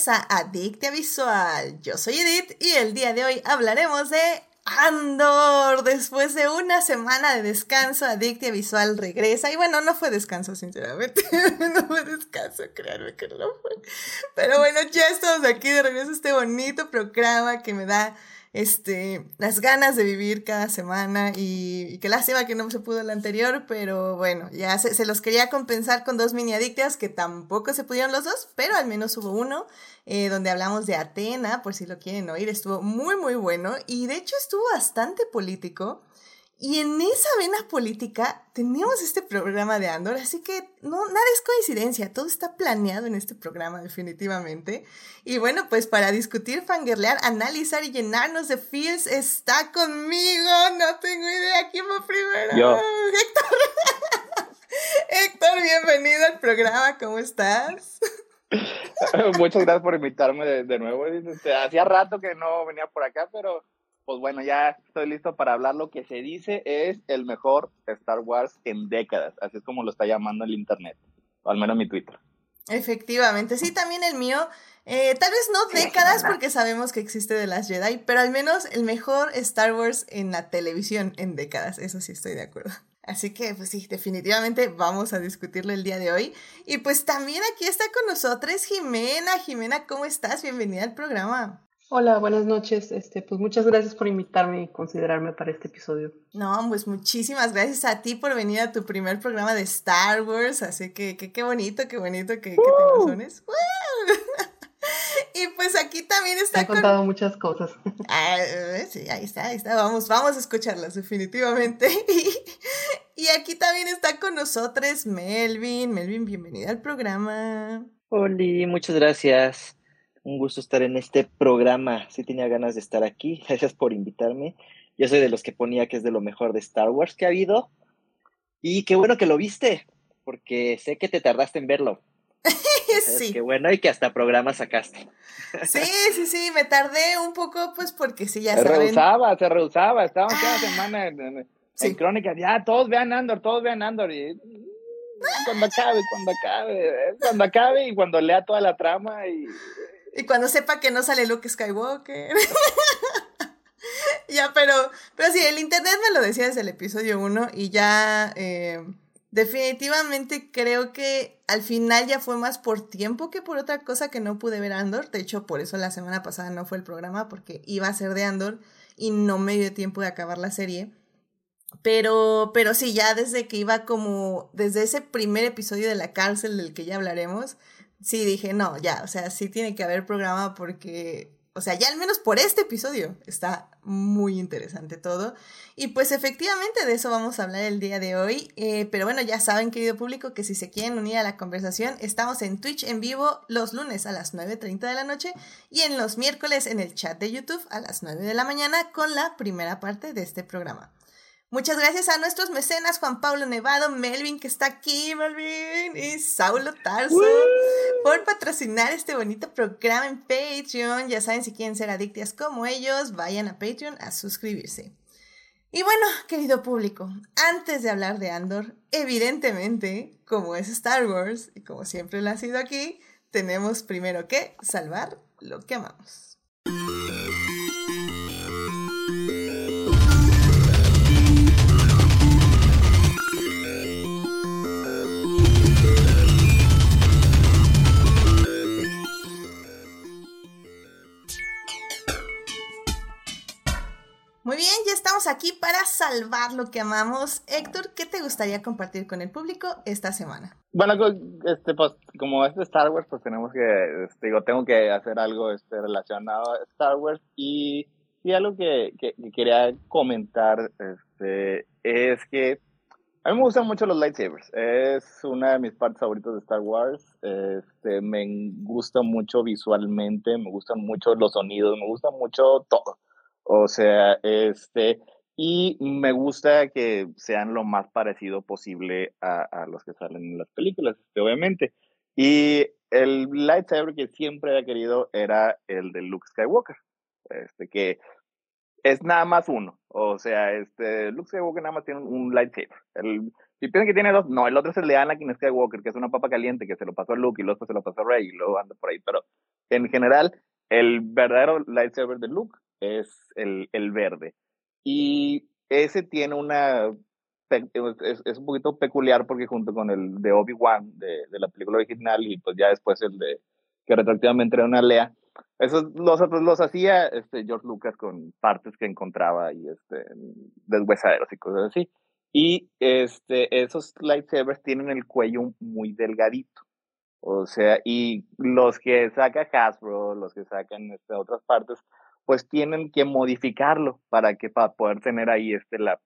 bienvenidos a Adictia Visual. Yo soy Edith y el día de hoy hablaremos de Andor. Después de una semana de descanso, Adictia Visual regresa. Y bueno, no fue descanso, sinceramente. no fue descanso, créanme que no fue. Pero bueno, ya estamos aquí de regreso a este bonito programa que me da este, las ganas de vivir cada semana y, qué lástima que no se pudo el anterior, pero bueno, ya se, los quería compensar con dos mini adictas que tampoco se pudieron los dos, pero al menos hubo uno eh, donde hablamos de Atena, por si lo quieren oír, estuvo muy muy bueno y de hecho estuvo bastante político. Y en esa vena política tenemos este programa de Andor, así que no, nada es coincidencia, todo está planeado en este programa definitivamente. Y bueno, pues para discutir, fangirlear, analizar y llenarnos de feels está conmigo, no tengo idea quién va primero. Yo. Héctor. Héctor, bienvenido al programa, ¿cómo estás? Muchas gracias por invitarme de, de nuevo. Hacía rato que no venía por acá, pero pues bueno, ya estoy listo para hablar. Lo que se dice es el mejor Star Wars en décadas, así es como lo está llamando el Internet, o al menos mi Twitter. Efectivamente, sí, también el mío. Eh, tal vez no décadas porque sabemos que existe de las Jedi, pero al menos el mejor Star Wars en la televisión en décadas, eso sí estoy de acuerdo. Así que, pues sí, definitivamente vamos a discutirlo el día de hoy. Y pues también aquí está con nosotros Jimena. Jimena, ¿cómo estás? Bienvenida al programa. Hola, buenas noches. Este, pues muchas gracias por invitarme y considerarme para este episodio. No, pues muchísimas gracias a ti por venir a tu primer programa de Star Wars. Así que qué bonito, qué bonito que, que te emociones. y pues aquí también está. Me contado muchas cosas. Ah, sí, ahí está, ahí está. Vamos, vamos a escucharlas, definitivamente. y aquí también está con nosotros Melvin. Melvin, bienvenida al programa. Hola, muchas gracias. Un gusto estar en este programa. Sí tenía ganas de estar aquí. Gracias por invitarme. Yo soy de los que ponía que es de lo mejor de Star Wars que ha habido. Y qué bueno que lo viste, porque sé que te tardaste en verlo. sí. Qué bueno y que hasta programa sacaste. sí, sí, sí, me tardé un poco, pues porque sí, ya se saben. rehusaba, se rehusaba. Estábamos cada ah. semana en, en, crónicas. Ya, todos vean Andor, todos vean Andor. Y cuando acabe, cuando acabe, cuando acabe y cuando lea toda la trama y y cuando sepa que no sale Luke Skywalker. ya, pero, pero sí, el internet me lo decía desde el episodio 1 y ya eh, definitivamente creo que al final ya fue más por tiempo que por otra cosa que no pude ver Andor. De hecho, por eso la semana pasada no fue el programa porque iba a ser de Andor y no me dio tiempo de acabar la serie. Pero, pero sí, ya desde que iba como, desde ese primer episodio de la cárcel del que ya hablaremos, sí dije, no, ya, o sea, sí tiene que haber programa porque, o sea, ya al menos por este episodio está muy interesante todo. Y pues efectivamente de eso vamos a hablar el día de hoy. Eh, pero bueno, ya saben, querido público, que si se quieren unir a la conversación, estamos en Twitch en vivo los lunes a las 9.30 de la noche y en los miércoles en el chat de YouTube a las 9 de la mañana con la primera parte de este programa. Muchas gracias a nuestros mecenas Juan Pablo Nevado, Melvin que está aquí, Melvin, y Saulo Tarso por patrocinar este bonito programa en Patreon. Ya saben, si quieren ser adictas como ellos, vayan a Patreon a suscribirse. Y bueno, querido público, antes de hablar de Andor, evidentemente, como es Star Wars y como siempre lo ha sido aquí, tenemos primero que salvar lo que amamos. Muy bien, ya estamos aquí para salvar lo que amamos. Héctor, ¿qué te gustaría compartir con el público esta semana? Bueno, este, pues, como es de Star Wars, pues tenemos que, este, digo, tengo que hacer algo este, relacionado a Star Wars y, y algo que, que, quería comentar este, es que a mí me gustan mucho los lightsabers. Es una de mis partes favoritas de Star Wars. Este, me gusta mucho visualmente, me gustan mucho los sonidos, me gusta mucho todo. O sea, este, y me gusta que sean lo más parecido posible a, a los que salen en las películas, este, obviamente. Y el lightsaber que siempre había querido era el de Luke Skywalker, este, que es nada más uno. O sea, este, Luke Skywalker nada más tiene un, lightsaber. El, Y piensan que tiene dos. No, el otro es el de Anakin Skywalker, que es una papa caliente que se lo pasó a Luke y luego se lo pasó a Rey y luego anda por ahí. Pero en general, el verdadero lightsaber de Luke es el, el verde. Y ese tiene una. Es, es, un poquito peculiar porque junto con el de Obi-Wan de, de, la película original y pues ya después el de que retroactivamente era una Lea, esos los, los hacía este, George Lucas con partes que encontraba y este, deshuesaderos y cosas así. Y este, esos lightsabers tienen el cuello muy delgadito. O sea, y los que saca Hasbro, los que sacan este, otras partes, pues tienen que modificarlo para que para poder tener ahí este la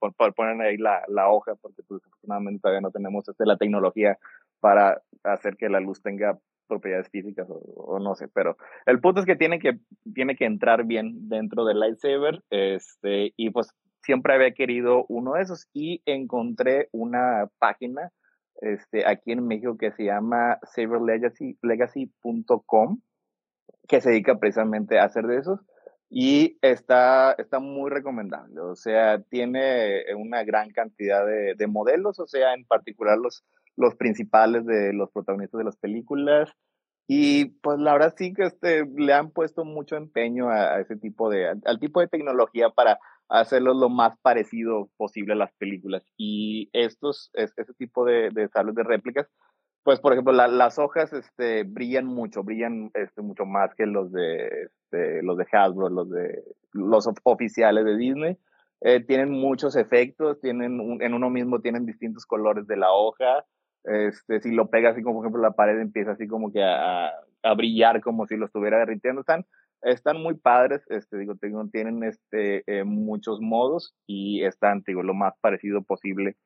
ahí la, la hoja porque pues afortunadamente todavía no tenemos este la tecnología para hacer que la luz tenga propiedades físicas o, o, no sé, pero el punto es que tiene que tiene que entrar bien dentro del lightsaber, este y pues siempre había querido uno de esos y encontré una página este aquí en México que se llama saberlegacy.com que se dedica precisamente a hacer de esos y está, está muy recomendable. O sea, tiene una gran cantidad de, de, modelos, o sea, en particular los, los principales de los protagonistas de las películas. Y pues la verdad sí que este, le han puesto mucho empeño a, a ese tipo de, al, al, tipo de tecnología para hacerlo lo más parecido posible a las películas. Y estos, es, ese tipo de, de sables de réplicas, pues por ejemplo la, las hojas este brillan mucho brillan este mucho más que los de este, los de Hasbro los de los oficiales de Disney. Eh, tienen muchos efectos tienen un, en uno mismo tienen distintos colores de la hoja. Este si lo pegas así como por ejemplo la pared empieza así como que a, brillar como si lo estuviera derritiendo. Están están muy padres este digo tienen este eh, muchos modos y están digo lo más parecido posible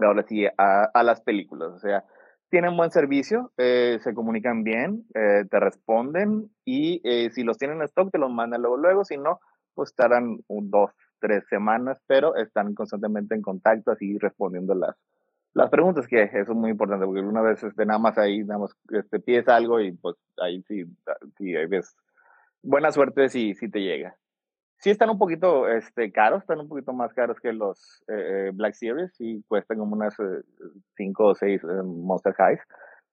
ahora sí a, a las películas. O sea tienen buen servicio, eh, se comunican bien, eh, te responden y eh, si los tienen en stock te los mandan luego, luego, si no, pues estarán un, dos, tres semanas, pero están constantemente en contacto, así respondiendo las, las preguntas, que eso es muy importante, porque una vez este, nada más ahí, nada más este, pides algo y pues ahí sí, sí ahí ves, buena suerte si, si te llega sí están un poquito este, caros, están un poquito más caros que los eh, Black Series y cuestan como unas 5 o 6 eh, Monster Highs,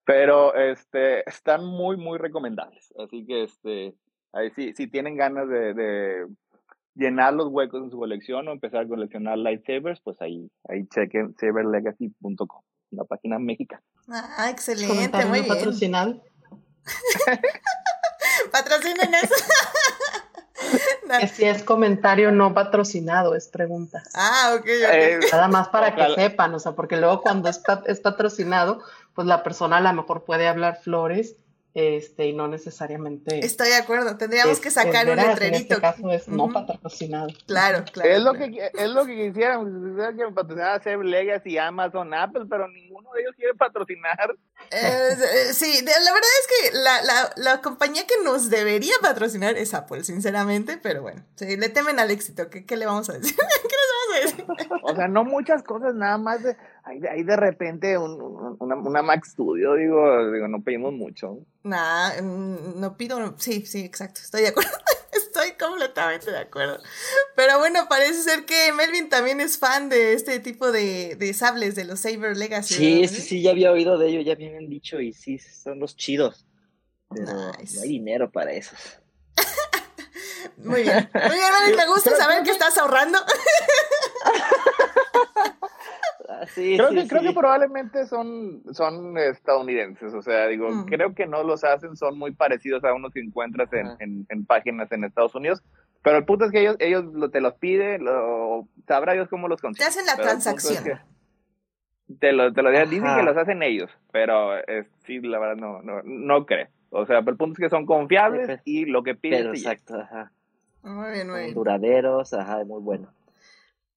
pero este, están muy, muy recomendables. Así que este, ahí sí, si tienen ganas de, de, llenar los huecos en su colección o empezar a coleccionar lightsabers, pues ahí, ahí chequen saberlegacy.com, la página mexicana. Ah, excelente, muy bien. patrocinado? Patrocinen eso. Si es comentario no patrocinado, es pregunta. Ah, ok. okay. Eh, Nada más para que sepan, o sea, porque luego cuando es, es patrocinado, pues la persona a lo mejor puede hablar flores este, y no necesariamente. Estoy de acuerdo, tendríamos es, que sacar un letrerito. En este caso es no uh -huh. patrocinado. Claro, claro. Es lo claro. que, es lo que quisiéramos, que me patrocinara Seb Legacy, Amazon, Apple, pero ninguno de ellos quiere patrocinar. Eh, sí, la verdad es que la, la, la, compañía que nos debería patrocinar es Apple, sinceramente, pero bueno, sí, le temen al éxito, ¿qué, qué le vamos a decir? O sea, no muchas cosas, nada más de, ahí, ahí de repente un, un, una, una Mac Studio, digo, digo, no pedimos mucho. Nah, no pido, sí, sí, exacto, estoy de acuerdo. Estoy completamente de acuerdo. Pero bueno, parece ser que Melvin también es fan de este tipo de, de sables, de los Saber Legacy. Sí, ¿no? sí, sí, ya había oído de ellos, ya me habían dicho y sí, son los chidos. Pero nice. no hay dinero para esos. Muy bien, muy bien, Melvin, me gusta saber que estás ahorrando. Sí, creo, sí, que, sí. creo que probablemente son, son estadounidenses, o sea, digo, mm. creo que no los hacen, son muy parecidos a unos que encuentras en, en, en, páginas en Estados Unidos, pero el punto es que ellos, ellos lo, te los piden, lo, sabrá Dios cómo los consiguen. Te hacen la transacción. te lo, te lo dicen que los hacen ellos, pero es, sí, la verdad no, no, no creo. O sea, pero el punto es que son confiables y lo que piden. Pero exacto, ajá. Muy bien, muy bien. Duraderos, ajá, muy bueno.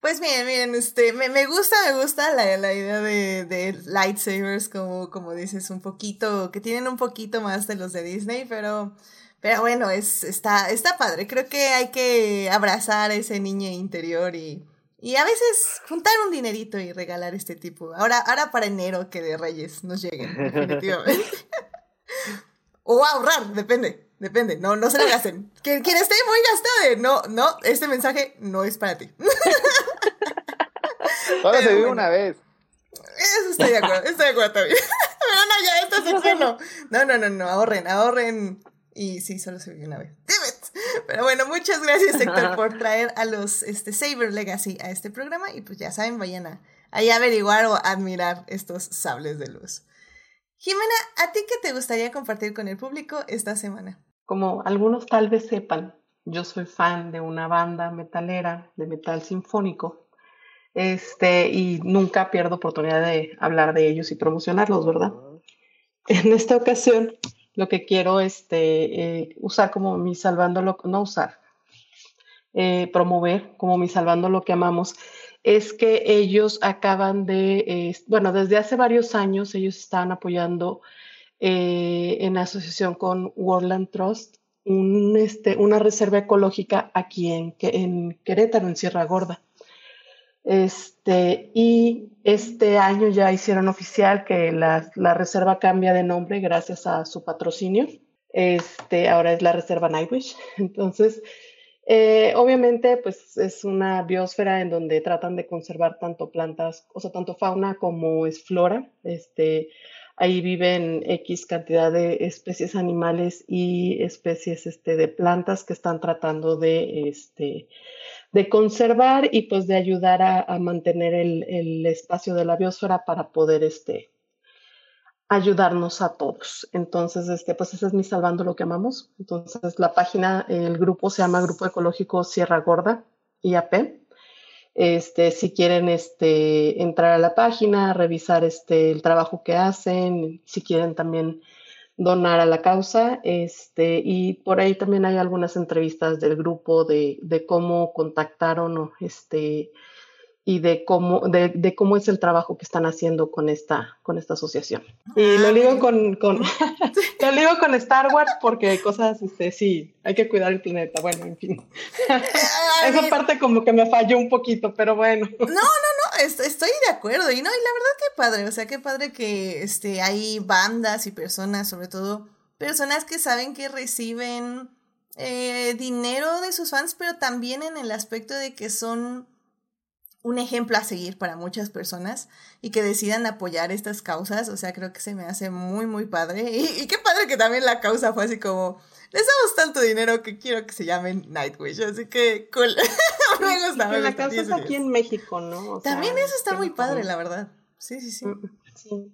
Pues bien, bien, este, me, me gusta, me gusta la, la idea de, de, lightsabers, como, como dices, un poquito, que tienen un poquito más de los de Disney, pero, pero bueno, es, está, está padre. Creo que hay que abrazar a ese niño interior y, y a veces juntar un dinerito y regalar este tipo. Ahora, ahora para enero que de Reyes nos lleguen, definitivamente. o ahorrar, depende. Depende, no, no se lo gasten. Quien, quien esté muy gastado, no, no, este mensaje no es para ti. Solo se vive bueno. una vez. estoy de acuerdo, estoy de acuerdo también. Pero no, ya, esta sección no. No, no, no, no, ahorren, ahorren. Y sí, solo se vio una vez. Pero bueno, muchas gracias, Héctor, por traer a los este, Saber Legacy a este programa. Y pues ya saben, vayan a, a averiguar o admirar estos sables de luz. Jimena, ¿a ti qué te gustaría compartir con el público esta semana? Como algunos tal vez sepan, yo soy fan de una banda metalera de metal sinfónico. Este, y nunca pierdo oportunidad de hablar de ellos y promocionarlos, ¿verdad? En esta ocasión, lo que quiero este, eh, usar como mi salvando lo no usar, eh, promover como mi salvando lo que amamos, es que ellos acaban de, bueno, desde hace varios años ellos están apoyando eh, en asociación con Worldland Trust un, este, una reserva ecológica aquí en, en Querétaro, en Sierra Gorda. Este, y este año ya hicieron oficial que la, reserva cambia de nombre gracias a su patrocinio. Este, ahora es la Reserva Nightwish. Entonces, eh, obviamente, pues es una biosfera en donde tratan de conservar tanto plantas, o sea, tanto fauna como es flora. Este, Ahí viven X cantidad de especies animales y especies este, de plantas que están tratando de, este, de conservar y pues de ayudar a, mantener el, el, espacio de la biosfera para poder este, ayudarnos a todos. Entonces, este, pues ese es mi salvando lo que amamos. Entonces, la página, el grupo se llama Grupo Ecológico Sierra Gorda, IAP. Este, si quieren este, entrar a la página, revisar este, el trabajo que hacen, si quieren también donar a la causa, este, y por ahí también hay algunas entrevistas del grupo de, de cómo contactaron este, y de cómo, de, de, cómo es el trabajo que están haciendo con esta, con esta asociación. Y lo digo con, con lo digo con Star Wars porque hay cosas, este, sí, hay que cuidar el planeta, bueno, en fin. Esa parte como que me falló un poquito, pero bueno. No, no, no, estoy de acuerdo. Y no, y la verdad que padre, o sea, qué padre que este, hay bandas y personas, sobre todo personas que saben que reciben eh, dinero de sus fans, pero también en el aspecto de que son un ejemplo a seguir para muchas personas y que decidan apoyar estas causas. O sea, creo que se me hace muy, muy padre. Y, qué padre que también la causa fue así como, les damos tanto dinero que quiero que se llamen Nightwish. Así que cool. me gusta. la causa es aquí en México, ¿no? también eso está muy padre, la verdad. Sí, sí, sí. Mm, sí.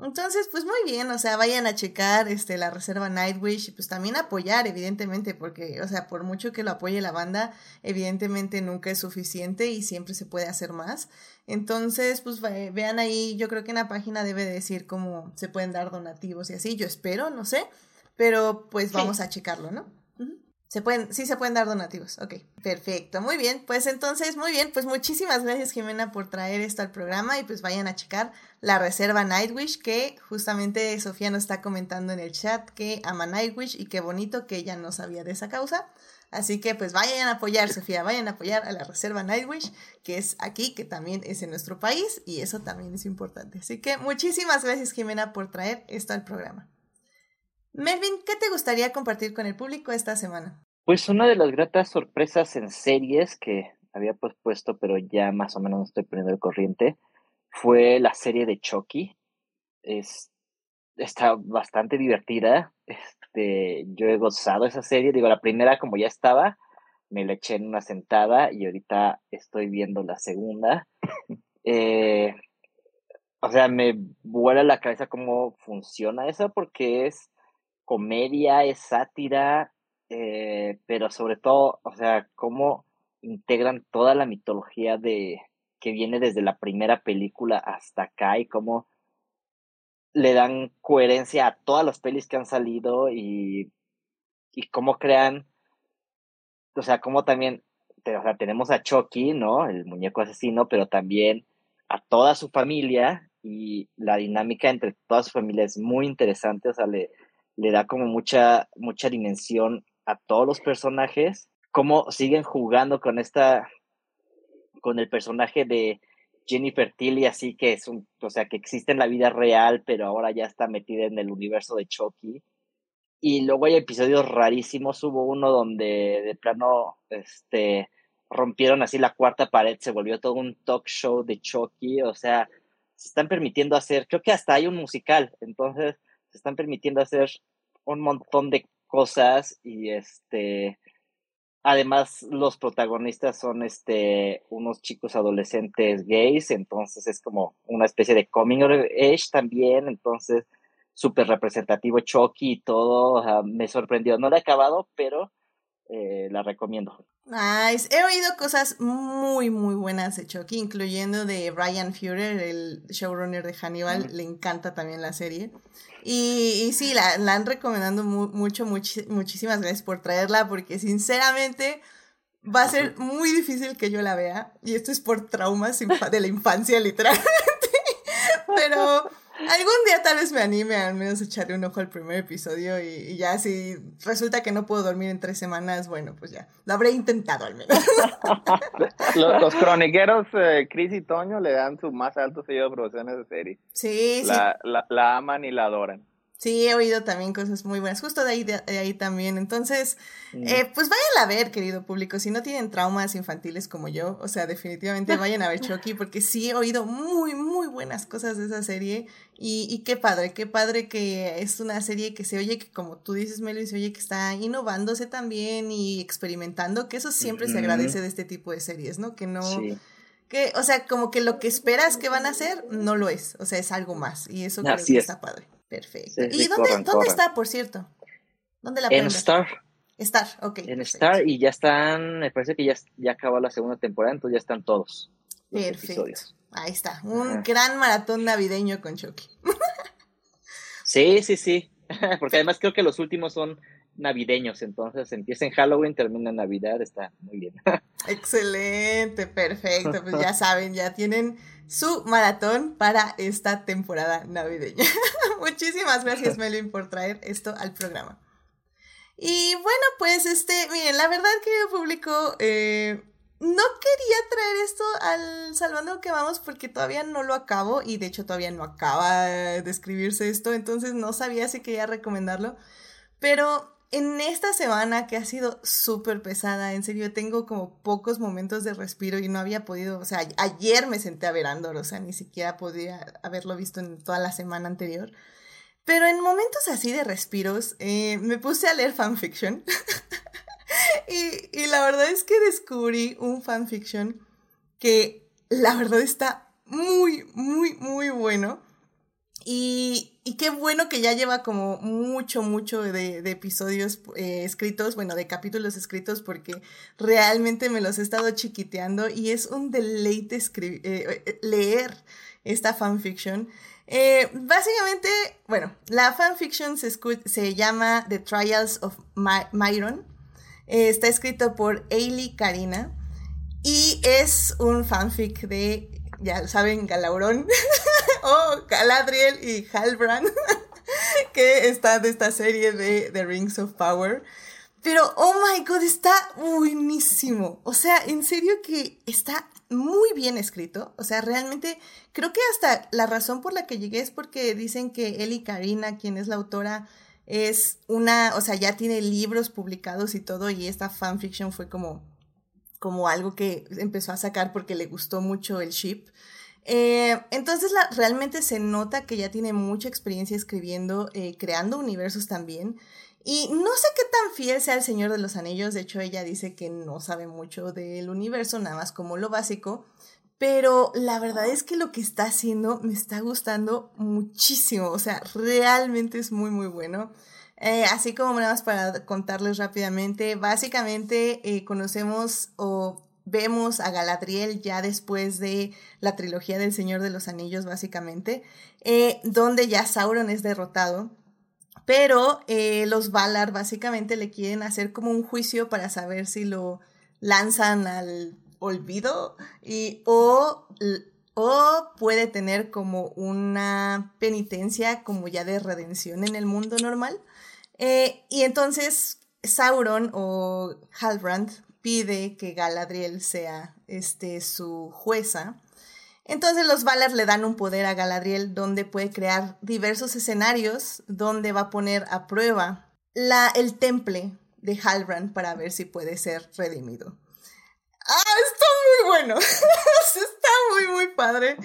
Entonces, pues muy bien, o sea, vayan a checar este, la reserva Nightwish y pues también apoyar, evidentemente, porque, o sea, por mucho que lo apoye la banda, evidentemente nunca es suficiente y siempre se puede hacer más. Entonces, pues vean ahí, yo creo que en la página debe decir cómo se pueden dar donativos y así, yo espero, no sé, pero pues vamos a checarlo, ¿no? Se pueden, sí se pueden dar donativos. Ok, perfecto, muy bien. Pues entonces, muy bien, pues muchísimas gracias Jimena por traer esto al programa y pues vayan a checar la reserva Nightwish que justamente Sofía nos está comentando en el chat que ama Nightwish y qué bonito que ella no sabía de esa causa. Así que pues vayan a apoyar, Sofía, vayan a apoyar a la reserva Nightwish, que es aquí, que también es en nuestro país y eso también es importante. Así que muchísimas gracias Jimena por traer esto al programa. Melvin, ¿qué te gustaría compartir con el público esta semana? Pues una de las gratas sorpresas en series que había pospuesto, pero ya más o menos estoy poniendo el corriente, fue la serie de Chucky. Es, está bastante divertida. Este, yo he gozado esa serie. Digo, la primera, como ya estaba, me la eché en una sentada y ahorita estoy viendo la segunda. Eh, o sea, me vuela la cabeza cómo funciona eso porque es comedia, es sátira, eh, pero sobre todo, o sea, cómo integran toda la mitología de que viene desde la primera película hasta acá y cómo le dan coherencia a todas las pelis que han salido y, y cómo crean, o sea, cómo también, tenemos a Chucky, ¿no? El muñeco asesino, pero también a toda su familia y la dinámica entre toda su familia es muy interesante, o sea, le, le da como mucha, mucha dimensión a todos los personajes, cómo siguen jugando con esta, con el personaje de Jennifer Tilly, así que es un, o sea, que existe en la vida real, pero ahora ya está metida en el universo de Chucky. Y luego hay episodios rarísimos, hubo uno donde de plano, este, rompieron así la cuarta pared, se volvió todo un talk show de Chucky, o sea, se están permitiendo hacer, creo que hasta hay un musical, entonces se están permitiendo hacer un montón de cosas y este además los protagonistas son este unos chicos adolescentes gays, entonces es como una especie de coming of age también, entonces súper representativo Chucky y todo, me sorprendió, no lo he acabado, pero eh, la recomiendo. Nice. He oído cosas muy, muy buenas de Chucky, incluyendo de Brian Führer, el showrunner de Hannibal. Le encanta también la serie. Y, y sí, la, la, han recomendado mucho, muchísimas gracias por traerla, porque sinceramente va a ser muy difícil que yo la vea. Y esto es por traumas de la infancia, literalmente. Pero Algún día tal vez me anime al menos echarle un ojo al primer episodio y, ya si resulta que no puedo dormir en tres semanas, bueno, pues ya, lo habré intentado al menos. los, los, croniqueros eh, Chris y Toño le dan su más alto sello de producciones de serie. Sí, la, sí. La, la aman y la adoran. Sí, he oído también cosas muy buenas, justo de ahí, de, ahí también. Entonces, mm. eh, pues vayan a ver, querido público, si no tienen traumas infantiles como yo, o sea, definitivamente vayan a ver Chucky, porque sí he oído muy, muy buenas cosas de esa serie. Y, y qué padre, qué padre que es una serie que se oye que, como tú dices, Melo, se oye que está innovándose también y experimentando, que eso siempre se agradece de este tipo de series, ¿no? Que no... Que, o sea, como que lo que esperas que van a hacer no lo es, o sea, es algo más. Y eso creo que está padre. Perfecto. ¿Y dónde, dónde está, por cierto? ¿Dónde la En Star. Star, ok. En Star y ya están, me parece que ya, ya acabó la segunda temporada, entonces ya están todos. Perfecto. Ahí está, un gran maratón navideño con Chucky. sí, sí, sí. Porque además creo que los últimos son navideños, entonces empieza en Halloween, termina en Navidad, está muy bien. Excelente, perfecto. Pues ya saben, ya tienen su maratón para esta temporada navideña. Muchísimas gracias, Melvin, por traer esto al programa. Y bueno, pues este, miren, la verdad, querido público, eh, no quería traer esto al Salvando que vamos porque todavía no lo acabo y de hecho todavía no acaba de escribirse esto, entonces no sabía si quería recomendarlo. Pero en esta semana que ha sido súper pesada, en serio, tengo como pocos momentos de respiro y no había podido, o sea, ayer me senté a ver Andor, o sea, ni siquiera podía haberlo visto en toda la semana anterior. Pero en momentos así de respiros, eh, me puse a leer fanfiction. y, y la verdad es que descubrí un fanfiction que la verdad está muy, muy, muy bueno. Y, y qué bueno que ya lleva como mucho, mucho de, episodios eh, escritos, bueno, de capítulos escritos, porque realmente me los he estado chiquiteando y es un deleite eh, eh, leer esta fanfiction. Básicamente, bueno, la fanfiction se, se llama The Trials of My Myron. está escrito por Ailey Karina y es un fanfic de ya saben, Galaurón, o Galadriel y Halbrand, que está de esta serie de The Rings of Power. Pero, oh my god, está buenísimo. O sea, en serio que está muy bien escrito. O sea, realmente creo que hasta la razón por la que llegué es porque dicen que Eli Karina, quien es la autora, es una, o sea, ya tiene libros publicados y todo, y esta fanfiction fue como como algo que empezó a sacar porque le gustó mucho el ship. Eh, entonces la, realmente se nota que ya tiene mucha experiencia escribiendo, eh, creando universos también. Y no sé qué tan fiel sea el Señor de los Anillos, de hecho ella dice que no sabe mucho del universo, nada más como lo básico, pero la verdad es que lo que está haciendo me está gustando muchísimo, o sea, realmente es muy, muy bueno. Eh, así como nada más para contarles rápidamente, básicamente eh, conocemos o vemos a Galadriel ya después de la trilogía del Señor de los Anillos, básicamente, eh, donde ya Sauron es derrotado. Pero los Valar básicamente le quieren hacer como un juicio para saber si lo lanzan al olvido y, o, o puede tener como una penitencia como ya de redención en el mundo normal. Eh, y entonces Sauron o Halbrand pide que Galadriel sea este, su jueza. Entonces los Valar le dan un poder a Galadriel donde puede crear diversos escenarios donde va a poner a prueba la, el temple de Halbrand para ver si puede ser redimido. Ah, está muy bueno. está muy, muy padre.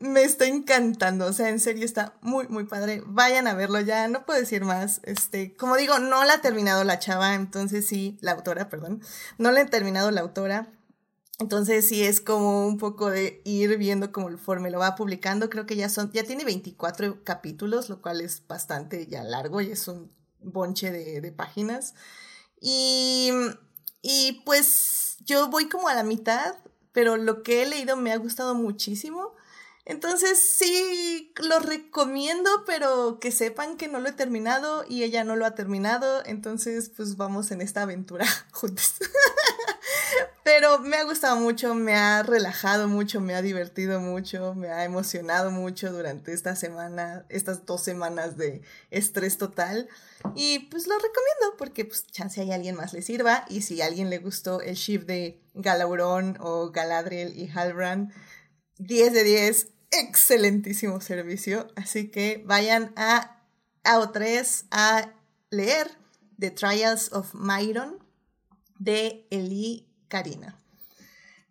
Me está encantando. O sea, en serio está muy, muy padre. Vayan a verlo ya. No puedo decir más. Este, como digo, no la ha terminado la chava. Entonces sí, la autora, perdón. No la ha terminado la autora. Entonces sí es como un poco de ir viendo cómo conforme lo va publicando. Creo que ya son, ya tiene 24 capítulos, lo cual es bastante ya largo y es un bonche de, de páginas. Y, y pues yo voy como a la mitad, pero lo que he leído me ha gustado muchísimo. Entonces sí, lo recomiendo, pero que sepan que no lo he terminado y ella no lo ha terminado. Entonces, pues vamos en esta aventura juntos. pero me ha gustado mucho, me ha relajado mucho, me ha divertido mucho, me ha emocionado mucho durante esta semana, estas dos semanas de estrés total. Y pues lo recomiendo porque pues chance hay alguien más le sirva y si a alguien le gustó el shift de Galauron o Galadriel y Halbrand, 10 de 10, excelentísimo servicio. Así que vayan a AO3 a leer The Trials of Myron de Eli Karina.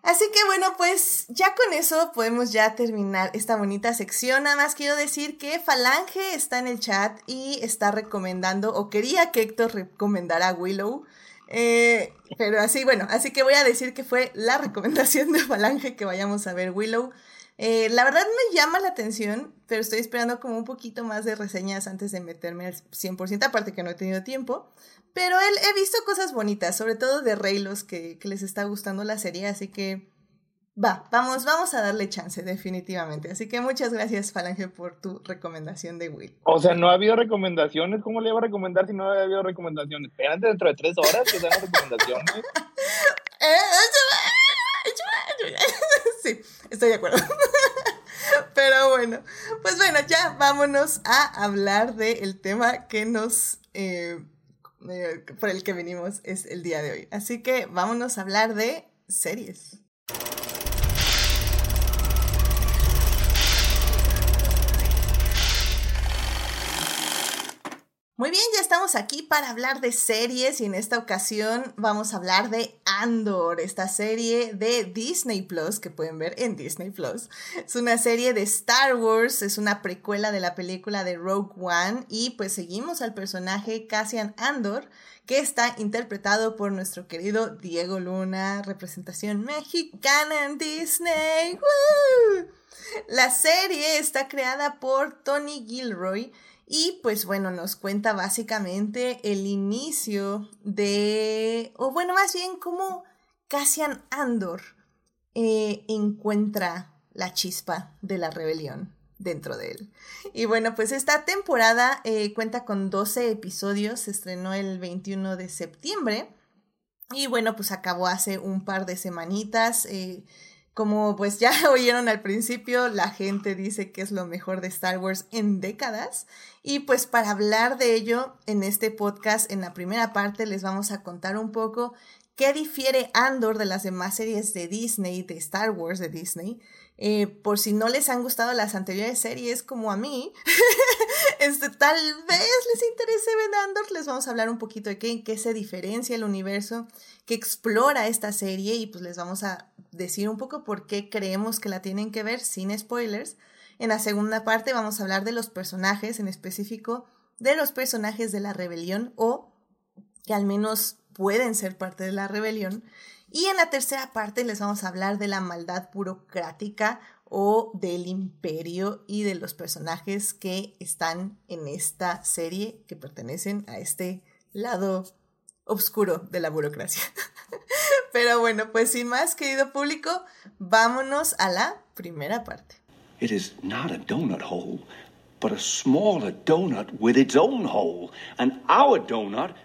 Así que bueno, pues ya con eso podemos ya terminar esta bonita sección. Nada más quiero decir que Falange está en el chat y está recomendando, o quería que Héctor recomendara Willow. Eh, pero así, bueno, así que voy a decir que fue la recomendación de Falange que vayamos a ver Willow. Eh, la verdad me llama la atención, pero estoy esperando como un poquito más de reseñas antes de meterme al 100%, aparte que no he tenido tiempo. Pero él, he visto cosas bonitas, sobre todo de Reylos, que, que les está gustando la serie, así que va, vamos, vamos a darle chance, definitivamente. Así que muchas gracias, Falange, por tu recomendación de Will. O sea, no ha habido recomendaciones. ¿Cómo le iba a recomendar si no ha habido recomendaciones? Espérate dentro de tres horas que las recomendaciones. sí, estoy de acuerdo. Pero bueno, pues bueno, ya vámonos a hablar del tema que nos eh, eh, por el que venimos es el día de hoy. Así que vámonos a hablar de series. Muy bien, ya estamos aquí para hablar de series y en esta ocasión vamos a hablar de Andor, esta serie de Disney Plus que pueden ver en Disney Plus. Es una serie de Star Wars, es una precuela de la película de Rogue One y pues seguimos al personaje Cassian Andor que está interpretado por nuestro querido Diego Luna, representación mexicana en Disney. La serie está creada por Tony Gilroy y pues bueno, nos cuenta básicamente el inicio de, o bueno, más bien cómo Cassian Andor eh, encuentra la chispa de la rebelión dentro de él. Y bueno, pues esta temporada eh, cuenta con 12 episodios, se estrenó el 21 de septiembre y bueno, pues acabó hace un par de semanitas. Eh, como pues ya oyeron al principio, la gente dice que es lo mejor de Star Wars en décadas. Y pues para hablar de ello, en este podcast, en la primera parte, les vamos a contar un poco qué difiere Andor de las demás series de Disney, de Star Wars de Disney. Eh, por si no les han gustado las anteriores series como a mí, este, tal vez les interese ver Andor, les vamos a hablar un poquito de qué, qué se diferencia el universo que explora esta serie y pues les vamos a decir un poco por qué creemos que la tienen que ver sin spoilers. En la segunda parte vamos a hablar de los personajes, en específico de los personajes de la rebelión o que al menos pueden ser parte de la rebelión. Y en la tercera parte les vamos a hablar de la maldad burocrática o del imperio y de los personajes que están en esta serie que pertenecen a este lado oscuro de la burocracia. Pero bueno, pues sin más, querido público, vámonos a la primera parte. It is not a donut hole, but a smaller donut with its own hole. And our donut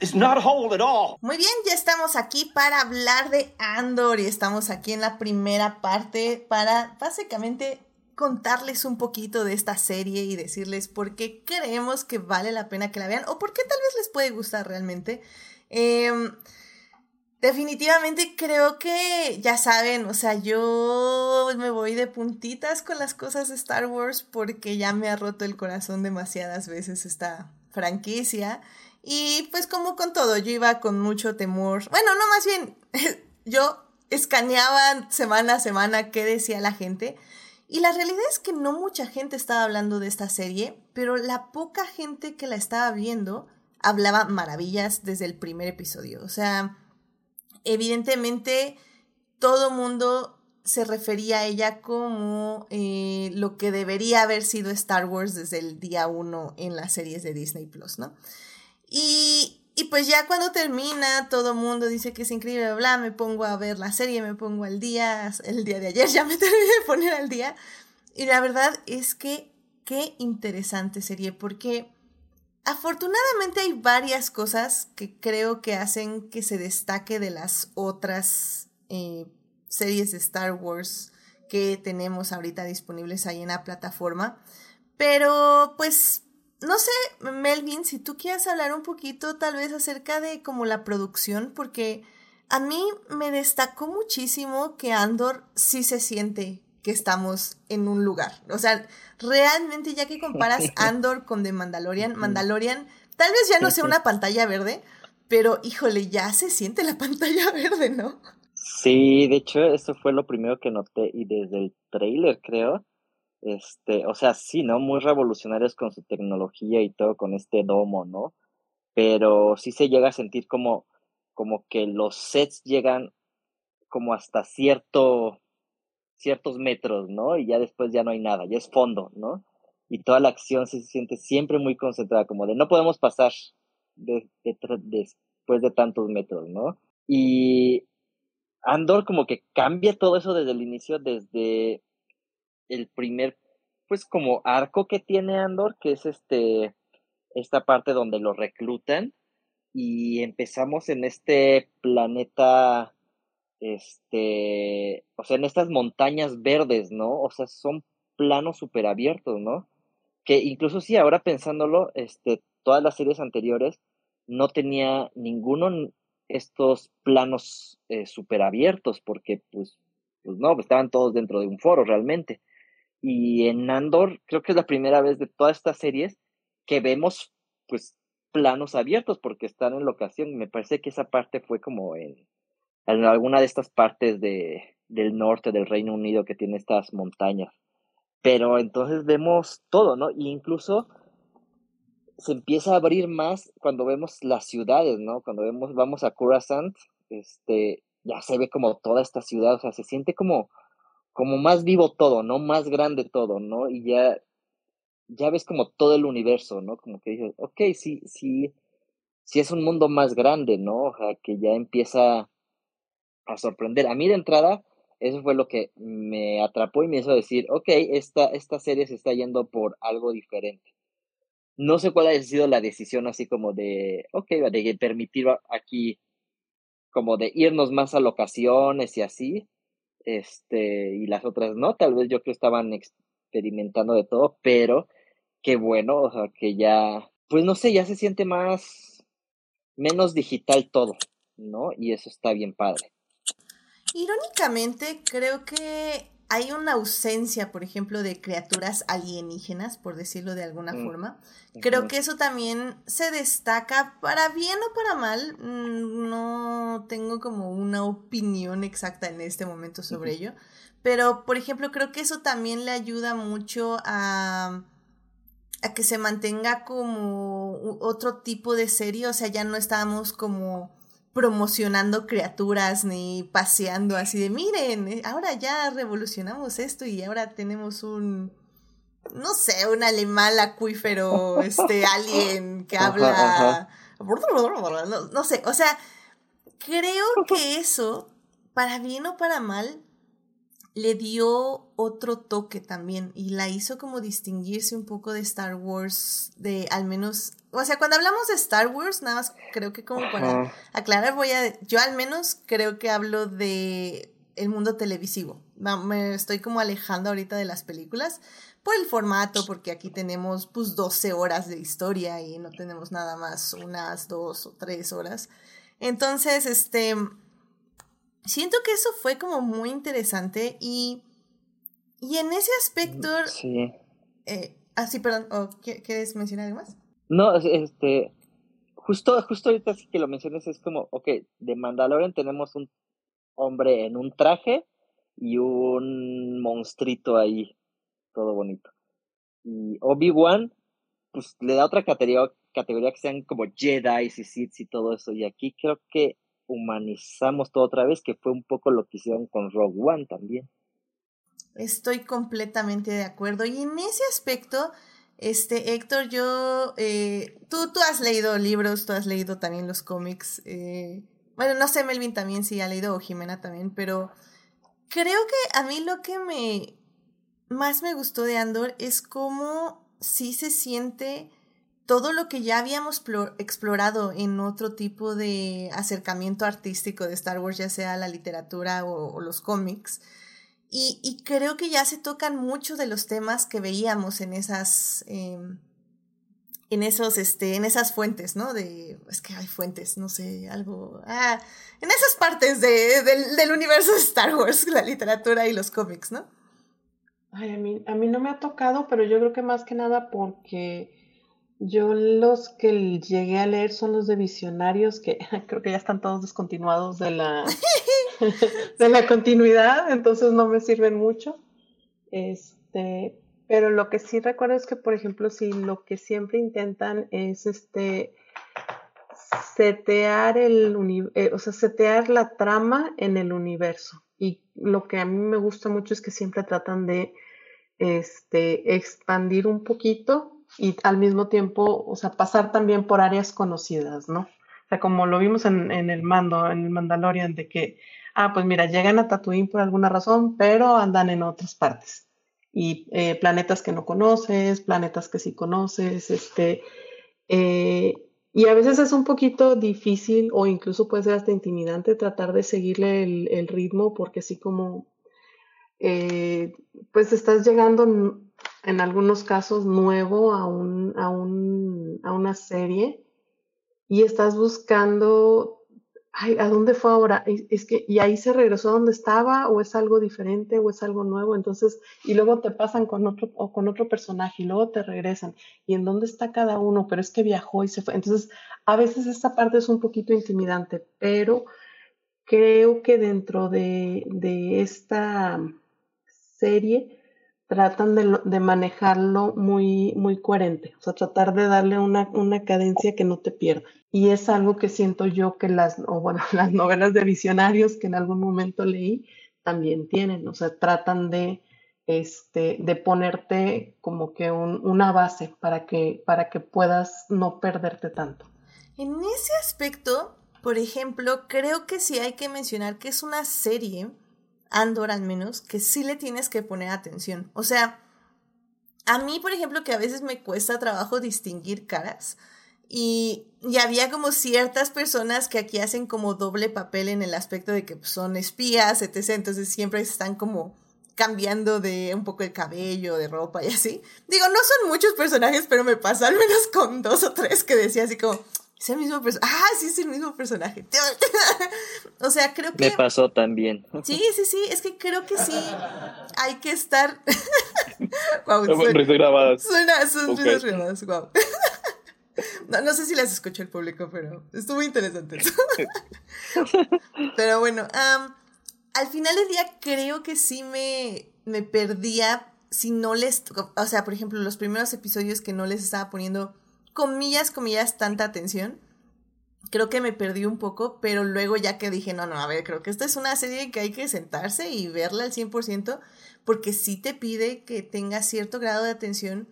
is not a hole at all. Muy bien, ya estamos aquí para hablar de Andor y estamos aquí en la primera parte para básicamente contarles un poquito de esta serie y decirles por qué creemos que vale la pena que la vean o por qué tal vez les puede gustar realmente. Eh, Definitivamente creo que ya saben, o sea, yo me voy de puntitas con las cosas de Star Wars porque ya me ha roto el corazón demasiadas veces esta franquicia. Y pues como con todo, yo iba con mucho temor. Bueno, no, más bien, yo escaneaba semana a semana qué decía la gente. Y la realidad es que no mucha gente estaba hablando de esta serie, pero la poca gente que la estaba viendo hablaba maravillas desde el primer episodio. O sea, evidentemente todo mundo se refería a ella como eh, lo que debería haber sido Star Wars desde el día uno en las series de Disney Plus, ¿no? Y, pues ya cuando termina, todo mundo dice que es increíble, bla, me pongo a ver la serie, me pongo al día, el día de ayer ya me terminé de poner al día. Y la verdad es que qué interesante serie, porque afortunadamente hay varias cosas que creo que hacen que se destaque de las otras eh, series de Star Wars que tenemos ahorita disponibles ahí en la plataforma. Pero pues, no sé, Melvin, si tú quieres hablar un poquito tal vez acerca de como la producción, porque a mí me destacó muchísimo que Andor sí se siente que estamos en un lugar. O sea, realmente ya que comparas Andor con The Mandalorian, Mandalorian tal vez ya no sea una pantalla verde, pero híjole, ya se siente la pantalla verde, ¿no? Sí, de hecho, eso fue lo primero que noté y desde el trailer, creo. Este, o sea, sí, ¿no? Muy revolucionarios con su tecnología y todo, con este domo, ¿no? Pero sí se llega a sentir como, como que los sets llegan como hasta cierto, ciertos metros, ¿no? Y ya después ya no hay nada, ya es fondo, ¿no? Y toda la acción se siente siempre muy concentrada, como de no podemos pasar de, después de tantos metros, ¿no? Y Andor como que cambia todo eso desde el inicio, desde el primer, pues como arco que tiene Andor, que es este, esta parte donde lo reclutan y empezamos en este planeta, este, o sea, en estas montañas verdes, ¿no? O sea, son planos súper abiertos, ¿no? Que incluso sí, ahora pensándolo, este, todas las series anteriores no tenía ninguno estos planos eh, súper abiertos, porque pues, pues no, estaban todos dentro de un foro realmente. Y en Andor creo que es la primera vez de todas estas series que vemos pues planos abiertos porque están en locación. Me parece que esa parte fue como en, en alguna de estas partes de, del norte del Reino Unido que tiene estas montañas. Pero entonces vemos todo, ¿no? E incluso se empieza a abrir más cuando vemos las ciudades, ¿no? Cuando vemos, vamos a Coruscant, este, ya se ve como toda esta ciudad, o sea, se siente como, como más vivo todo, ¿no? Más grande todo, ¿no? Y ya, ya ves como todo el universo, ¿no? Como que dices, ok, sí, sí, sí es un mundo más grande, ¿no? O sea, que ya empieza a sorprender. A mí de entrada, eso fue lo que me atrapó y me hizo decir, ok, esta, esta serie se está yendo por algo diferente. No sé cuál ha sido la decisión así como de, ok, de permitir aquí, como de irnos más a locaciones y así, este, y las otras no, tal vez yo creo que estaban experimentando de todo, pero qué bueno, o sea, que ya, pues no sé, ya se siente más, menos digital todo, ¿no? Y eso está bien padre. Irónicamente, creo que hay una ausencia, por ejemplo, de criaturas alienígenas, por decirlo de alguna mm, forma. Creo que eso también se destaca para bien o para mal. Mm, no tengo como una opinión exacta en este momento sobre ello. Pero, por ejemplo, creo que eso también le ayuda mucho a, a que se mantenga como otro tipo de serie. O sea, ya no estamos como promocionando criaturas ni paseando así de miren, eh, ahora ya revolucionamos esto y ahora tenemos un no sé, un animal acuífero, este alien que habla no, no sé, o sea, creo que eso para bien o para mal le dio otro toque también y la hizo como distinguirse un poco de Star Wars, de al menos, o sea, cuando hablamos de Star Wars, nada más creo que como para aclarar, voy a, yo al menos creo que hablo de el mundo televisivo. Me estoy como alejando ahorita de las películas por el formato, porque aquí tenemos pues 12 horas de historia y no tenemos nada más unas dos o tres horas. Entonces, este, siento que eso fue como muy interesante y, y en ese aspecto... Mm, sí. Eh, ah, sí, perdón, ¿quieres mencionar algo más? No, este, justo, justo ahorita sí que lo mencionas, es como, ok, de Mandalorian tenemos un hombre en un traje y un monstruito ahí, todo bonito. Y Obi-Wan, pues le da otra categoría, categoría que sean como Jedi y Sith y todo eso. Y aquí creo que humanizamos todo otra vez, que fue un poco lo que hicieron con Rogue One también. Estoy completamente de acuerdo. Y en ese aspecto, este, Héctor, yo, eh, tú, tú has leído libros, tú has leído también los cómics. Eh, bueno, no sé, Melvin también sí ha leído, o Jimena también, pero creo que a mí lo que me más me gustó de Andor es cómo sí se siente todo lo que ya habíamos explorado en otro tipo de acercamiento artístico de Star Wars, ya sea la literatura o, los cómics. Y, creo que ya se tocan muchos de los temas que veíamos en esas, em, en esos, este, en esas fuentes, ¿no? De, es que hay fuentes, no sé, algo, ah, en esas partes de, del universo de Star Wars, la literatura y los cómics, ¿no? A mí, a mí no me ha tocado, pero yo creo que más que nada porque yo los que llegué a leer son los de visionarios, que creo que ya están todos descontinuados de la, de la continuidad, entonces no me sirven mucho. Este, pero lo que sí recuerdo es que, por ejemplo, si lo que siempre intentan es este setear el eh, o sea, setear la trama en el universo. Y lo que a mí me gusta mucho es que siempre tratan de este, expandir un poquito y al mismo tiempo, o sea, pasar también por áreas conocidas, ¿no? O sea, como lo vimos en, en el mando, en el Mandalorian, de que, ah, pues mira, llegan a Tatooine por alguna razón, pero andan en otras partes. Y eh, planetas que no conoces, planetas que sí conoces, este, eh, y a veces es un poquito difícil o incluso puede ser hasta intimidante tratar de seguirle el, ritmo porque así como eh, pues estás llegando en algunos casos nuevo a, un, a, un, a una serie y estás buscando ay, ¿a dónde fue ahora? Es que, y ahí se regresó a donde estaba, o es algo diferente, o es algo nuevo, entonces, y luego te pasan con otro, o con otro personaje, y luego te regresan, y en dónde está cada uno, pero es que viajó y se fue. Entonces, a veces esta parte es un poquito intimidante, pero creo que dentro de, de esta serie tratan de, de, manejarlo muy, muy coherente, o sea, tratar de darle una, una cadencia que no te pierda. Y es algo que siento yo que las, bueno, las novelas de visionarios que en algún momento leí también tienen, o sea, tratan de, este, de ponerte como que un, una base para que, para que puedas no perderte tanto. En ese aspecto, por ejemplo, creo que sí hay que mencionar que es una serie, Andor al menos, que sí le tienes que poner atención. O sea, a mí, por ejemplo, que a veces me cuesta trabajo distinguir caras, y, y, había como ciertas personas que aquí hacen como doble papel en el aspecto de que pues, son espías, etc. Entonces siempre están como cambiando de un poco el cabello, de ropa y así. Digo, no son muchos personajes, pero me pasa al menos con dos o tres que decía así como, es el mismo personaje. Ah, sí, es el mismo personaje. o sea, creo que... Me pasó también. sí, sí, sí, es que creo que sí hay que estar... wow, suena, grabadas. Suena, son okay. grabadas, wow. No, sé si las escuchó el público, pero estuvo interesante. pero bueno, al final del día creo que sí me, me perdía si no les, o sea, por ejemplo, los primeros episodios que no les estaba poniendo comillas, comillas, tanta atención. Creo que me perdí un poco, pero luego ya que dije, no, no, a ver, creo que esta es una serie que hay que sentarse y verla al 100%, porque sí te pide que tengas cierto grado de atención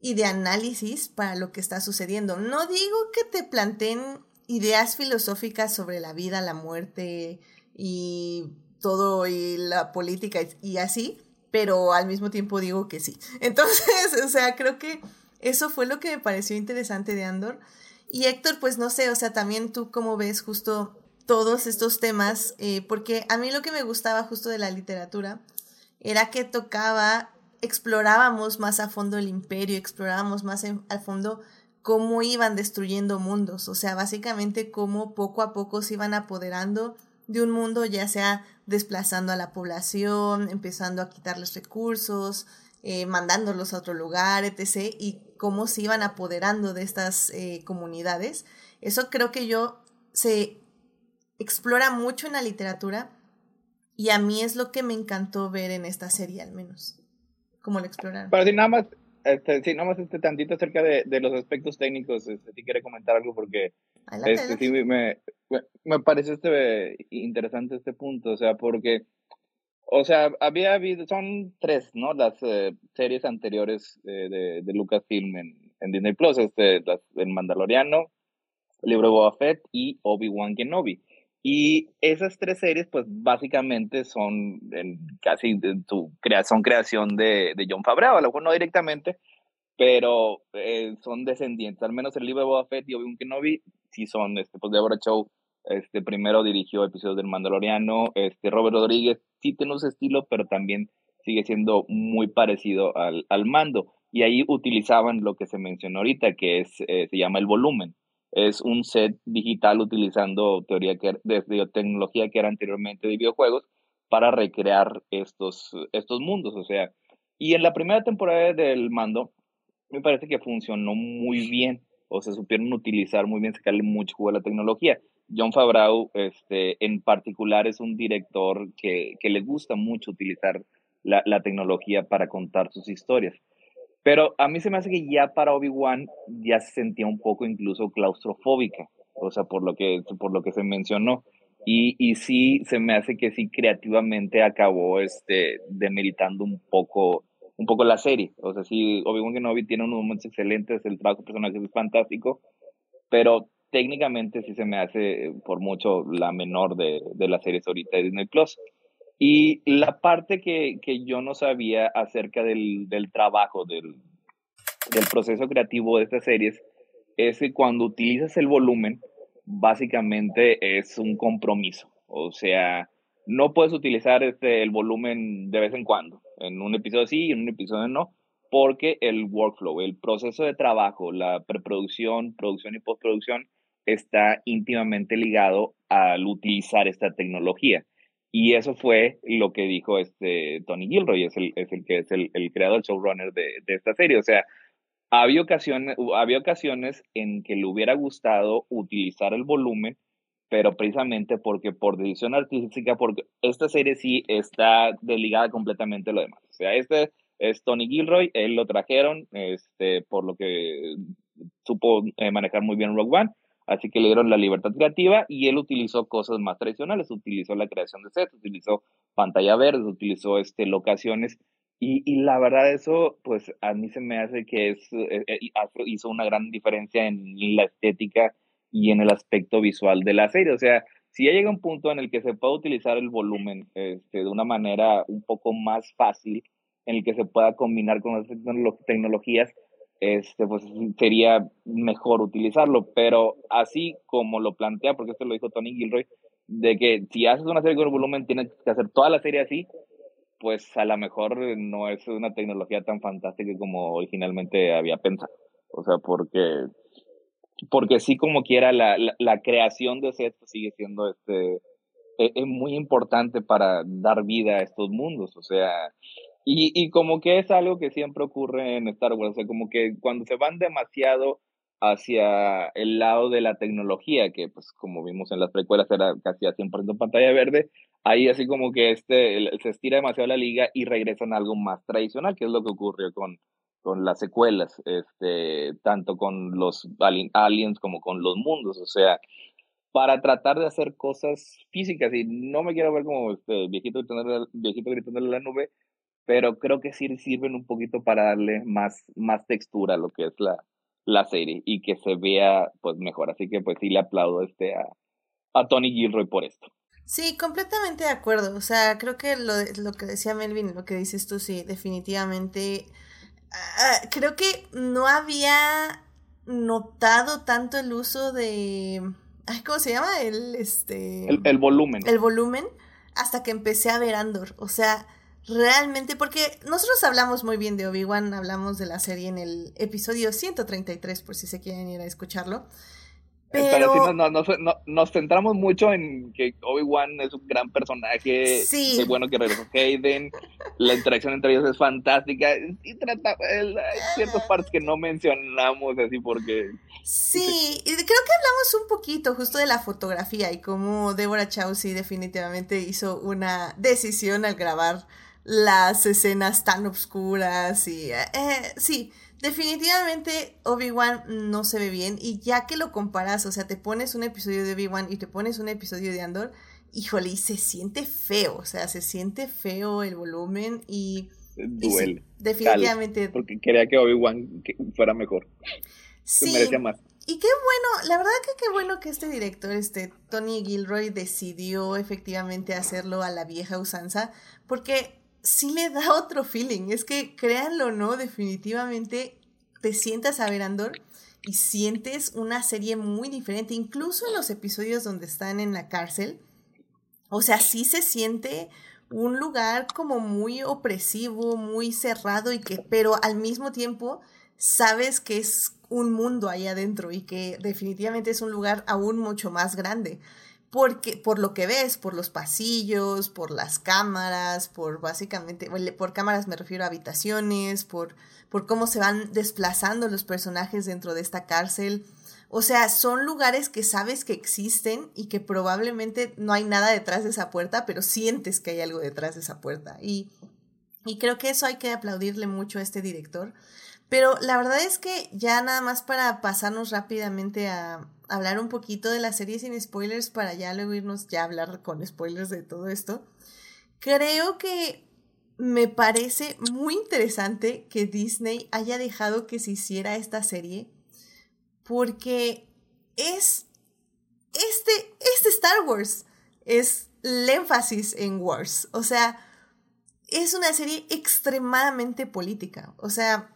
y de análisis para lo que está sucediendo. No digo que te planteen ideas filosóficas sobre la vida, la muerte y todo y la política y así, pero al mismo tiempo digo que sí. Entonces, o sea, creo que eso fue lo que me pareció interesante de Andor. Y Héctor, pues no sé, o sea, también tú cómo ves justo todos estos temas, eh, porque a mí lo que me gustaba justo de la literatura era que tocaba explorábamos más a fondo el imperio, explorábamos más a fondo cómo iban destruyendo mundos, o sea, básicamente cómo poco a poco se iban apoderando de un mundo, ya sea desplazando a la población, empezando a quitarles recursos, eh, mandándolos a otro lugar, etc., y cómo se iban apoderando de estas eh, comunidades. Eso creo que yo se explora mucho en la literatura, Y a mí es lo que me encantó ver en esta serie, al menos. Como lo exploraron. Para decir nada más, este, sí, nada más este tantito acerca de, de los aspectos técnicos, este, si quiere comentar algo porque este, sí me, me, me parece este, interesante este punto, o sea, porque, o sea, había habido, son tres, ¿no? Las eh, series anteriores de, de Lucasfilm en, en Disney Plus, este, las, El Mandaloriano, el libro de Boba Fett y Obi-Wan Kenobi. Y esas tres series, pues básicamente son en, casi su son creación de, de John Favreau, a lo mejor no directamente, pero eh, son descendientes. Al menos el libro de Boba Fett y Obi-Wan Kenobi sí son, este, pues Deborah Chow, este, primero dirigió episodios del Mandaloriano, este, Robert Rodríguez sí tiene su estilo, pero también sigue siendo muy parecido al, al mando. Y ahí utilizaban lo que se mencionó ahorita, que es, eh, se llama el volumen es un set digital utilizando teoría que, de tecnología que era anteriormente de videojuegos para recrear estos, estos mundos. O sea, y en la primera temporada del mando, me parece que funcionó muy bien. O se supieron utilizar muy bien, sacarle mucho juego a la tecnología. John Favreau, este, en particular, es un director que, que le gusta mucho utilizar la, la tecnología para contar sus historias. Pero a mí se me hace que ya para Obi-Wan ya se sentía un poco incluso claustrofóbica, o sea, por lo que, por lo que se mencionó. Y, y sí, se me hace que sí creativamente acabó este, demeritando un poco, un poco la serie. O sea, sí, Obi-Wan Kenobi tiene unos momentos excelentes, el trabajo de personajes es fantástico, pero técnicamente sí se me hace por mucho la menor de, de las series ahorita de Disney Plus. Y la parte que, que yo no sabía acerca del, del trabajo, del, del proceso creativo de estas series, es que cuando utilizas el volumen, básicamente es un compromiso. O sea, no puedes utilizar este, el volumen de vez en cuando. En un episodio sí y en un episodio no, porque el workflow, el proceso de trabajo, la preproducción, producción y postproducción está íntimamente ligado al utilizar esta tecnología. Y eso fue lo que dijo este Tony Gilroy, es el, es el que es el, el creador, showrunner de, de, esta serie. O sea, había ocasiones, había ocasiones en que le hubiera gustado utilizar el volumen, pero precisamente porque por decisión artística, porque esta serie sí está desligada completamente de lo demás. O sea, este es Tony Gilroy, él lo trajeron, este, por lo que supo eh, manejar muy bien Rogue One Así que le dieron la libertad creativa y él utilizó cosas más tradicionales, utilizó la creación de sets, utilizó pantalla verde, utilizó este, locaciones y, y la verdad eso pues a mí se me hace que es, eh, eh, hizo una gran diferencia en la estética y en el aspecto visual de la serie. O sea, si ya llega un punto en el que se puede utilizar el volumen este, de una manera un poco más fácil, en el que se pueda combinar con las tecnologías, este, pues sería mejor utilizarlo. Pero así como lo plantea, porque esto lo dijo Tony Gilroy, de que si haces una serie con volumen, tienes que hacer toda la serie así, pues a lo mejor no es una tecnología tan fantástica como originalmente había pensado. O sea, porque, porque sí como quiera, la, la, creación de sets sigue siendo este, es, es muy importante para dar vida a estos mundos. O sea, y, y como que es algo que siempre ocurre en Star Wars, o sea, como que cuando se van demasiado hacia el lado de la tecnología, que pues como vimos en las precuelas era casi a 100% pantalla verde, ahí así como que este, se estira demasiado la liga y regresan a algo más tradicional, que es lo que ocurrió con, con las secuelas, este, tanto con los aliens como con los mundos, o sea, para tratar de hacer cosas físicas, y no me quiero ver como este viejito, viejito gritándole a la nube, pero creo que sí sirven un poquito para darle más, más textura a lo que es la, la serie y que se vea pues mejor. Así que pues sí le aplaudo este a, a Tony Gilroy por esto. Sí, completamente de acuerdo. O sea, creo que lo, lo que decía Melvin, lo que dices tú, sí, definitivamente. Uh, creo que no había notado tanto el uso de. ¿Cómo se llama? El, este... el, el volumen. El volumen hasta que empecé a ver Andor. O sea, realmente, porque nosotros hablamos muy bien de Obi-Wan, hablamos de la serie en el episodio 133, por si se quieren ir a escucharlo. Pero, sí nos, nos, centramos mucho en que Obi-Wan es un gran personaje. Sí. Es bueno que regresó Hayden. La interacción entre ellos es fantástica. Y trata. hay ciertas partes que no mencionamos así porque. Sí, y creo que hablamos un poquito justo de la fotografía y cómo Deborah Chow sí definitivamente hizo una decisión al grabar las escenas tan oscuras y. Eh, sí Definitivamente Obi-Wan no se ve bien y ya que lo comparas, o sea, te pones un episodio de Obi-Wan y te pones un episodio de Andor, híjole, y se siente feo, o sea, se siente feo el volumen y... Duele. definitivamente. porque quería que Obi-Wan fuera mejor. Sí. merecía más. Y qué bueno, la verdad que qué bueno que este director, este Tony Gilroy, decidió efectivamente hacerlo a la vieja usanza, porque sí le da otro feeling. Es que, créanlo o no, definitivamente te sientas a ver Andor y sientes una serie muy diferente, incluso en los episodios donde están en la cárcel. O sea, sí se siente un lugar como muy opresivo, muy cerrado y que, pero al mismo tiempo sabes que es un mundo ahí adentro y que definitivamente es un lugar aún mucho más grande porque, por lo que ves, por los pasillos, por las cámaras, por básicamente, por cámaras me refiero a habitaciones, por, por cómo se van desplazando los personajes dentro de esta cárcel. O sea, son lugares que sabes que existen y que probablemente no hay nada detrás de esa puerta, pero sientes que hay algo detrás de esa puerta. Y, y creo que eso hay que aplaudirle mucho a este director. Pero la verdad es que ya nada más para pasarnos rápidamente a, hablar un poquito de la serie sin spoilers para ya luego irnos ya a hablar con spoilers de todo esto. Creo que me parece muy interesante que Disney haya dejado que se hiciera esta serie porque es este, este Star Wars es el énfasis en Wars. O sea, es una serie extremadamente política. O sea,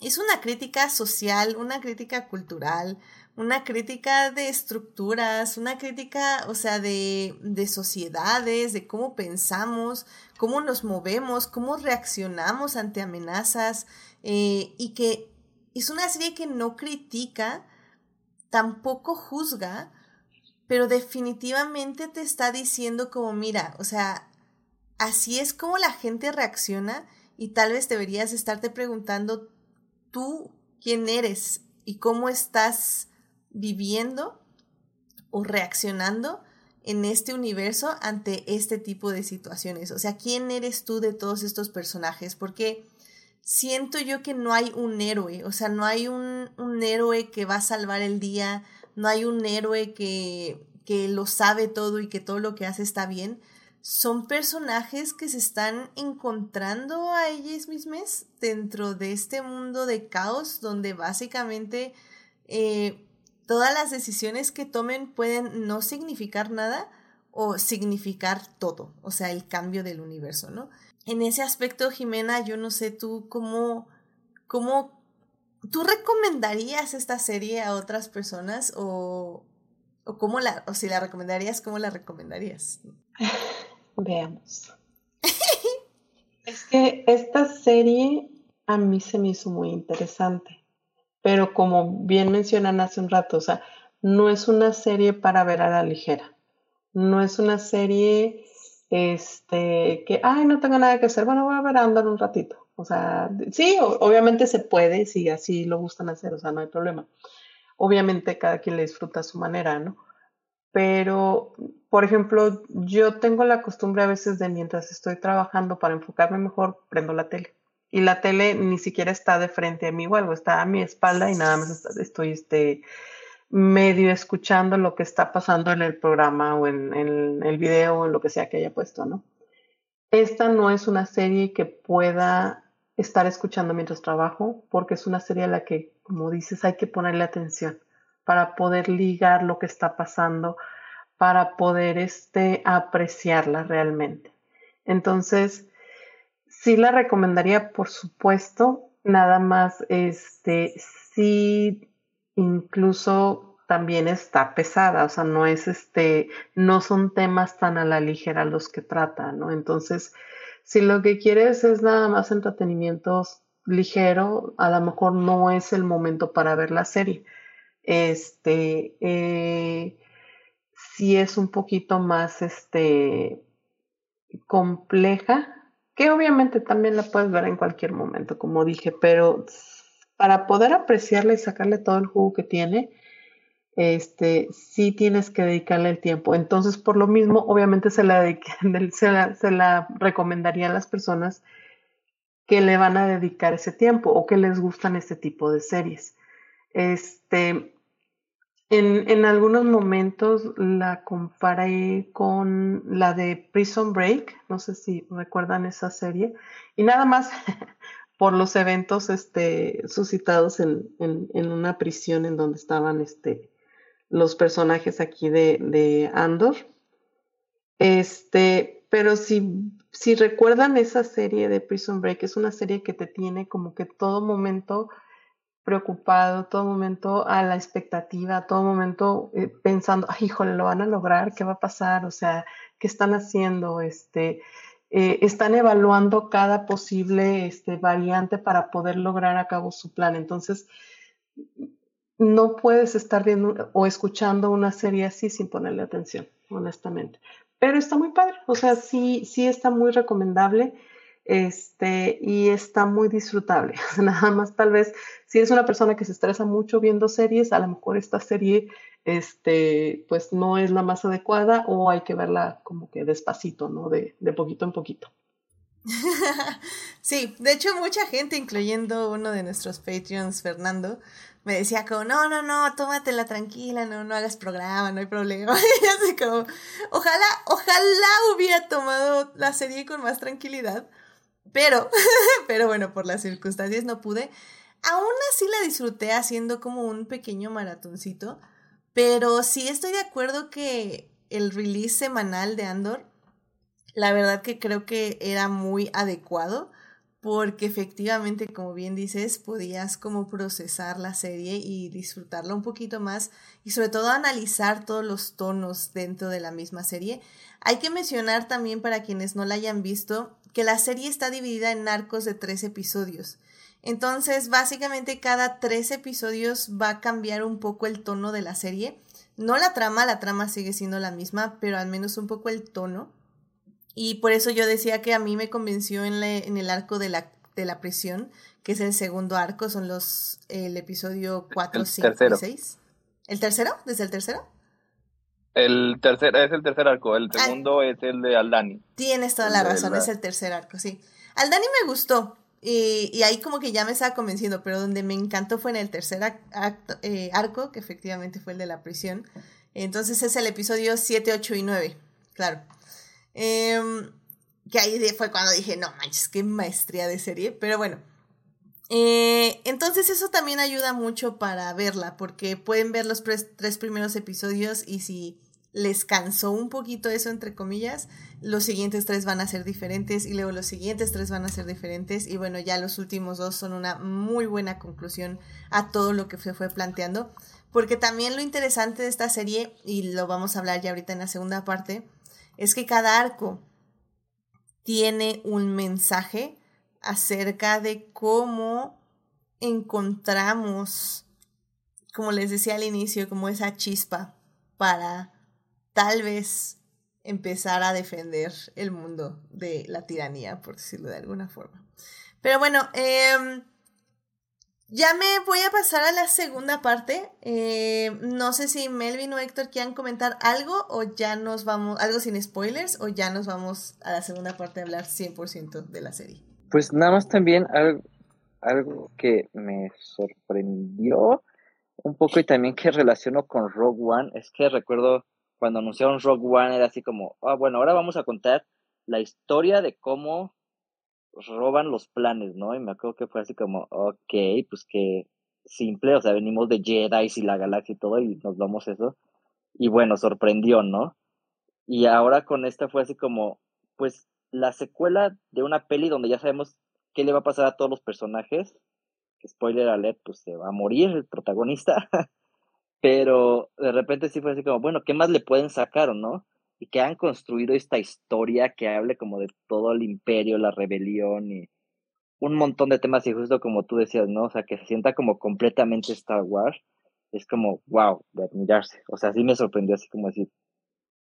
es una crítica social, una crítica cultural, una crítica de estructuras, una crítica, o sea, de, de sociedades, de cómo pensamos, cómo nos movemos, cómo reaccionamos ante amenazas, eh, y que es una serie que no critica, tampoco juzga, pero definitivamente te está diciendo como, mira, o sea, así es como la gente reacciona y tal vez deberías estarte preguntando tú quién eres y cómo estás viviendo o reaccionando en este universo ante este tipo de situaciones. O sea, ¿quién eres tú de todos estos personajes? Porque siento yo que no hay un héroe, o sea, no hay un, héroe que va a salvar el día, no hay un héroe que, que lo sabe todo y que todo lo que hace está bien. Son personajes que se están encontrando a ellos mismos dentro de este mundo de caos donde básicamente eh, todas las decisiones que tomen pueden no significar nada o significar todo, o sea, el cambio del universo, ¿no? En ese aspecto, Jimena, yo no sé tú cómo, cómo, ¿tú recomendarías esta serie a otras personas o, o cómo la, o si la recomendarías, cómo la recomendarías? Veamos. es que esta serie a mí se me hizo muy interesante pero como bien mencionan hace un rato, o sea, no es una serie para ver a la ligera. No es una serie este, que, ay, no tengo nada que hacer, bueno, voy a ver a andar un ratito. O sea, sí, obviamente se puede, si así lo gustan hacer, o sea, no hay problema. Obviamente cada quien le disfruta a su manera, ¿no? Pero, por ejemplo, yo tengo la costumbre a veces de mientras estoy trabajando para enfocarme mejor, prendo la tele y la tele ni siquiera está de frente a mí o algo, está a mi espalda y nada más estoy este, medio escuchando lo que está pasando en el programa o en, el video o en lo que sea que haya puesto, ¿no? Esta no es una serie que pueda estar escuchando mientras trabajo, porque es una serie a la que, como dices, hay que ponerle atención para poder ligar lo que está pasando, para poder este, apreciarla realmente. Entonces, Sí la recomendaría, por supuesto, nada más, este, sí, incluso también está pesada, o sea, no es este, no son temas tan a la ligera los que trata, ¿no? Entonces, si lo que quieres es nada más entretenimiento ligero, a lo mejor no es el momento para ver la serie. este, eh, sí es un poquito más, este, compleja, que obviamente también la puedes ver en cualquier momento, como dije, pero para poder apreciarla y sacarle todo el jugo que tiene, este, sí tienes que dedicarle el tiempo. Entonces, por lo mismo, obviamente se la, se la, se la recomendaría a las personas que le van a dedicar ese tiempo o que les gustan este tipo de series. Este, en, algunos momentos la comparé con la de Prison Break, no sé si recuerdan esa serie, y nada más por los eventos este, suscitados en, en, en una prisión en donde estaban este, los personajes aquí de, de Andor. Este, pero si, si recuerdan esa serie de Prison Break, es una serie que te tiene como que todo momento preocupado, todo momento a la expectativa, todo momento eh, pensando, ay, híjole, lo van a lograr, ¿qué va a pasar? O sea, ¿qué están haciendo? Este, eh, están evaluando cada posible este, variante para poder lograr a cabo su plan. Entonces, no puedes estar viendo o escuchando una serie así sin ponerle atención, honestamente. Pero está muy padre, o sea, sí, sí está muy recomendable este, y está muy disfrutable. Nada más tal vez si eres una persona que se estresa mucho viendo series, a lo mejor esta serie este, pues no es la más adecuada o hay que verla como que despacito, ¿no? De, de poquito en poquito. sí, de hecho mucha gente, incluyendo uno de nuestros Patreons, Fernando, me decía como, no, no, no, tómatela tranquila, no, no hagas programa, no hay problema. y así como, ojalá, ojalá hubiera tomado la serie con más tranquilidad, pero, pero bueno, por las circunstancias no pude. Aún así la disfruté haciendo como un pequeño maratoncito, pero sí estoy de acuerdo que el release semanal de Andor, la verdad que creo que era muy adecuado porque efectivamente, como bien dices, podías como procesar la serie y disfrutarla un poquito más y sobre todo analizar todos los tonos dentro de la misma serie. Hay que mencionar también para quienes no la hayan visto que la serie está dividida en arcos de tres episodios. Entonces, básicamente cada tres episodios va a cambiar un poco el tono de la serie. No la trama, la trama sigue siendo la misma, pero al menos un poco el tono. Y por eso yo decía que a mí me convenció en, en el arco de la, de la prisión, que es el segundo arco, son los el episodio 4, 5 y 6. ¿El tercero? ¿Desde el tercero? El tercer, es el tercer arco, el segundo es el de Aldani. Tienes toda la razón, es el tercer arco, sí. Aldani me gustó, y, y, ahí como que ya me estaba convenciendo, pero donde me encantó fue en el tercer acto, eh, arco, que efectivamente fue el de la prisión. Entonces es el episodio 7, 8 y 9, claro. Em, que ahí fue cuando dije, no manches, qué maestría de serie. Pero bueno. Eh, entonces eso también ayuda mucho para verla, porque pueden ver los tres primeros episodios y si les cansó un poquito eso, entre comillas, los siguientes tres van a ser diferentes y luego los siguientes tres van a ser diferentes. Y bueno, ya los últimos dos son una muy buena conclusión a todo lo que se fue planteando, porque también lo interesante de esta serie, y lo vamos a hablar ya ahorita en la segunda parte, es que cada arco tiene un mensaje acerca de cómo encontramos, como les decía al inicio, como esa chispa para tal vez empezar a defender el mundo de la tiranía, por decirlo de alguna forma. Pero bueno, eh, ya me voy a pasar a la segunda parte. Eh, no sé si Melvin o Héctor quieran comentar algo o ya nos vamos, algo sin spoilers, o ya nos vamos a la segunda parte a hablar 100% de la serie. Pues nada más también algo, algo que me sorprendió un poco y también que relaciono con Rogue One es que recuerdo cuando anunciaron Rogue One era así como, ah, bueno, ahora vamos a contar la historia de cómo roban los planes, ¿no? Y me acuerdo que fue así como, ok, pues que simple, o sea, venimos de Jedi y la galaxia y todo y nos vamos eso. Y bueno, sorprendió, ¿no? Y ahora con esta fue así como, pues la secuela de una peli donde ya sabemos qué le va a pasar a todos los personajes. Spoiler alert, pues se va a morir el protagonista. Pero de repente sí fue así como, bueno, ¿qué más le pueden sacar, no? y que han construido esta historia que hable como de todo el imperio, la rebelión y un montón de temas y justo como tú decías, ¿no? O sea, que se sienta como completamente Star Wars. es como, wow, de admirarse. O sea, sí me sorprendió así como decir,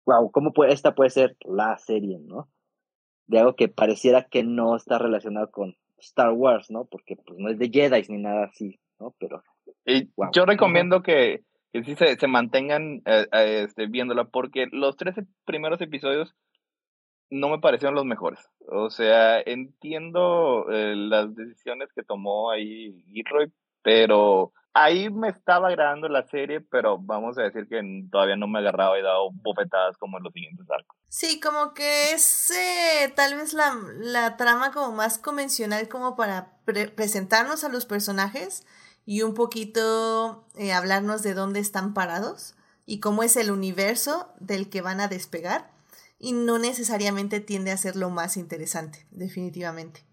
wow, ¿cómo puede, esta puede ser la serie, ¿no? De algo que pareciera que no está relacionado con Star Wars, ¿no? Porque pues no es de Jedi ni nada así, ¿no? Pero... Yo recomiendo que, que sí se, se mantengan eh, eh, este, viéndola porque los 13 primeros episodios no me parecieron los mejores. O sea, entiendo eh, las decisiones que tomó ahí Gilroy, pero ahí me estaba agradando la serie, pero vamos a decir que todavía no me agarraba y dado bofetadas como en los siguientes arcos. Sí, como que es eh, tal vez la, la, trama como más convencional como para presentarnos a los personajes y un poquito eh, hablarnos de dónde están parados y cómo es el universo del que van a despegar y no necesariamente tiende a ser lo más interesante, definitivamente.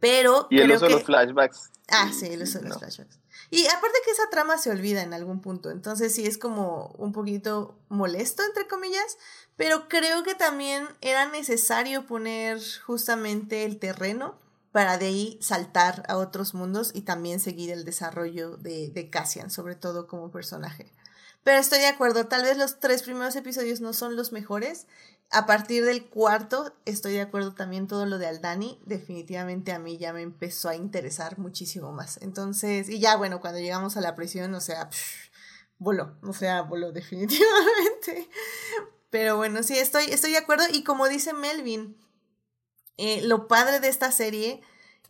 Pero y el uso de los flashbacks. Ah, sí, el uso de los flashbacks. Y aparte que esa trama se olvida en algún punto, entonces sí es como un poquito molesto, entre comillas, pero creo que también era necesario poner justamente el terreno para de ahí saltar a otros mundos y también seguir el desarrollo de, de Cassian, sobre todo como personaje. Pero estoy de acuerdo, tal vez los tres primeros episodios no son los mejores. A partir del cuarto, estoy de acuerdo también todo lo de Aldani. Definitivamente a mí ya me empezó a interesar muchísimo más. Entonces, y ya bueno, cuando llegamos a la prisión, o sea, voló, o sea, voló definitivamente. Pero bueno, sí, estoy, estoy de acuerdo. Y como dice Melvin, eh, lo padre de esta serie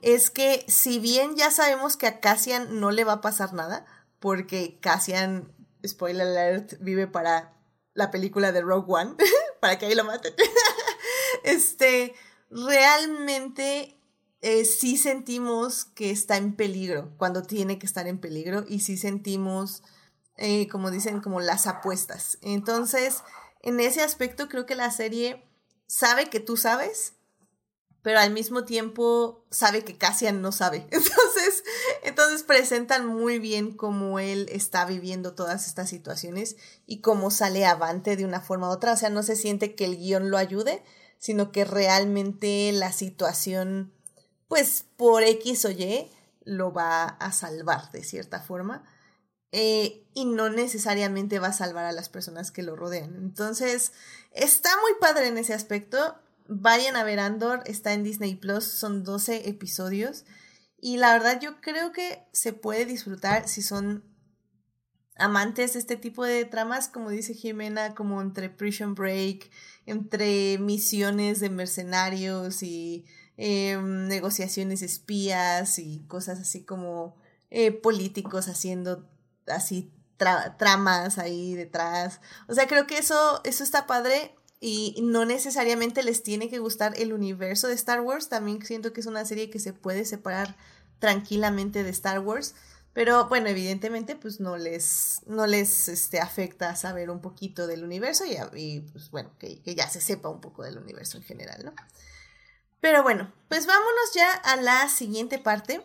es que si bien ya sabemos que a Cassian no le va a pasar nada, porque Cassian spoiler alert, vive para la película de Rogue One, para que ahí lo maten. este, realmente eh, sí sentimos que está en peligro, cuando tiene que estar en peligro, y sí sentimos, eh, como dicen, como las apuestas. Entonces, en ese aspecto creo que la serie sabe que tú sabes, pero al mismo tiempo sabe que Cassian no sabe. Entonces, entonces presentan muy bien cómo él está viviendo todas estas situaciones y cómo sale avante de una forma u otra. O sea, no se siente que el guion lo ayude, sino que realmente la situación, pues por X o Y, lo va a salvar de cierta forma. Eh, y no necesariamente va a salvar a las personas que lo rodean. Entonces, está muy padre en ese aspecto. Vayan a ver Andor, está en Disney Plus, son 12 episodios. Y la verdad yo creo que se puede disfrutar si son amantes de este tipo de tramas, como dice Jimena, como entre Prison Break, entre misiones de mercenarios y em, negociaciones espías y cosas así como eh, políticos haciendo así tramas ahí detrás. O sea, creo que eso, eso está padre y no necesariamente les tiene que gustar el universo de Star Wars, también siento que es una serie que se puede separar tranquilamente de Star Wars, pero bueno, evidentemente pues no les, no les este, afecta saber un poquito del universo y, y pues bueno, que, que, ya se sepa un poco del universo en general, ¿no? Pero bueno, pues vámonos ya a la siguiente parte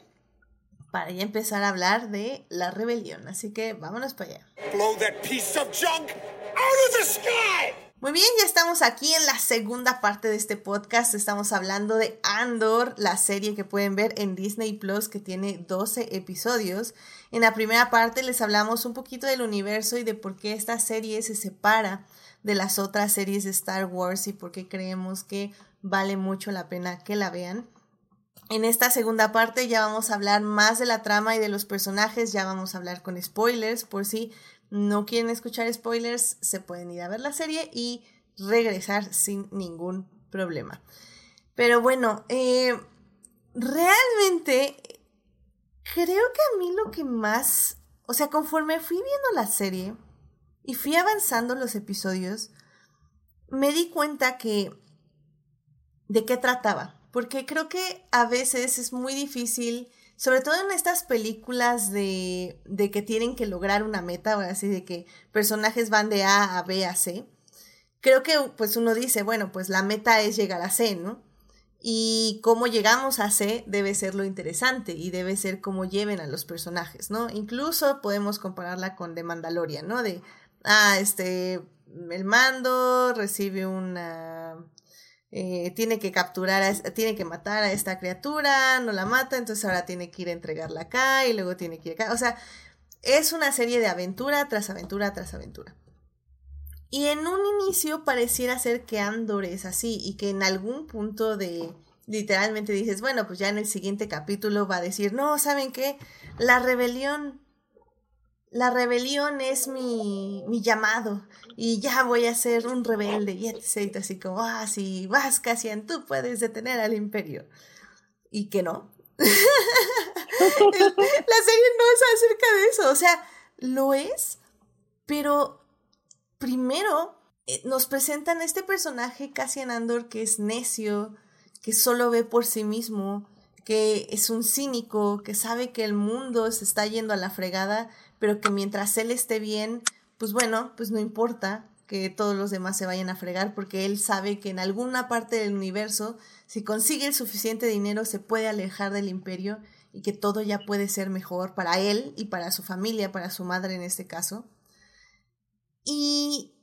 para ya empezar a hablar de la rebelión, así que vámonos para allá. Blow that piece of junk out of the sky! Muy bien, ya estamos aquí en la segunda parte de este podcast. Estamos hablando de Andor, la serie que pueden ver en Disney Plus que tiene 12 episodios. En la primera parte les hablamos un poquito del universo y de por qué esta serie se separa de las otras series de Star Wars y por qué creemos que vale mucho la pena que la vean. En esta segunda parte ya vamos a hablar más de la trama y de los personajes, ya vamos a hablar con spoilers por si no quieren escuchar spoilers, se pueden ir a ver la serie y regresar sin ningún problema. Pero bueno, eh, realmente creo que a mí lo que más, o sea, conforme fui viendo la serie y fui avanzando los episodios, me di cuenta que de qué trataba, porque creo que a veces es muy difícil sobre todo en estas películas de, de que tienen que lograr una meta, o así de que personajes van de A a B a C, creo que pues uno dice, bueno, pues la meta es llegar a C, ¿no? Y cómo llegamos a C debe ser lo interesante y debe ser cómo lleven a los personajes, ¿no? Incluso podemos compararla con The Mandalorian, ¿no? De, ah, este, el mando recibe una eh, tiene que capturar, tiene que matar a esta criatura, no la mata, entonces ahora tiene que ir a entregarla acá y luego tiene que ir acá. O sea, es una serie de aventura tras aventura tras aventura. Y en un inicio pareciera ser que Andor es así y que en algún punto de literalmente dices, bueno, pues ya en el siguiente capítulo va a decir, no, ¿saben qué? La rebelión, la rebelión es mi, mi llamado y ya voy a ser un rebelde y etc. Así como, ah, vas, Cassian, tú puedes detener al imperio. Y que no. la serie no es acerca de eso, o sea, lo es, pero primero eh, nos presentan este personaje Cassian Andor que es necio, que solo ve por sí mismo, que es un cínico, que sabe que el mundo se está yendo a la fregada, pero que mientras él esté bien, pues bueno, pues no importa que todos los demás se vayan a fregar, porque él sabe que en alguna parte del universo, si consigue el suficiente dinero, se puede alejar del imperio y que todo ya puede ser mejor para él y para su familia, para su madre en este caso. Y,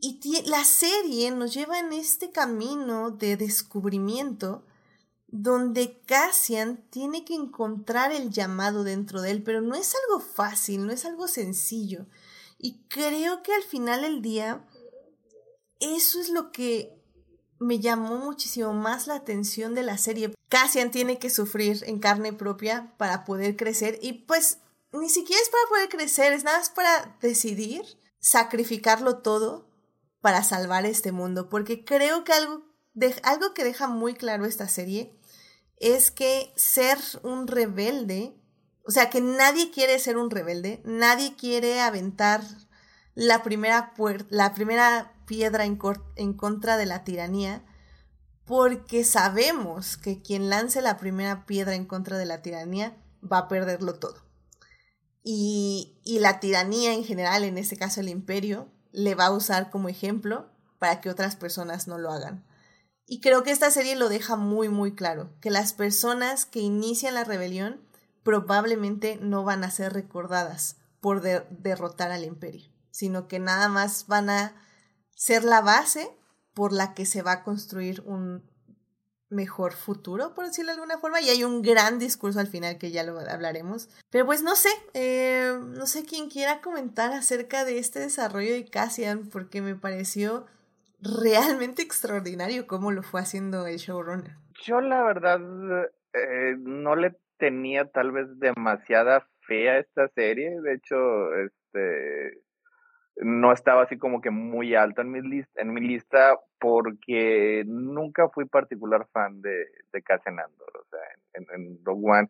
y la serie nos lleva en este camino de descubrimiento donde Cassian tiene que encontrar el llamado dentro de él, pero no es algo fácil, no es algo sencillo. Y creo que al final del día, eso es lo que me llamó muchísimo más la atención de la serie. Cassian tiene que sufrir en carne propia para poder crecer y pues ni siquiera es para poder crecer, es nada más para decidir sacrificarlo todo para salvar este mundo, porque creo que algo, de, algo que deja muy claro esta serie es que ser un rebelde, o sea, que nadie quiere ser un rebelde, nadie quiere aventar la primera, la primera piedra en, en contra de la tiranía, porque sabemos que quien lance la primera piedra en contra de la tiranía va a perderlo todo. Y, la tiranía en general, en este caso el imperio, le va a usar como ejemplo para que otras personas no lo hagan. Y creo que esta serie lo deja muy, muy claro, que las personas que inician la rebelión probablemente no van a ser recordadas por derrotar al imperio, sino que nada más van a ser la base por la que se va a construir un, mejor futuro, por decirlo de alguna forma, y hay un gran discurso al final que ya lo hablaremos. Pero pues no sé, eh, no sé quién quiera comentar acerca de este desarrollo de Cassian, porque me pareció realmente extraordinario cómo lo fue haciendo el showrunner. Yo la verdad eh, no le tenía tal vez demasiada fe a esta serie, de hecho, este no estaba así como que muy alto en mi lista, en mi lista porque nunca fui particular fan de, de Cassian Andor, o sea, en, en Rogue One.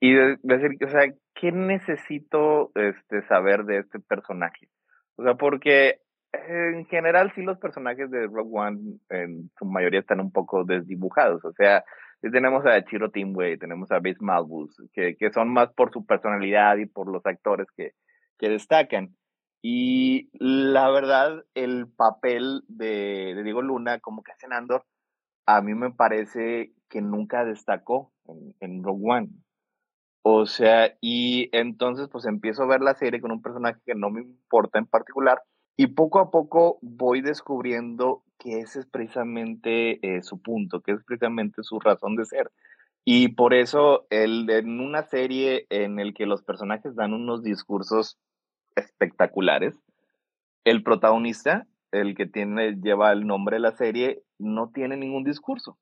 Y decir, o sea, ¿qué necesito este, saber de este personaje? O sea, porque en general sí los personajes de Rogue One en su mayoría están un poco desdibujados, o sea, tenemos a Chiro Timway, tenemos a Base Malbus, que, que son más por su personalidad y por los actores que, que destacan. Y la verdad, el papel de, Diego Luna como que hacen Andor, a mí me parece que nunca destacó en, en Rogue One. O sea, y entonces pues empiezo a ver la serie con un personaje que no me importa en particular y poco a poco voy descubriendo que ese es precisamente eh, su punto, que es precisamente su razón de ser. Y por eso el, en una serie en el que los personajes dan unos discursos espectaculares. El protagonista, el que tiene, lleva el nombre de la serie, no tiene ningún discurso.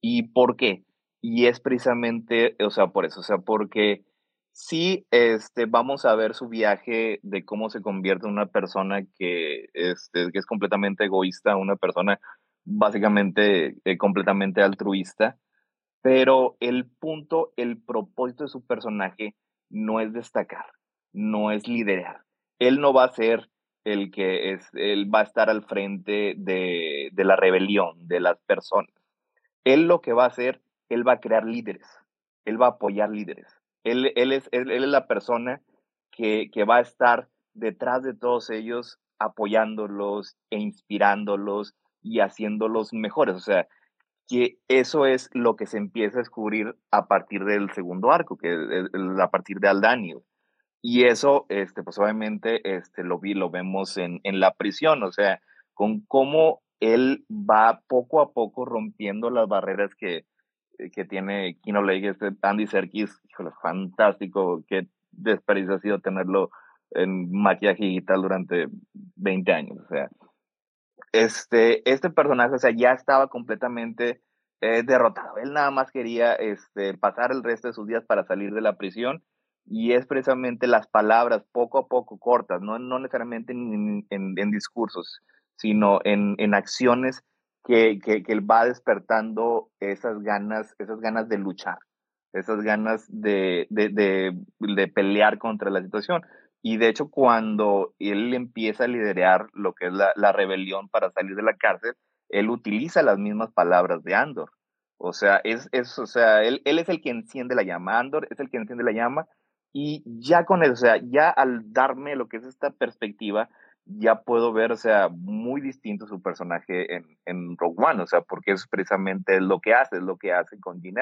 ¿Y por qué? Y es precisamente, o sea, por eso, o sea, porque sí, este, vamos a ver su viaje de cómo se convierte en una persona que, este, que es completamente egoísta, una persona básicamente eh, completamente altruista, pero el punto, el propósito de su personaje no es destacar, no es liderar, él no va a ser el que es, él va a estar al frente de, de la rebelión, de las personas. Él lo que va a hacer, él va a crear líderes, él va a apoyar líderes. Él, es, la persona que, va a estar detrás de todos ellos apoyándolos e inspirándolos y haciéndolos mejores. O sea, que eso es lo que se empieza a descubrir a partir del segundo arco, que es a partir de Aldanio. Y eso, este, pues obviamente, este, lo vi, lo vemos en la prisión, o sea, con cómo él va poco a poco rompiendo las barreras que, que tiene Kino Lake, este Andy Serkis, híjole, fantástico, qué desperdicio ha sido tenerlo en maquillaje digital durante 20 años. O sea, este, este personaje, o sea, ya estaba completamente eh, derrotado. Él nada más quería este, pasar el resto de sus días para salir de la prisión y es precisamente las palabras poco a poco cortas, no, no necesariamente en, en, discursos, sino en, en acciones que, que, que, él va despertando esas ganas, esas ganas de luchar, esas ganas de, de, de, pelear contra la situación. Y de hecho, cuando él empieza a liderar lo que es la, la, rebelión para salir de la cárcel, él utiliza las mismas palabras de Andor. O sea, es, es, o sea él, él es el que enciende la llama. Andor es el que enciende la llama. Y ya con eso, o sea, ya al darme lo que es esta perspectiva, ya puedo ver, o sea, muy distinto su personaje en, en Rogue One, o sea, porque es precisamente lo que hace, es lo que hace con Jyn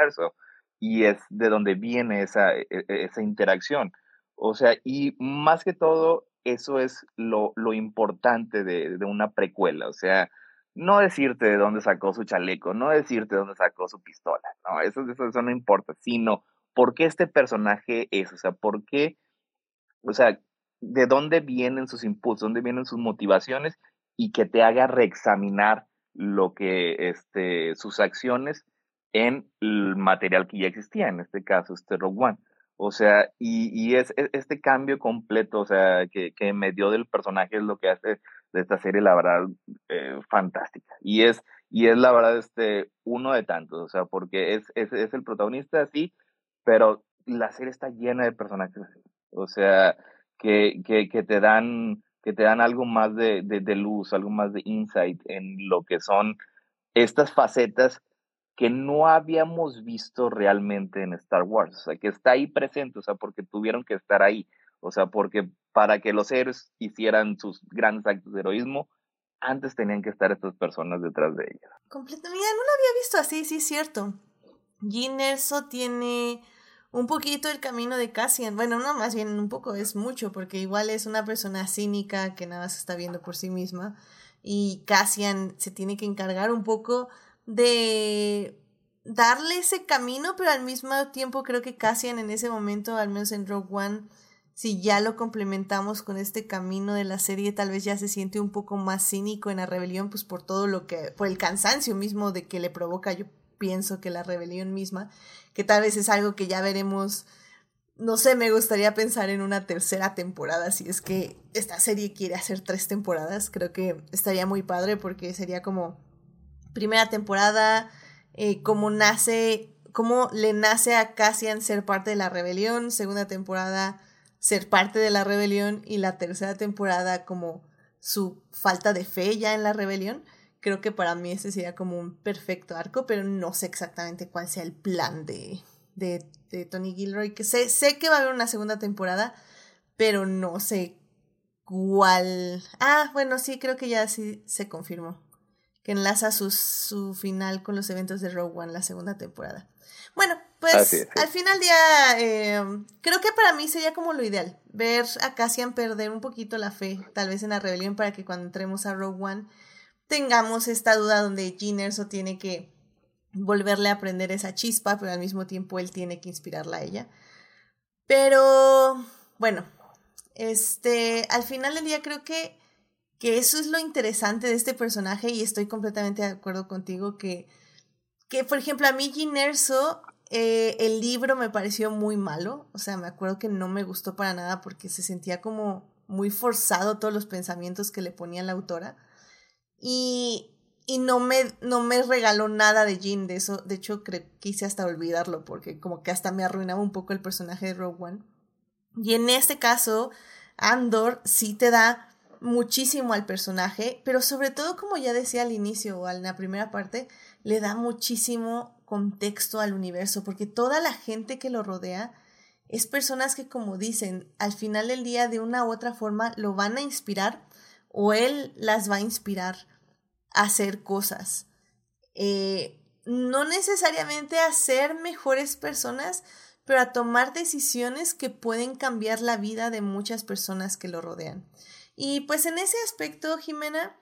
y es de donde viene esa, e, e, esa interacción. O sea, y más que todo, eso es lo, lo importante de, de, una precuela. O sea, no decirte de dónde sacó su chaleco, no decirte de dónde sacó su pistola. No, eso, eso, eso no importa, sino por qué este personaje es. O sea, por qué, o sea, de dónde vienen sus impulsos, dónde vienen sus motivaciones y que te haga reexaminar lo que, este, sus acciones en el material que ya existía, en este caso, este Rogue One. O sea, y, y es, e, este cambio completo, o sea, que, que me dio del personaje es lo que hace de esta serie, la verdad, eh, fantástica. Y es, y es la verdad, este, uno de tantos, o sea, porque es, es, es el protagonista, sí, pero la serie está llena de personajes. O sea, que, que, te dan que te dan algo más de, de, luz, algo más de insight en lo que son estas facetas que no habíamos visto realmente en Star Wars, o sea, que está ahí presente, o sea, porque tuvieron que estar ahí, o sea, porque para que los héroes hicieran sus grandes actos de heroísmo, antes tenían que estar estas personas detrás de ellas. Completamente, no lo había visto así, sí es cierto. Jyn Erso tiene un poquito el camino de Cassian, bueno, no, más bien un poco, es mucho, porque igual es una persona cínica que nada se está viendo por sí misma, y Cassian se tiene que encargar un poco de darle ese camino, pero al mismo tiempo creo que Cassian en ese momento, al menos en Rogue One, si ya lo complementamos con este camino de la serie, tal vez ya se siente un poco más cínico en la rebelión, pues por todo lo que, por el cansancio mismo de que le provoca, yo pienso que la rebelión misma, que tal vez es algo que ya veremos, no sé, me gustaría pensar en una tercera temporada, si es que esta serie quiere hacer tres temporadas, creo que estaría muy padre porque sería como primera temporada, eh, cómo nace, cómo le nace a Cassian ser parte de la rebelión, segunda temporada ser parte de la rebelión y la tercera temporada como su falta de fe ya en la rebelión. Creo que para mí ese sería como un perfecto arco, pero no sé exactamente cuál sea el plan de, de, de Tony Gilroy. Que sé, sé que va a haber una segunda temporada, pero no sé cuál. Ah, bueno, sí, creo que ya sí se confirmó que enlaza su, su final con los eventos de Rogue One, la segunda temporada. Bueno, pues al final día em, creo que para mí sería como lo ideal, ver a Cassian perder un poquito la fe, tal vez en la rebelión, para que cuando entremos a Rogue One tengamos esta duda donde Gene Erso tiene que volverle a aprender esa chispa, pero al mismo tiempo él tiene que inspirarla a ella. Pero bueno, este, al final del día creo que que eso es lo interesante de este personaje y estoy completamente de acuerdo contigo que, que por ejemplo, a mí Ginerso, eh, el libro me pareció muy malo, o sea, me acuerdo que no me gustó para nada porque se sentía como muy forzado todos los pensamientos que le ponía la autora y, y no, me, no me regaló nada de Jean, de eso, de hecho creo, quise hasta olvidarlo porque como que hasta me arruinaba un poco el personaje de Rogue One. Y en este caso, Andor sí te da muchísimo al personaje, pero sobre todo, como ya decía al inicio o en la primera parte, le da muchísimo contexto al universo, porque toda la gente que lo rodea es personas que, como dicen, al final del día, de una u otra forma, lo van a inspirar o él las va a inspirar hacer cosas. Eh, no necesariamente a ser mejores personas, pero a tomar decisiones que pueden cambiar la vida de muchas personas que lo rodean. Y pues en ese aspecto, Jimena,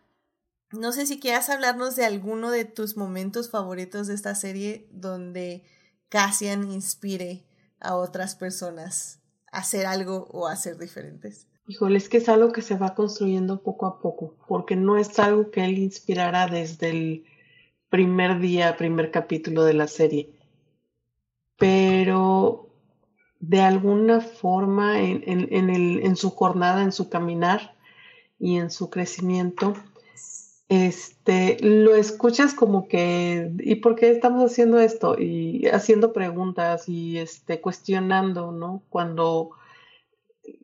no sé si quieras hablarnos de alguno de tus momentos favoritos de esta serie donde Cassian inspire a otras personas hacer algo o hacer diferentes. Híjole, es que es algo que se va construyendo poco a poco, porque no es algo que él inspirara desde el primer día, primer capítulo de la serie. Pero de alguna forma en, en, el, en su jornada, en su caminar y en su crecimiento, este, lo escuchas como que, ¿y por qué estamos haciendo esto? Y haciendo preguntas y este, cuestionando, ¿no? Cuando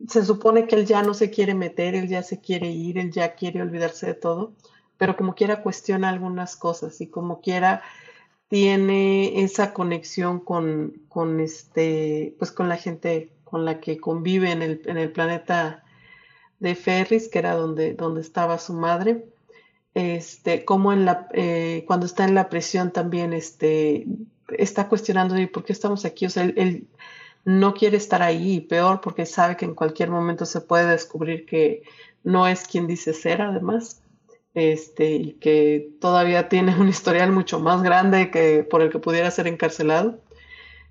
se supone que él ya no se quiere meter, él ya se quiere ir, él ya quiere olvidarse de todo, pero como quiera cuestiona algunas cosas y como quiera tiene esa conexión con, con este, pues con la gente con la que convive en el, en el planeta de Ferris, que era donde, donde estaba su madre. Este, como en la, eh, cuando está en la prisión también, este, está cuestionando por qué estamos aquí. O sea, él, no quiere estar ahí, peor porque sabe que en cualquier momento se puede descubrir que no es quien dice ser, además este, y que todavía tiene un historial mucho más grande que por el que pudiera ser encarcelado.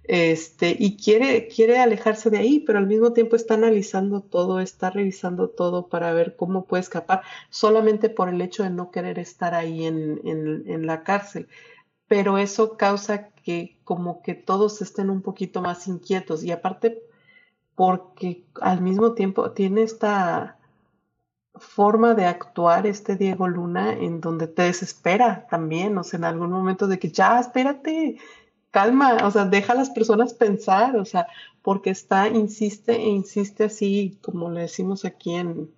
Este, y quiere, quiere alejarse de ahí, pero al mismo tiempo está analizando todo, está revisando todo para ver cómo puede escapar, solamente por el hecho de no querer estar ahí en, en, en la cárcel. Pero eso causa que como que todos estén un poquito más inquietos y aparte porque al mismo tiempo tiene esta, forma de actuar este Diego Luna en donde te desespera también, o sea, en algún momento de que ya, espérate, calma, o sea, deja a las personas pensar, o sea, porque está, insiste e insiste así, como le decimos aquí en,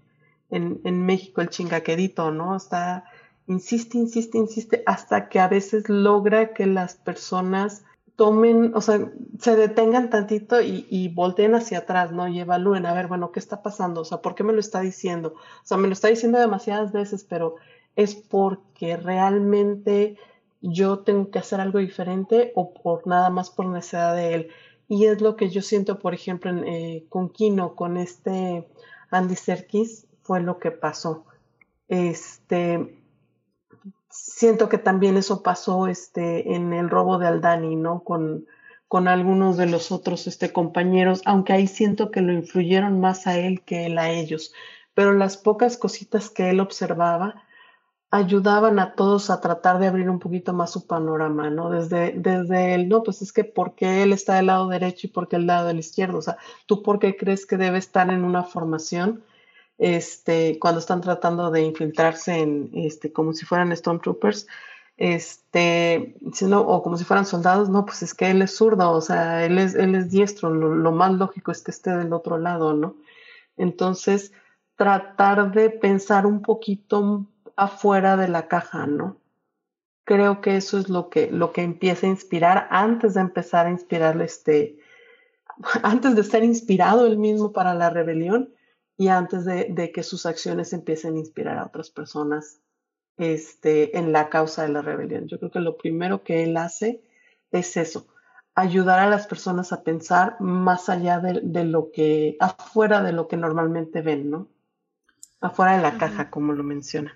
en, México, el chingaquedito, ¿no? Está, insiste, insiste, insiste, hasta que a veces logra que las personas tomen, o sea, se detengan tantito y, y, volteen hacia atrás, ¿no? Y evalúen, a ver, bueno, ¿qué está pasando? O sea, ¿por qué me lo está diciendo? O sea, me lo está diciendo demasiadas veces, pero es porque realmente yo tengo que hacer algo diferente o por nada más por necesidad de él. Y es lo que yo siento, por ejemplo, en, eh, con Kino, con este Andy Serkis, fue lo que pasó. Este, siento que también eso pasó este, en el robo de Aldani, ¿no? Con, con algunos de los otros este, compañeros, aunque ahí siento que lo influyeron más a él que a ellos. Pero las pocas cositas que él observaba ayudaban a todos a tratar de abrir un poquito más su panorama, ¿no? Desde, desde él, no, pues es que porque él está del lado derecho y porque el lado del izquierdo, o sea, ¿tú por qué crees que debe estar en una formación? Este, cuando están tratando de infiltrarse en, este, como si fueran Stormtroopers, este, sino, o como si fueran soldados, no, pues es que él es zurdo, o sea, él es, él es diestro, lo, más lógico es que esté del otro lado, ¿no? Entonces, tratar de pensar un poquito afuera de la caja, ¿no? Creo que eso es lo que, lo que empieza a inspirar antes de empezar a inspirarle este, antes de ser inspirado él mismo para la rebelión, y antes de, que sus acciones empiecen a inspirar a otras personas este, en la causa de la rebelión. Yo creo que lo primero que él hace es eso, ayudar a las personas a pensar más allá de, lo que, afuera de lo que normalmente ven, ¿no? Afuera de la caja, como lo menciona.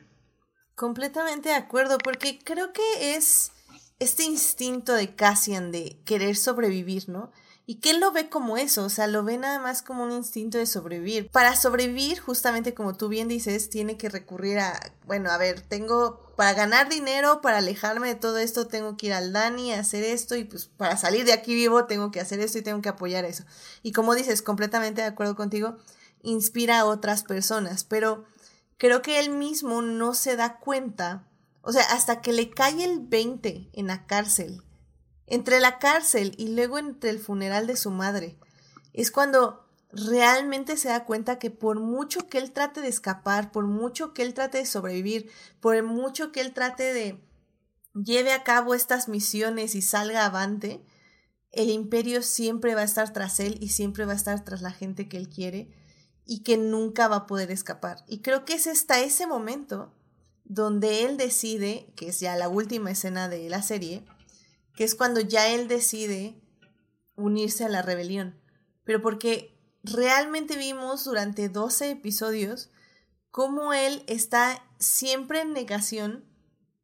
Completamente de acuerdo, porque creo que es este instinto de Cassian de querer sobrevivir, ¿no? Y que él lo ve como eso, o sea, lo ve nada más como un instinto de sobrevivir. Para sobrevivir, justamente como tú bien dices, tiene que recurrir a, bueno, a ver, tengo, para ganar dinero, para alejarme de todo esto, tengo que ir al Dani a hacer esto y pues para salir de aquí vivo tengo que hacer esto y tengo que apoyar eso. Y como dices, completamente de acuerdo contigo, inspira a otras personas, pero creo que él mismo no se da cuenta, o sea, hasta que le cae el 20 en la cárcel entre la cárcel y luego entre el funeral de su madre. Es cuando realmente se da cuenta que por mucho que él trate de escapar, por mucho que él trate de sobrevivir, por mucho que él trate de lleve a cabo estas misiones y salga avante, el imperio siempre va a estar tras él y siempre va a estar tras la gente que él quiere y que nunca va a poder escapar. Y creo que es hasta ese momento donde él decide, que es ya la última escena de la serie, que es cuando ya él decide unirse a la rebelión. Pero porque realmente vimos durante 12 episodios cómo él está siempre en negación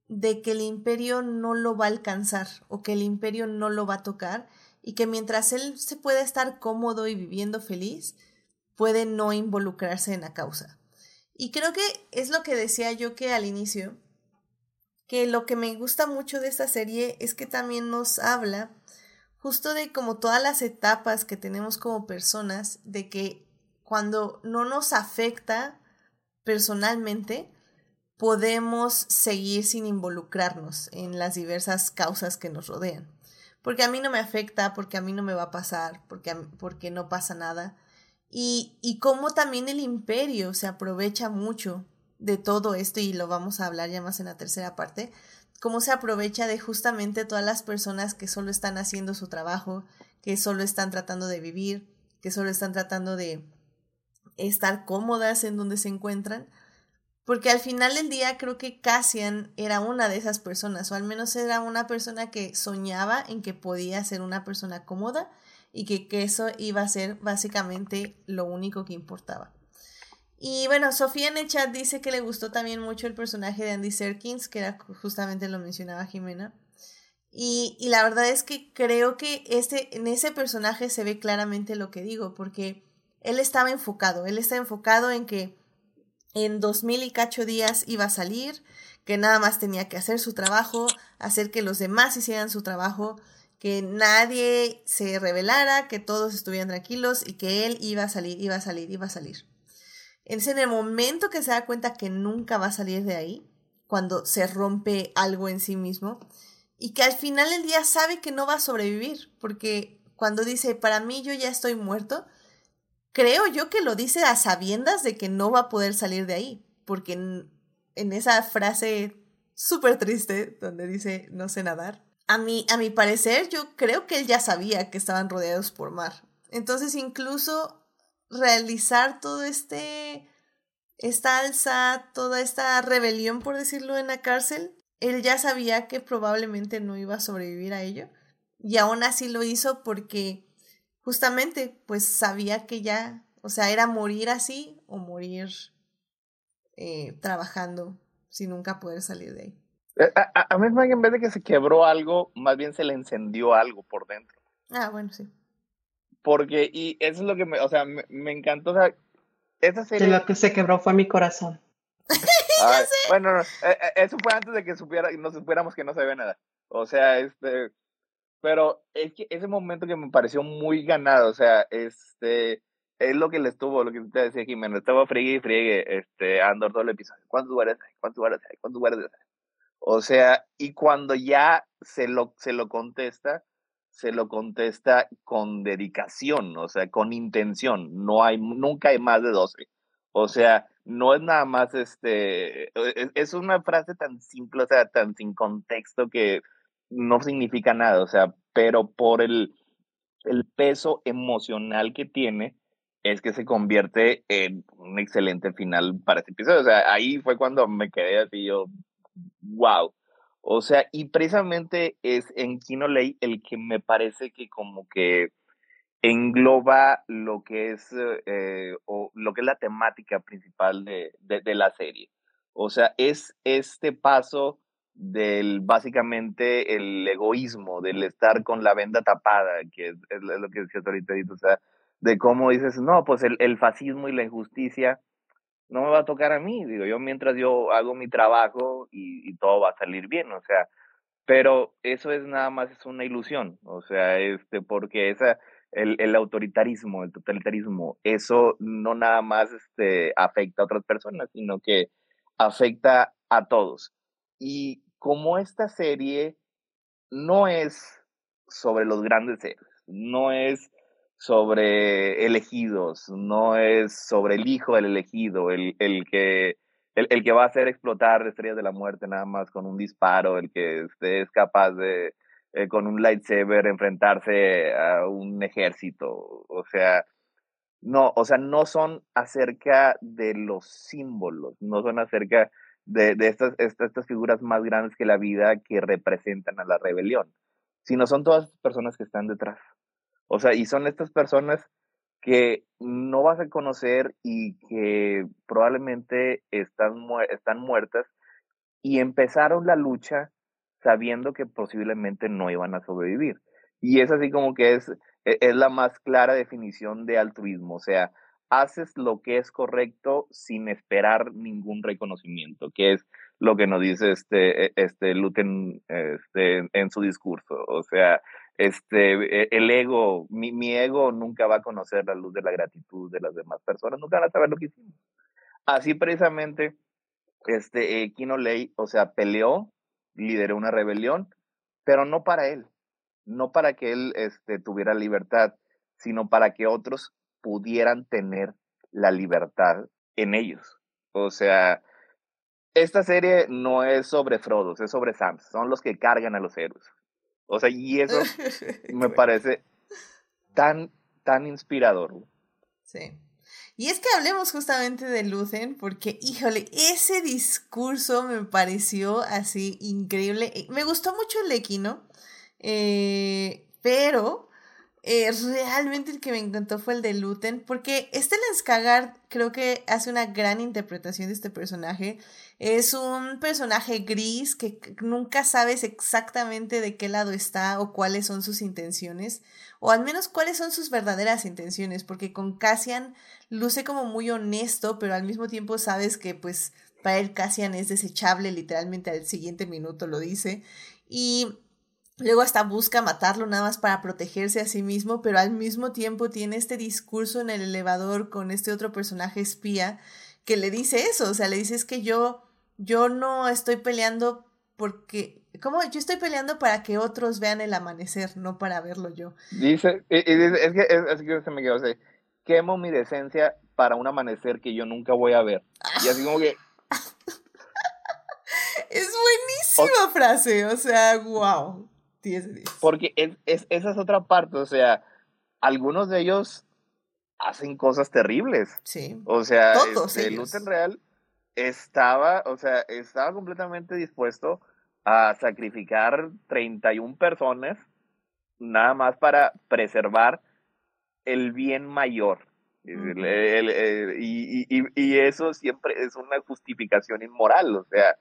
de que el imperio no lo va a alcanzar o que el imperio no lo va a tocar y que mientras él se puede estar cómodo y viviendo feliz, puede no involucrarse en la causa. Y creo que es lo que decía yo que al inicio, que lo que me gusta mucho de esta serie es que también nos habla justo de como todas las etapas que tenemos como personas, de que cuando no nos afecta personalmente, podemos seguir sin involucrarnos en las diversas causas que nos rodean porque a mí no me afecta, porque a mí no me va a pasar, porque, porque no pasa nada. Y, y cómo también el imperio se aprovecha mucho de todo esto, y lo vamos a hablar ya más en la tercera parte, cómo se aprovecha de justamente todas las personas que solo están haciendo su trabajo, que solo están tratando de vivir, que solo están tratando de estar cómodas en donde se encuentran, porque al final del día creo que Cassian era una de esas personas, o al menos era una persona que soñaba en que podía ser una persona cómoda y que, que eso iba a ser básicamente lo único que importaba. Y bueno, Sofía en el chat dice que le gustó también mucho el personaje de Andy Serkins, que era justamente lo mencionaba Jimena. Y, la verdad es que creo que este, en ese personaje se ve claramente lo que digo, porque él estaba enfocado, él está enfocado en que en dos mil y cacho días iba a salir, que nada más tenía que hacer su trabajo, hacer que los demás hicieran su trabajo, que nadie se revelara, que todos estuvieran tranquilos y que él iba a salir, iba a salir, iba a salir. Es en el momento que se da cuenta que nunca va a salir de ahí, cuando se rompe algo en sí mismo, y que al final del día sabe que no va a sobrevivir, porque cuando dice, para mí yo ya estoy muerto, creo yo que lo dice a sabiendas de que no va a poder salir de ahí, porque en, esa frase súper triste donde dice no sé nadar, a mi, a mi parecer yo creo que él ya sabía que estaban rodeados por mar. Entonces incluso realizar todo este, esta alza, toda esta rebelión, por decirlo, en la cárcel, él ya sabía que probablemente no iba a sobrevivir a ello. Y aún así lo hizo porque justamente pues sabía que ya, o sea, era morir así o morir eh, trabajando sin nunca poder salir de ahí. Eh, a, a, mí en vez de que se quebró algo, más bien se le encendió algo por dentro. Ah, bueno, sí. Porque, y eso es lo que me, o sea, me, me encantó, o sea, esa serie... lo que se quebró fue mi corazón. bueno, no, eh, eso fue antes de que supiera, no supiéramos que no se ve nada. O sea, este, pero es que ese momento que me pareció muy ganado, o sea, este, es lo que le estuvo, lo que te decía Jimena, estaba friegue y friegue, este, Andor todo el episodio. ¿Cuántos lugares hay? ¿Cuántos lugares hay? ¿Cuántos lugares hay? O sea, y cuando ya se lo, se lo contesta, se lo contesta con dedicación, o sea, con intención. No hay, nunca hay más de 12. O sea, no es nada más este, es, es una frase tan simple, o sea, tan sin contexto que no significa nada, o sea, pero por el, el peso emocional que tiene, es que se convierte en un excelente final para este episodio. O sea, ahí fue cuando me quedé así yo, wow. O sea, y precisamente es en Kino Ley el que me parece que como que engloba lo que es eh, o lo que es la temática principal de, de, la serie. O sea, es este paso del básicamente el egoísmo, del estar con la venda tapada, que es, lo que decías ahorita, o sea, de cómo dices, no, pues el, el, fascismo y la injusticia no me va a tocar a mí, digo, yo mientras yo hago mi trabajo y, todo va a salir bien, o sea, pero eso es nada más, es una ilusión, o sea, este, porque esa, el, el autoritarismo, el totalitarismo, eso no nada más este, afecta a otras personas, sino que afecta a todos. Y como esta serie no es sobre los grandes héroes, no es sobre elegidos, no es sobre el hijo del elegido, el, el que el, el, que va a hacer explotar estrellas de la muerte nada más con un disparo, el que este, es capaz de eh, con un lightsaber enfrentarse a un ejército, o sea, no, o sea, no son acerca de los símbolos, no son acerca de, de estas, estas, estas, figuras más grandes que la vida que representan a la rebelión, sino son todas las personas que están detrás. O sea, y son estas personas que no vas a conocer y que probablemente están, mu están muertas y empezaron la lucha sabiendo que posiblemente no iban a sobrevivir. Y es así como que es, e, es la más clara definición de altruismo, o sea, haces lo que es correcto sin esperar ningún reconocimiento, que es lo que nos dice este, e, este Luten este, en su discurso. O sea, este, e, el ego, mi, mi, ego nunca va a conocer la luz de la gratitud de las demás personas, nunca van a saber lo que hicimos. Así precisamente, este, eh, Kino Ley, o sea, peleó, lideró una rebelión, pero no para él, no para que él este, tuviera libertad, sino para que otros pudieran tener la libertad en ellos. O sea, esta serie no es sobre Frodo, es sobre Sam, son los que cargan a los héroes. O sea, y eso me parece tan, tan inspirador. Sí. Y es que hablemos justamente de Luthen, porque, híjole, ese discurso me pareció así increíble. Me gustó mucho el Equino, eh, pero eh, realmente el que me encantó fue el de Luten, porque Stellan Skaggard creo que hace una gran interpretación de este personaje. Es un personaje gris que nunca sabes exactamente de qué lado está o cuáles son sus intenciones, o al menos cuáles son sus verdaderas intenciones, porque con Cassian luce como muy honesto, pero al mismo tiempo sabes que pues para él Cassian es desechable, literalmente al siguiente minuto lo dice. Y Luego hasta busca matarlo nada más para protegerse a sí mismo, pero al mismo tiempo tiene este discurso en el elevador con este otro personaje espía que le dice eso, o sea, le dice es que yo, yo no estoy peleando porque, ¿cómo? Yo estoy peleando para que otros vean el amanecer, no para verlo yo. Dice, es que, es, que se me quedó así, quemo mi decencia para un amanecer que yo nunca voy a ver. Y así como que... es buenísima frase, o sea, wow. Porque es, esa es otra parte, o sea, algunos de ellos hacen cosas terribles. Sí. O sea, este, Luthen Real estaba, o sea, estaba completamente dispuesto a sacrificar 31 personas nada más para preservar el bien mayor. y, y, eso siempre es una justificación inmoral, o sea,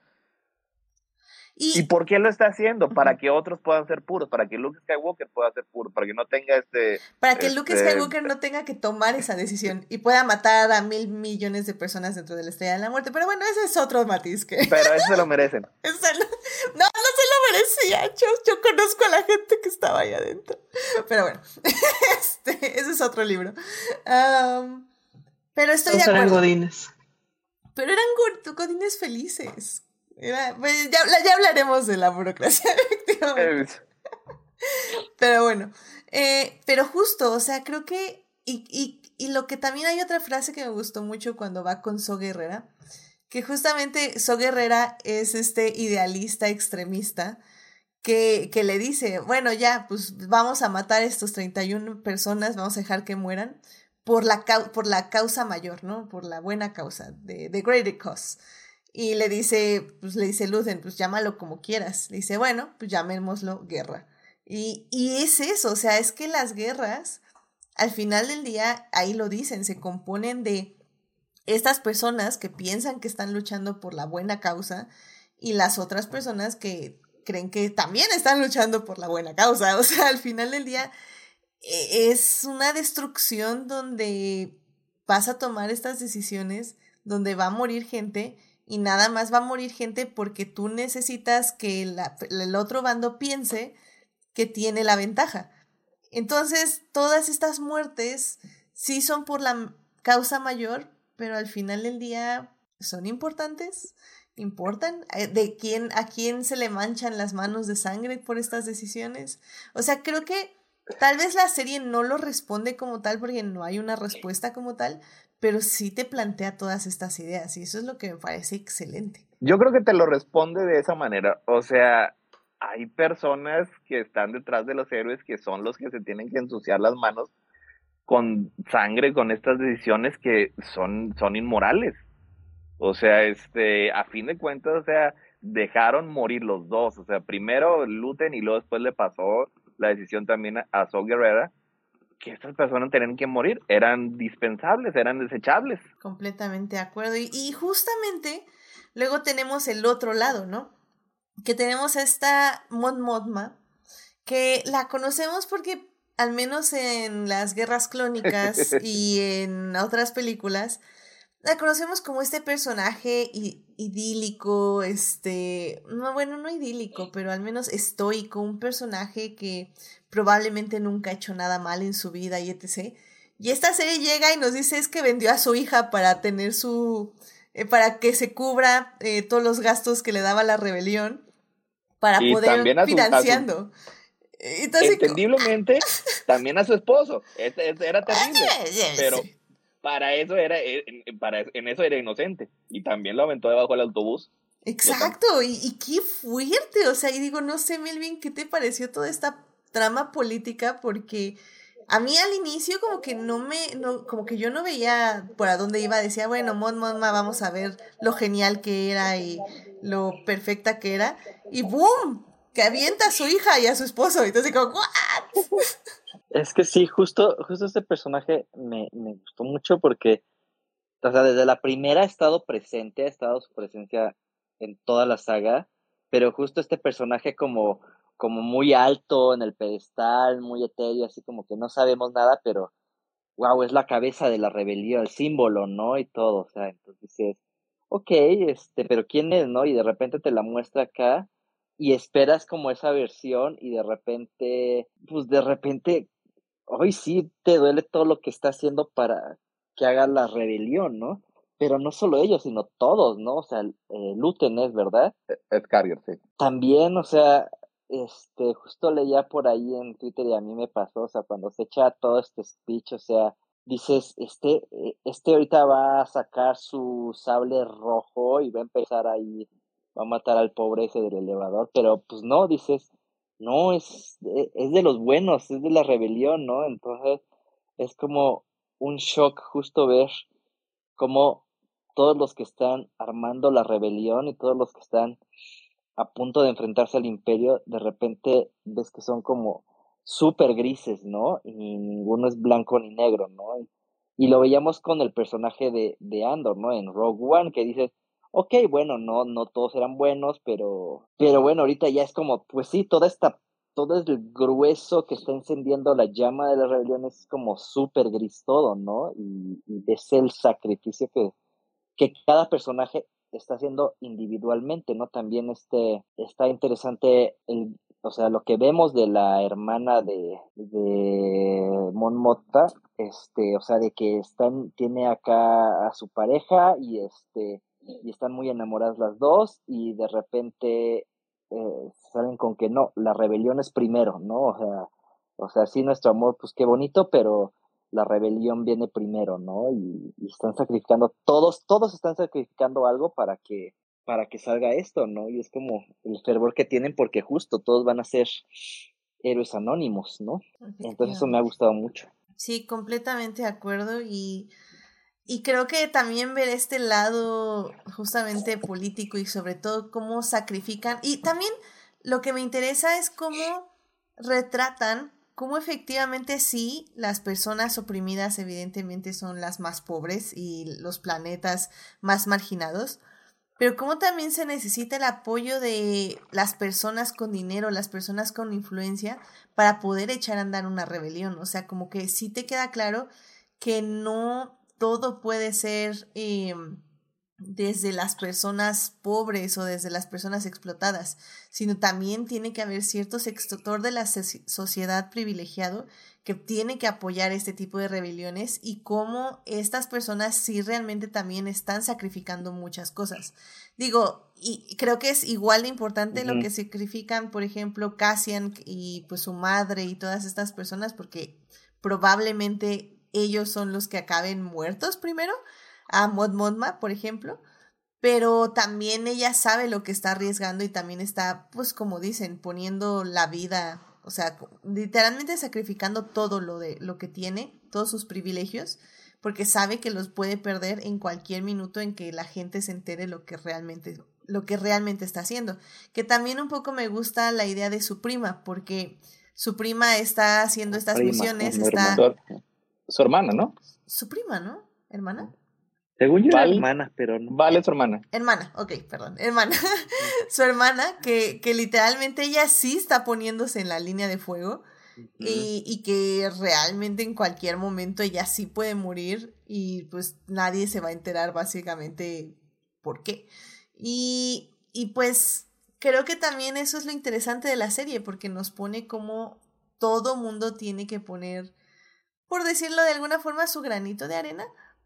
y, por qué lo está haciendo? Para que otros puedan ser puros, para que Luke Skywalker pueda ser puro, para que no tenga este... Para que Luke este Skywalker no tenga que tomar esa decisión y pueda matar a mil millones de personas dentro de la Estrella de la Muerte. Pero bueno, ese es otro matiz que... Pero eso se lo merecen. no, no se lo merecía. Yo, yo conozco a la gente que estaba ahí adentro. Pero bueno, este, ese es otro libro. pero estoy de acuerdo. Eran godines. Pero eran godines felices. Pues, ya, hablaremos de la burocracia, efectivamente. Pero bueno, eh, pero justo, o sea, creo que, y, y, y, lo que también hay otra frase que me gustó mucho cuando va con So Guerrera, que justamente So Guerrera es este idealista extremista que, que le dice, bueno, ya, pues vamos a matar a estos 31 personas, vamos a dejar que mueran por la, por la causa mayor, ¿no? Por la buena causa, de, de greater cause. Y le dice, pues le dice Luthen, pues llámalo como quieras. Le dice, bueno, pues llamémoslo guerra. Y, y es eso, o sea, es que las guerras, al final del día, ahí lo dicen, se componen de estas personas que piensan que están luchando por la buena causa y las otras personas que creen que también están luchando por la buena causa. O sea, al final del día e, es una destrucción donde vas a tomar estas decisiones, donde va a morir gente y nada más va a morir gente porque tú necesitas que el otro bando piense que tiene la ventaja. Entonces, todas estas muertes sí son por la causa mayor, pero al final del día son importantes, importan, eh, de quién a quién se le manchan las manos de sangre por estas decisiones. O sea, creo que tal vez la serie no lo responde como tal porque no hay una respuesta como tal, pero sí te plantea todas estas ideas y eso es lo que me parece excelente. Yo creo que te lo responde de esa manera, o sea, hay personas que están detrás de los héroes que son los que se tienen que ensuciar las manos con sangre, con estas decisiones que son, son inmorales. O sea, este, a fin de cuentas, o sea, dejaron morir los dos. O sea, primero Luten y luego después le pasó la decisión también a, Guerrera que estas personas tenían que morir, eran dispensables, eran desechables. Completamente de acuerdo. Y, justamente luego tenemos el otro lado, ¿no? Que tenemos esta Mon Mothma, que la conocemos porque al menos en las guerras clónicas y en otras películas, la conocemos como este personaje idílico, este, no, bueno, no idílico, pero al menos estoico, un personaje que probablemente nunca ha hecho nada mal en su vida y etc. Y esta serie llega y nos dice es que vendió a su hija para tener su, eh, para que se cubra eh, todos los gastos que le daba la rebelión, para poder ir financiando. Entendiblemente, también a su esposo. Era terrible. pero para eso era, eh, para, en eso era inocente. Y también lo aventó debajo del autobús. Exacto, y, y, qué fuerte. O sea, y digo, no sé, Melvin, ¿qué te pareció toda esta trama política? Porque a mí al inicio como que no me, no, como que yo no veía por a dónde iba, decía, bueno, Mon Monma, vamos a ver lo genial que era y lo perfecta que era. Y ¡boom! Que avienta a su hija y a su esposo. Entonces como, ¿what? Es que sí, justo, justo este personaje me, me gustó mucho porque, o sea, desde la primera ha estado presente, ha estado su presencia en toda la saga, pero justo este personaje como, como muy alto en el pedestal, muy etéreo, así como que no sabemos nada, pero wow, es la cabeza de la rebelión, el símbolo, ¿no? Y todo, o sea, entonces dices, ok, este, pero ¿quién es, no? Y de repente te la muestra acá y esperas como esa versión y de repente, pues de repente hoy sí te duele todo lo que está haciendo para que haga la rebelión, ¿no? Pero no solo ellos, sino todos, ¿no? O sea, eh, Luten es, ¿verdad? Es Carrier, sí. También, o sea, este, justo leía por ahí en Twitter y a mí me pasó, o sea, cuando se echa todo este speech, o sea, dices, este, eh, este ahorita va a sacar su sable rojo y va a empezar ahí, va a matar al pobre ese del elevador, pero pues no, dices, no, es, e, es de los buenos, es de la rebelión, ¿no? Entonces es como un shock justo ver cómo todos los que están armando la rebelión y todos los que están a punto de enfrentarse al imperio, de repente ves que son como súper grises, ¿no? Y ninguno es blanco ni negro, ¿no? Y, lo veíamos con el personaje de, de Andor, ¿no? En Rogue One, que dices, ok, bueno, no, no todos eran buenos, pero, pero bueno, ahorita ya es como, pues sí, toda esta, todo el grueso que está encendiendo la llama de la rebelión es como súper gris todo, ¿no? Y, y es el sacrificio que, que cada personaje está haciendo individualmente, ¿no? También este, está interesante el, o sea, lo que vemos de la hermana de, de este, o sea, de que están, tiene acá a su pareja y este, y están muy enamoradas las dos y de repente eh, salen con que no, la rebelión es primero, ¿no? O sea, o sea, sí nuestro amor, pues qué bonito, pero la rebelión viene primero, ¿no? Y, están sacrificando, todos, todos están sacrificando algo para que, para que salga esto, ¿no? Y es como el fervor que tienen porque justo todos van a ser héroes anónimos, ¿no? Entonces eso me ha gustado mucho. Sí, completamente de acuerdo y y creo que también ver este lado justamente político y sobre todo cómo sacrifican. Y también lo que me interesa es cómo retratan cómo efectivamente sí, las personas oprimidas evidentemente son las más pobres y los planetas más marginados, pero cómo también se necesita el apoyo de las personas con dinero, las personas con influencia para poder echar a andar una rebelión. O sea, como que sí te queda claro que no todo puede ser em, desde las personas pobres o desde las personas explotadas, sino también tiene que haber cierto sector de la sociedad privilegiado que tiene que apoyar este tipo de rebeliones y cómo estas personas sí realmente también están sacrificando muchas cosas. Digo, y creo que es igual de importante lo que sacrifican, por ejemplo, Cassian y pues su madre y todas estas personas, porque probablemente ellos son los que acaben muertos primero, a Mod Modma, por ejemplo, pero también ella sabe lo que está arriesgando y también está, pues como dicen, poniendo la vida, o sea, literalmente sacrificando todo lo de lo que tiene, todos sus privilegios, porque sabe que los puede perder en cualquier minuto en que la gente se entere lo que realmente lo que realmente está haciendo. Que también un poco me gusta la idea de su prima, porque su prima está haciendo estas misiones, está su hermana, ¿no? Su prima, ¿no? ¿Hermana? Según yo era Val- hermana, pero no. Vale, su hermana. Hermana, ok, perdón, hermana. Su hermana, que, que literalmente ella sí está poniéndose en la línea de fuego y, y que realmente en cualquier momento ella sí puede morir y pues nadie se va a enterar básicamente por qué. Y, y pues creo que también eso es lo interesante de la serie porque nos pone como todo mundo tiene que poner, por decirlo de alguna forma, su granito de arena,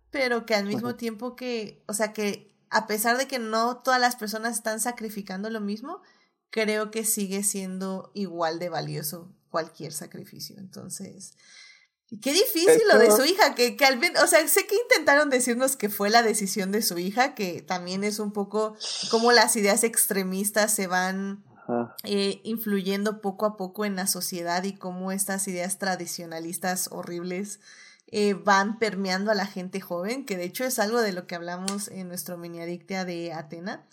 pero que al mismo tiempo que, o sea, que a pesar de que no todas las personas están sacrificando lo mismo, creo que sigue siendo igual de valioso cualquier sacrificio. Entonces, qué difícil lo de su hija, que, que al men- o sea, sé que intentaron decirnos que fue la decisión de su hija, que también es un poco como las ideas extremistas se van Ajá. eh, influyendo poco a poco en la sociedad y cómo estas ideas tradicionalistas horribles eh, van permeando a la gente joven, que de hecho es algo de lo que hablamos en nuestro mini adictia de Atena.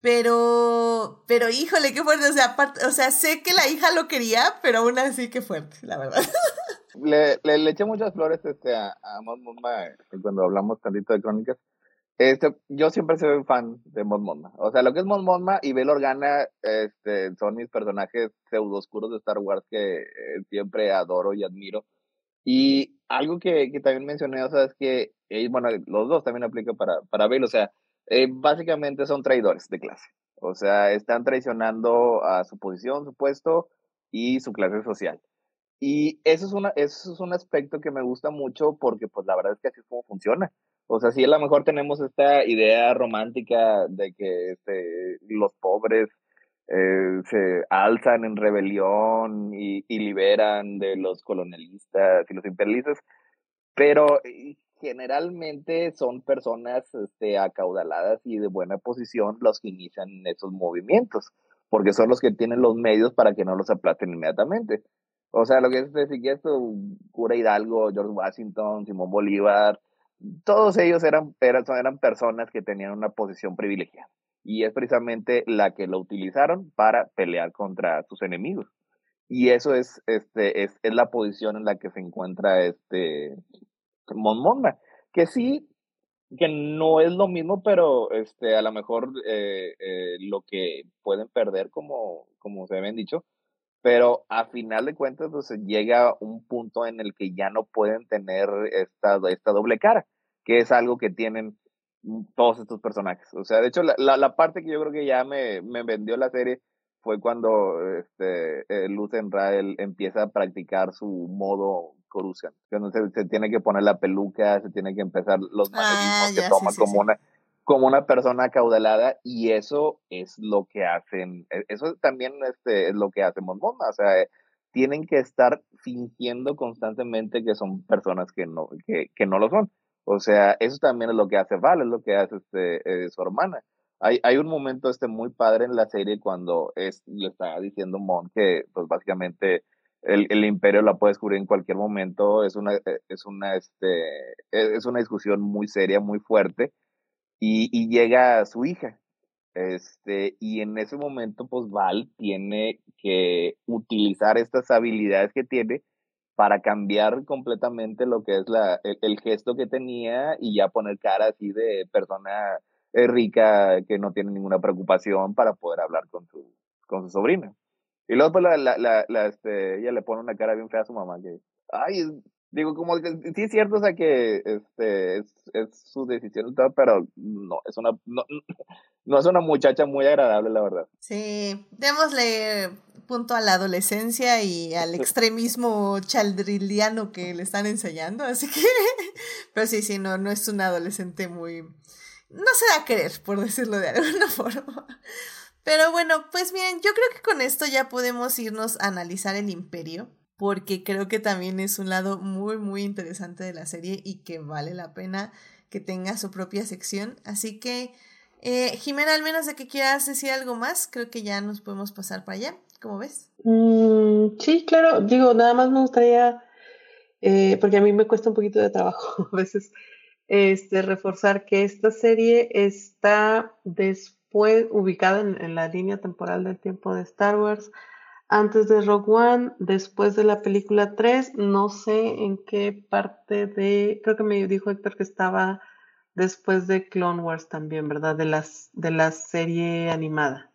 Pero, pero híjole, qué fuerte. O sea, aparte- o sea, sé que la hija lo quería, pero aún así qué fuerte, la verdad. Le, le, le eché muchas flores este, a, a Mothma eh, cuando hablamos tantito de crónicas. Este, yo siempre soy fan de Mon Mothma. O sea, lo que es Mon Mothma y Bail Organa este, son mis personajes pseudo-oscuros de Star Wars que eh, siempre adoro y admiro. Y algo que, que también mencioné, o sea, es que, eh, bueno, los dos también aplica para, para Bail, o sea, eh, básicamente son traidores de clase. O sea, están traicionando a su posición, su puesto y su clase social. Y eso es, una, eso es un aspecto que me gusta mucho porque pues la verdad es que así es como funciona. O sea, sí a lo mejor tenemos esta idea romántica de que este, los pobres eh, se alzan en rebelión y, liberan de los colonialistas y los imperialistas, pero eh, generalmente son personas este, acaudaladas y de buena posición los que inician esos movimientos, porque son los que tienen los medios para que no los aplasten inmediatamente. O sea, lo que es decir, que esto, Cura Hidalgo, George Washington, Simón Bolívar, todos ellos eran, eran, eran personas que tenían una posición privilegiada. Y es precisamente la que lo utilizaron para pelear contra sus enemigos. Y eso es, este, es, es la posición en la que se encuentra este Mon. Que sí, que no es lo mismo, pero este, a lo mejor eh, eh, lo que pueden perder, como, como se habían dicho, pero a final de cuentas pues, llega un punto en el que ya no pueden tener esta, esta doble cara, que es algo que tienen todos estos personajes. O sea, de hecho, la, la, la parte que yo creo que ya me, me vendió la serie fue cuando este, eh, Lucen Rael empieza a practicar su modo Coruscant, cuando se, se, tiene que poner la peluca, se tiene que empezar los manerismos Ah, que toma sí, como sí. una como una persona acaudalada y eso es lo que hacen, e- eso también este, es lo que hace Mon Mothma, o sea, eh, tienen que estar fingiendo constantemente que son personas que no, que, que no lo son. O sea, eso también es lo que hace Val, es lo que hace este, eh, su hermana. Hay, hay un momento este muy padre en la serie cuando es, le está diciendo Mon que pues básicamente el, el imperio la puede descubrir en cualquier momento, es una, eh, es una, este, es una discusión muy seria, muy fuerte, y, y llega su hija, este, y en ese momento, pues Val tiene que utilizar estas habilidades que tiene para cambiar completamente lo que es la, el, el gesto que tenía y ya poner cara así de persona eh, rica que no tiene ninguna preocupación para poder hablar con su, con su sobrina. Y luego pues la, la, la, este, ella le pone una cara bien fea a su mamá que, ay, digo, como que sí es cierto, o sea que este es, es su decisión y todo, pero no, es una, no, no es una muchacha muy agradable, la verdad. Sí, démosle punto a la adolescencia y al extremismo chaldriliano que le están enseñando, así que, pero sí, sí, no, no es una adolescente muy, no se da a querer, por decirlo de alguna forma. Pero bueno, pues bien, yo creo que con esto ya podemos irnos a analizar el imperio, porque creo que también es un lado muy, muy interesante de la serie y que vale la pena que tenga su propia sección. Así que, eh, Jimena, al menos de que quieras decir algo más, creo que ya nos podemos pasar para allá. ¿Cómo ves? Mm, sí, claro. Digo, nada más me gustaría, eh, porque a mí me cuesta un poquito de trabajo a veces, este, reforzar que esta serie está después ubicada en, en la línea temporal del tiempo de Star Wars antes de Rogue One, después de la película 3, no sé en qué parte de, creo que me dijo Héctor que estaba después de Clone Wars también, ¿verdad? De las de la serie animada.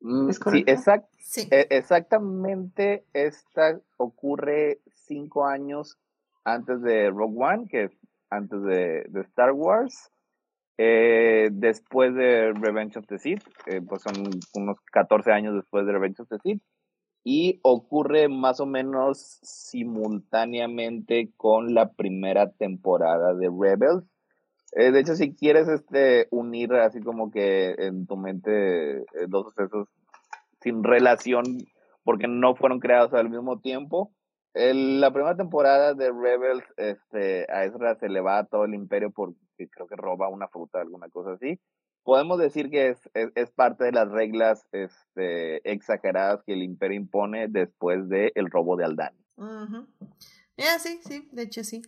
Mm, ¿Es sí, correcto? exact- Sí. e- exactamente esta ocurre cinco años antes de Rogue One, que es antes de, de Star Wars. Eh, después de Revenge of the Sith, eh, pues son unos 14 años después de Revenge of the Sith, y ocurre más o menos simultáneamente con la primera temporada de Rebels. Eh, de hecho, si quieres este, unir así como que en tu mente dos sucesos sin relación, porque no fueron creados al mismo tiempo, la primera temporada de Rebels, este, a Ezra se le va a todo el imperio porque creo que roba una fruta, alguna cosa así. Podemos decir que es, es, es parte de las reglas este, exageradas que el imperio impone después del robo de Aldani. Ujú. Ya, sí, sí, de hecho sí.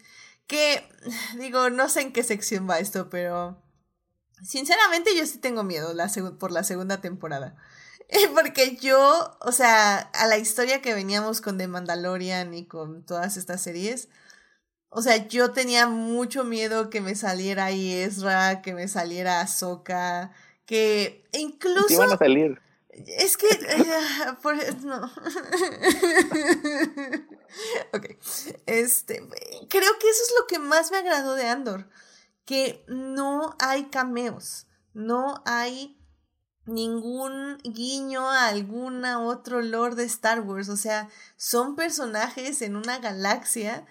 Que, digo, no sé en qué sección va esto, pero sinceramente yo sí tengo miedo la por la segunda temporada. Porque yo, o sea, a la historia que veníamos con The Mandalorian y con todas estas series, o sea, yo tenía mucho miedo que me saliera ahí Ezra, que me saliera Ahsoka, que incluso... van a salir. Es que. eh, por, no. ok. Este. Creo que eso es lo que más me agradó de Andor. Que no hay cameos. No hay ningún guiño a alguna otro lore de Star Wars. O sea, son personajes en una galaxia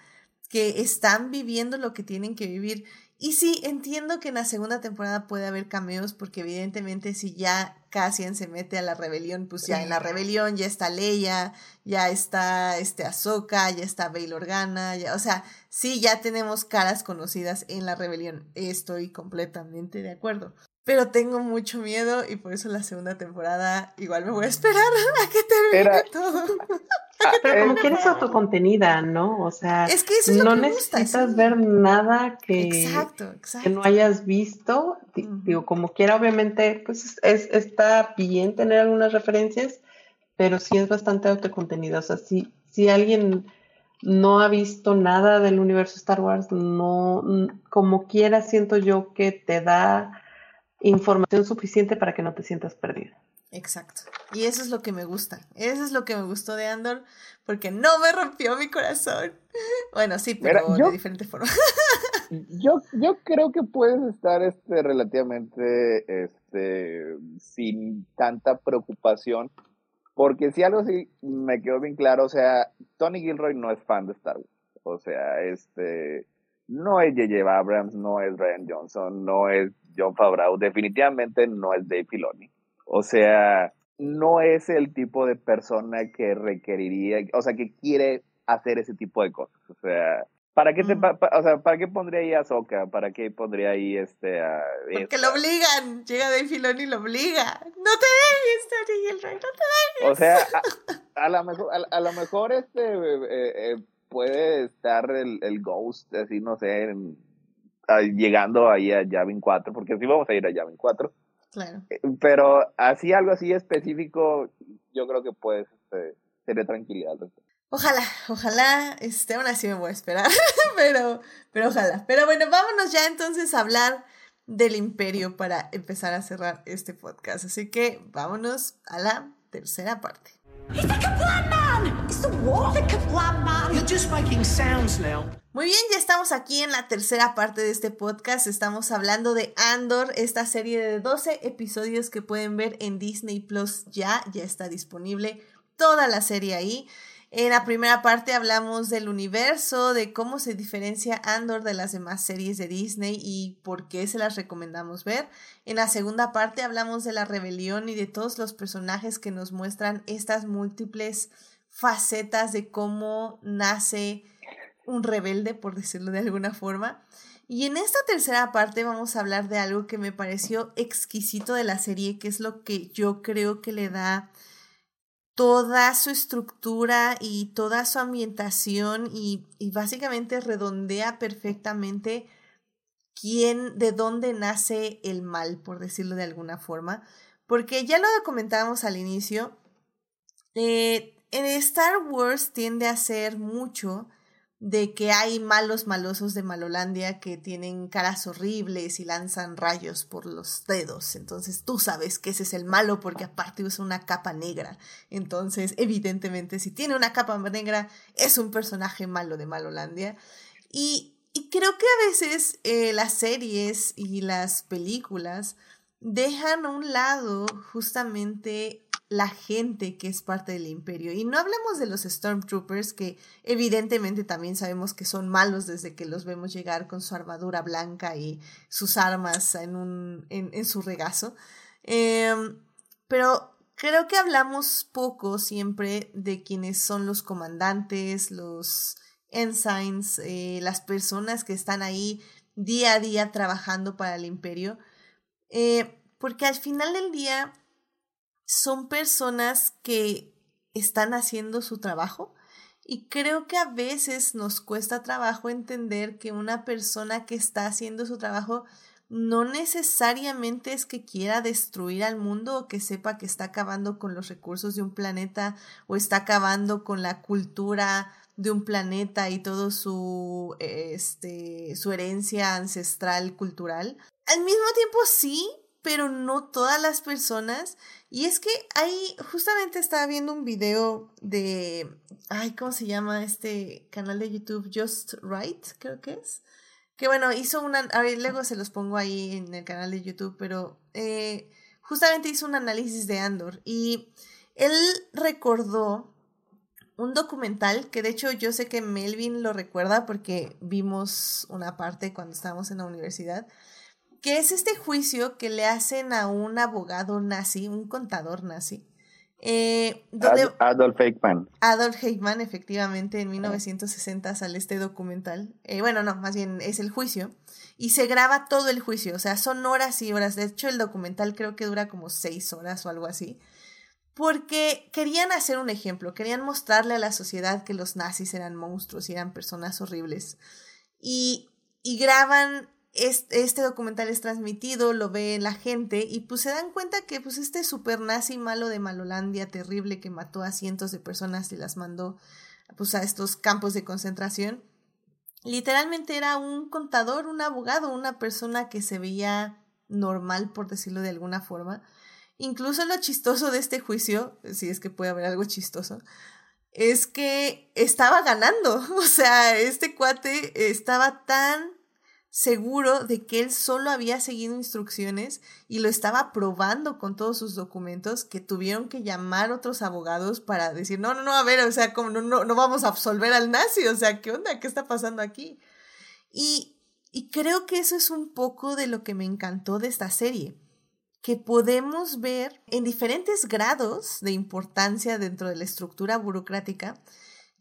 que están viviendo lo que tienen que vivir. Y sí, entiendo que en la segunda temporada puede haber cameos, porque evidentemente si ya Cassian se mete a la rebelión, pues ya en la rebelión ya está Leia, ya está este Ahsoka, ya está Bail Organa, ya, o sea, sí ya tenemos caras conocidas en la rebelión. Estoy completamente de acuerdo. Pero tengo mucho miedo y por eso la segunda temporada igual me voy a esperar a que termine Era- todo. Ah, Pero como eh, quieres autocontenida, ¿no? O sea, Es que eso es lo no que gusta. necesitas sí. ver nada que, Exacto, que no hayas visto. Digo, como quiera, obviamente, pues es, está bien tener algunas referencias, pero sí es bastante autocontenido. O sea, si, si alguien no ha visto nada del universo Star Wars, no, como quiera, siento yo que te da información suficiente para que no te sientas perdido. Exacto. Y eso es lo que me gusta. Eso es lo que me gustó de Andor, porque no me rompió mi corazón. Bueno, sí, pero Mira, yo- de diferente forma. Yo, yo creo que puedes estar este, relativamente este, sin tanta preocupación, porque si algo sí me quedó bien claro, o sea, Tony Gilroy no es fan de Star Wars, o sea, este, no es J.J. Abrams, no es Ryan Johnson, no es John Favreau, definitivamente no es Dave Filoni, o sea, no es el tipo de persona que requeriría, o sea, que quiere hacer ese tipo de cosas, o sea, ¿Para qué, te, Mm. pa- pa- o sea, ¿para qué pondría ahí a Ahsoka? ¿Para qué pondría ahí este a Porque lo obligan. Llega Dave Filoni y lo obliga. No te dejes, Tony Gilroy, no te O sea, a, a lo mejor, a, a lo mejor este eh, eh, puede estar el, el Ghost, así no sé, en- a- llegando ahí a Yavin 4, porque sí vamos a ir a Yavin 4. Claro. Eh, Pero así algo así específico, yo creo que pues este, sería tranquilidad. Ojalá, ojalá, este, aún así me voy a esperar, pero, pero ojalá. Pero bueno, vámonos ya entonces a hablar del imperio para empezar a cerrar este podcast. Así que vámonos a la tercera parte. He's the Kablam man! It's the what? The Kablam man! You're just making sounds now. Muy bien, ya estamos aquí en la tercera parte de este podcast. Estamos hablando de Andor, esta serie de 12 episodios que pueden ver en Disney Plus ya, ya está disponible toda la serie ahí. En la primera parte hablamos del universo, de cómo se diferencia Andor de las demás series de Disney y por qué se las recomendamos ver. En la segunda parte hablamos de la rebelión y de todos los personajes que nos muestran estas múltiples facetas de cómo nace un rebelde, por decirlo de alguna forma. Y en esta tercera parte vamos a hablar de algo que me pareció exquisito de la serie, que es lo que yo creo que le da toda su estructura y toda su ambientación y, básicamente redondea perfectamente quién, de dónde nace el mal, por decirlo de alguna forma. Porque ya lo comentábamos al inicio, eh, en Star Wars tiende a ser mucho de que hay malos malosos de Malolandia que tienen caras horribles y lanzan rayos por los dedos. Entonces tú sabes que ese es el malo porque aparte usa una capa negra. Entonces, evidentemente, si tiene una capa negra, es un personaje malo de Malolandia. Y, creo que a veces eh, las series y las películas dejan a un lado justamente la gente que es parte del imperio. Y no hablemos de los Stormtroopers, que evidentemente también sabemos que son malos desde que los vemos llegar con su armadura blanca y sus armas en, un, en, su regazo. Em, pero creo que hablamos poco siempre de quienes son los comandantes, los ensigns, eh, las personas que están ahí día a día trabajando para el imperio. Eh, porque al final del día son personas que están haciendo su trabajo y creo que a veces nos cuesta trabajo entender que una persona que está haciendo su trabajo no necesariamente es que quiera destruir al mundo o que sepa que está acabando con los recursos de un planeta o está acabando con la cultura de un planeta y todo su este su herencia ancestral cultural. Al mismo tiempo sí, pero no todas las personas. Y es que hay, justamente estaba viendo un video de, ay, ¿cómo se llama este canal de YouTube? Just Right, creo que es. Que bueno, hizo una, a ver, luego se los pongo ahí en el canal de YouTube, pero eh, justamente hizo un análisis de Andor y él recordó un documental que de hecho yo sé que Melvin lo recuerda porque vimos una parte cuando estábamos en la universidad que es este juicio que le hacen a un abogado nazi, un contador nazi. Eh, Adolf Eichmann. Adolf Eichmann, efectivamente, en 1960 sale este documental. Eh, bueno, no, más bien es el juicio. Y se graba todo el juicio, o sea, son horas y horas. De hecho, el documental creo que dura como seis horas o algo así. Porque querían hacer un ejemplo, querían mostrarle a la sociedad que los nazis eran monstruos y eran personas horribles. Y, y graban este, documental es transmitido, lo ve la gente y pues se dan cuenta que pues este super nazi malo de Malolandia terrible que mató a cientos de personas y las mandó pues a estos campos de concentración, literalmente era un contador, un abogado, una persona que se veía normal por decirlo de alguna forma. Incluso lo chistoso de este juicio, si es que puede haber algo chistoso, es que estaba ganando. O sea, este cuate estaba tan seguro de que él solo había seguido instrucciones y lo estaba probando con todos sus documentos que tuvieron que llamar otros abogados para decir, no, no, no, a ver, o sea, como no, no, no vamos a absolver al nazi, o sea, ¿qué onda? ¿Qué está pasando aquí? Y, y creo que eso es un poco de lo que me encantó de esta serie, que podemos ver en diferentes grados de importancia dentro de la estructura burocrática,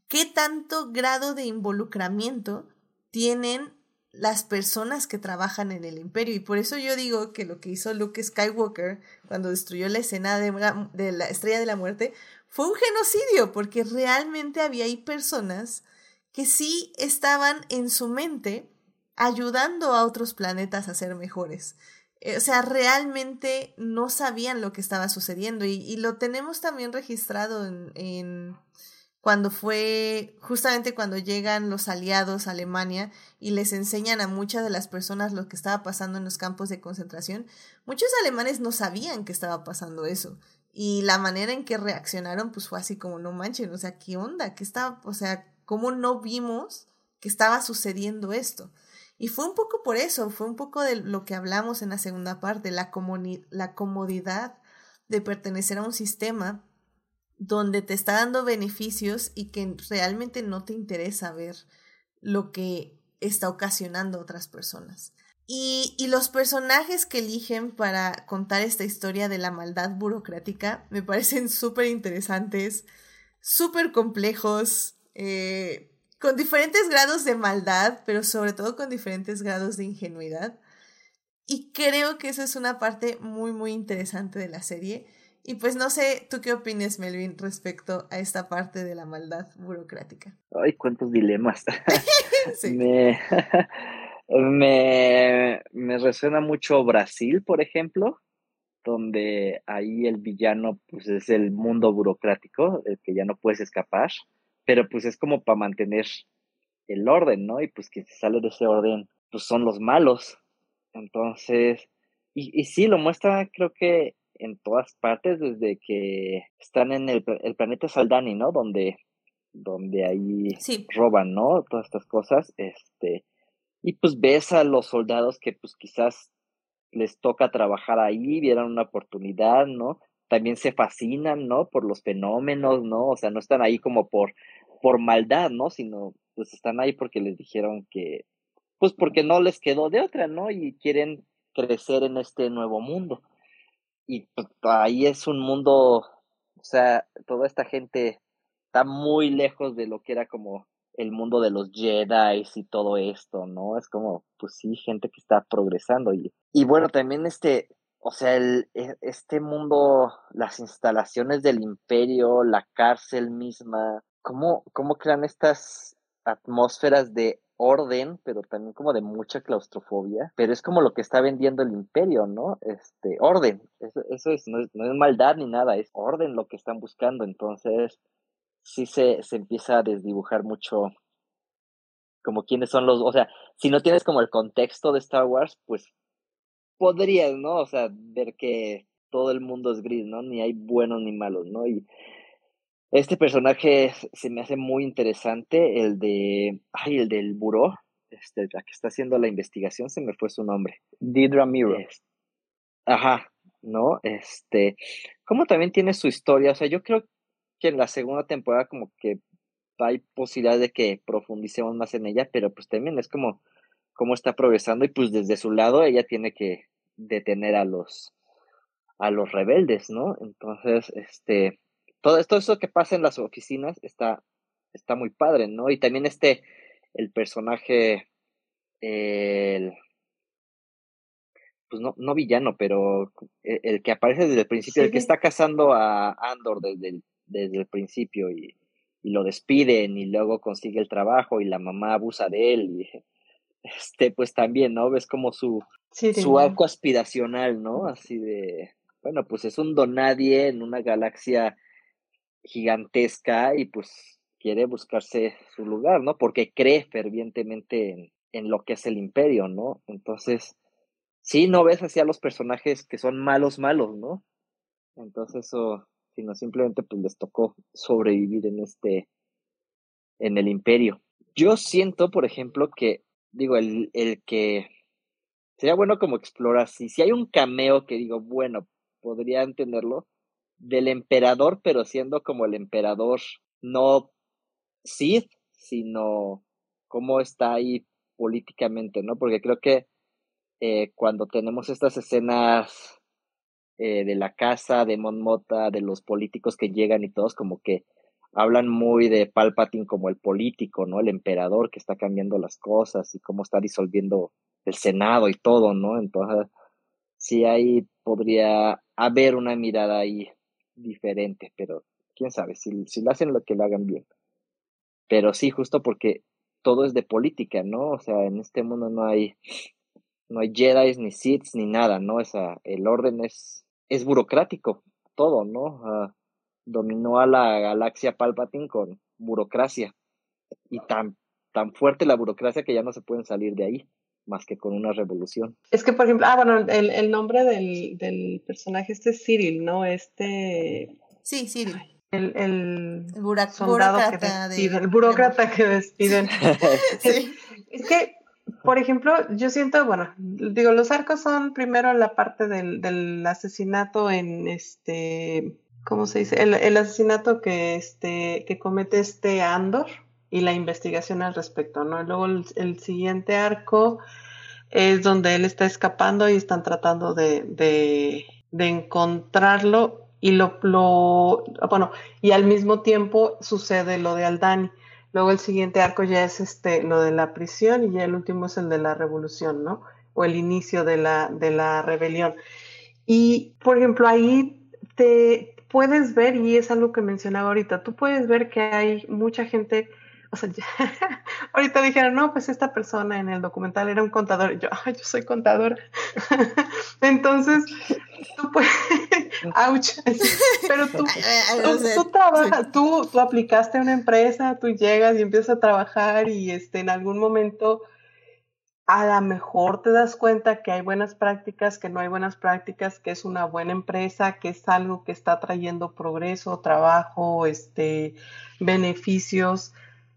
qué tanto grado de involucramiento tienen las personas que trabajan en el imperio. Y por eso yo digo que lo que hizo Luke Skywalker cuando destruyó la escena de, la Estrella de la Muerte fue un genocidio, porque realmente había ahí personas que sí estaban en su mente ayudando a otros planetas a ser mejores. Eh, o sea, realmente no sabían lo que estaba sucediendo y, lo tenemos también registrado en cuando fue justamente cuando llegan los aliados a Alemania y les enseñan a muchas de las personas lo que estaba pasando en los campos de concentración, muchos alemanes no sabían que estaba pasando eso. Y la manera en que reaccionaron pues fue así como no manchen, o sea, ¿qué onda? ¿Qué estaba, o sea, cómo no vimos que estaba sucediendo esto? Y fue un poco por eso, fue un poco de lo que hablamos en la segunda parte, la, la comodidad de pertenecer a un sistema donde te está dando beneficios y que realmente no te interesa ver lo que está ocasionando a otras personas. Y, los personajes que eligen para contar esta historia de la maldad burocrática me parecen súper interesantes, súper complejos, eh, con diferentes grados de maldad, pero sobre todo con diferentes grados de ingenuidad. Y creo que esa es una parte muy, muy interesante de la serie y pues no sé, ¿tú qué opinas, Melvin, respecto a esta parte de la maldad burocrática? Ay, cuántos dilemas. me, me, me resuena mucho Brasil, por ejemplo, donde ahí el villano pues es el mundo burocrático, el que ya no puedes escapar, pero pues es como para mantener el orden, ¿no? Y pues quien se sale de ese orden, pues son los malos. Entonces, y, y sí, lo muestra creo que en todas partes, desde que están en el, el planeta Saldani, ¿no? Donde, donde ahí Sí. roban, ¿no? Todas estas cosas, este, y pues ves a los soldados que pues quizás les toca trabajar ahí, vieron una oportunidad, ¿no? También se fascinan, ¿no? Por los fenómenos, ¿no? O sea, no están ahí como por, por maldad, ¿no? Sino pues están ahí porque les dijeron que, pues porque no les quedó de otra, ¿no? Y quieren crecer en este nuevo mundo. Y pues, ahí es un mundo, o sea, toda esta gente está muy lejos de lo que era como el mundo de los Jedi y todo esto, ¿no? Es como, pues sí, gente que está progresando. Y, y bueno, también este, o sea, el, e- este mundo, las instalaciones del imperio, la cárcel misma, ¿cómo, cómo crean estas atmósferas de orden, pero también como de mucha claustrofobia? Pero es como lo que está vendiendo el imperio, ¿no? Este, orden, eso, eso es, no es, no es maldad ni nada, es orden lo que están buscando. Entonces, sí se, se empieza a desdibujar mucho como quiénes son los, o sea, si no tienes como el contexto de Star Wars, pues podrías, ¿no? O sea, ver que todo el mundo es gris, ¿no? Ni hay buenos ni malos, ¿no? Y este personaje se me hace muy interesante, el de, ay, el del buró, este, la que está haciendo la investigación, se me fue su nombre. Deidre Miro. Es- Ajá, ¿no? Este, como también tiene su historia, o sea, yo creo que en la segunda temporada como que hay posibilidad de que profundicemos más en ella, pero pues también es como cómo está progresando y pues desde su lado ella tiene que detener a los a los rebeldes, ¿no? Entonces, este, todo esto eso que pasa en las oficinas está está muy padre, ¿no? Y también este el personaje el pues no, no villano, pero el, el que aparece desde el principio, el que está cazando a Andor desde el, desde el principio y, y lo despiden y luego consigue el trabajo y la mamá abusa de él y este pues también, ¿no? Ves como su, Sí, su arco aspiracional, ¿no? Así de, bueno, pues es un donadie en una galaxia gigantesca y pues quiere buscarse su lugar, ¿no? Porque cree fervientemente en, lo que es el imperio, ¿no? Entonces, sí, no ves así a los personajes que son malos, malos, ¿no? Entonces eso, sino simplemente pues les tocó sobrevivir en este, en el imperio. Yo siento, por ejemplo, que, digo, el, el que sería bueno como explorar, si, si hay un cameo que digo, bueno, podría entenderlo, del emperador, pero siendo como el emperador no Sith, sino cómo está ahí políticamente, ¿no? Porque creo que eh, cuando tenemos estas escenas eh, de la casa, de Mon Mota, de los políticos que llegan y todos como que hablan muy de Palpatine como el político, ¿no? El emperador que está cambiando las cosas y cómo está disolviendo el Senado y todo, ¿no? Entonces, sí ahí podría haber una mirada ahí diferente, pero quién sabe, si, si lo hacen lo que lo hagan bien. Pero sí, justo porque todo es de política, ¿no? O sea, en este mundo no hay, no hay Jedi, ni Sith, ni nada, ¿no? O sea, el orden es, es burocrático, todo, ¿no? Ah, dominó a la galaxia Palpatine con burocracia. Y tan, tan fuerte la burocracia que ya no se pueden salir de ahí, más que con una revolución. Es que, por ejemplo, ah, bueno, el, el nombre del, del personaje este es Cyril, ¿no? Este, Sí, sí. el, el soldado que burócrata de- despiden, el burócrata que despiden. Sí. Es que, por ejemplo, yo siento, bueno, digo, los arcos son primero la parte del, del asesinato en este, ¿cómo se dice? El, el asesinato que este, que comete este Andor y la investigación al respecto, ¿no? Luego el, siguiente arco es donde él está escapando y están tratando de, de, de encontrarlo y lo, lo, bueno, y al mismo tiempo sucede lo de Aldani. Luego el siguiente arco ya es este, lo de la prisión y ya el último es el de la revolución, ¿no? O el inicio de la, de la rebelión. Y, por ejemplo, ahí te puedes ver, y es algo que mencionaba ahorita, tú puedes ver que hay mucha gente, o sea, ya, ahorita dijeron, no, pues esta persona en el documental era un contador. Y yo, ay, yo soy contadora. Entonces, tú puedes, ouch. Pero tú, tú, trabajas, tú, tú aplicaste a una empresa, tú llegas y empiezas a trabajar y este, en algún momento a lo mejor te das cuenta que hay buenas prácticas, que no hay buenas prácticas, que es una buena empresa, que es algo que está trayendo progreso, trabajo, este, beneficios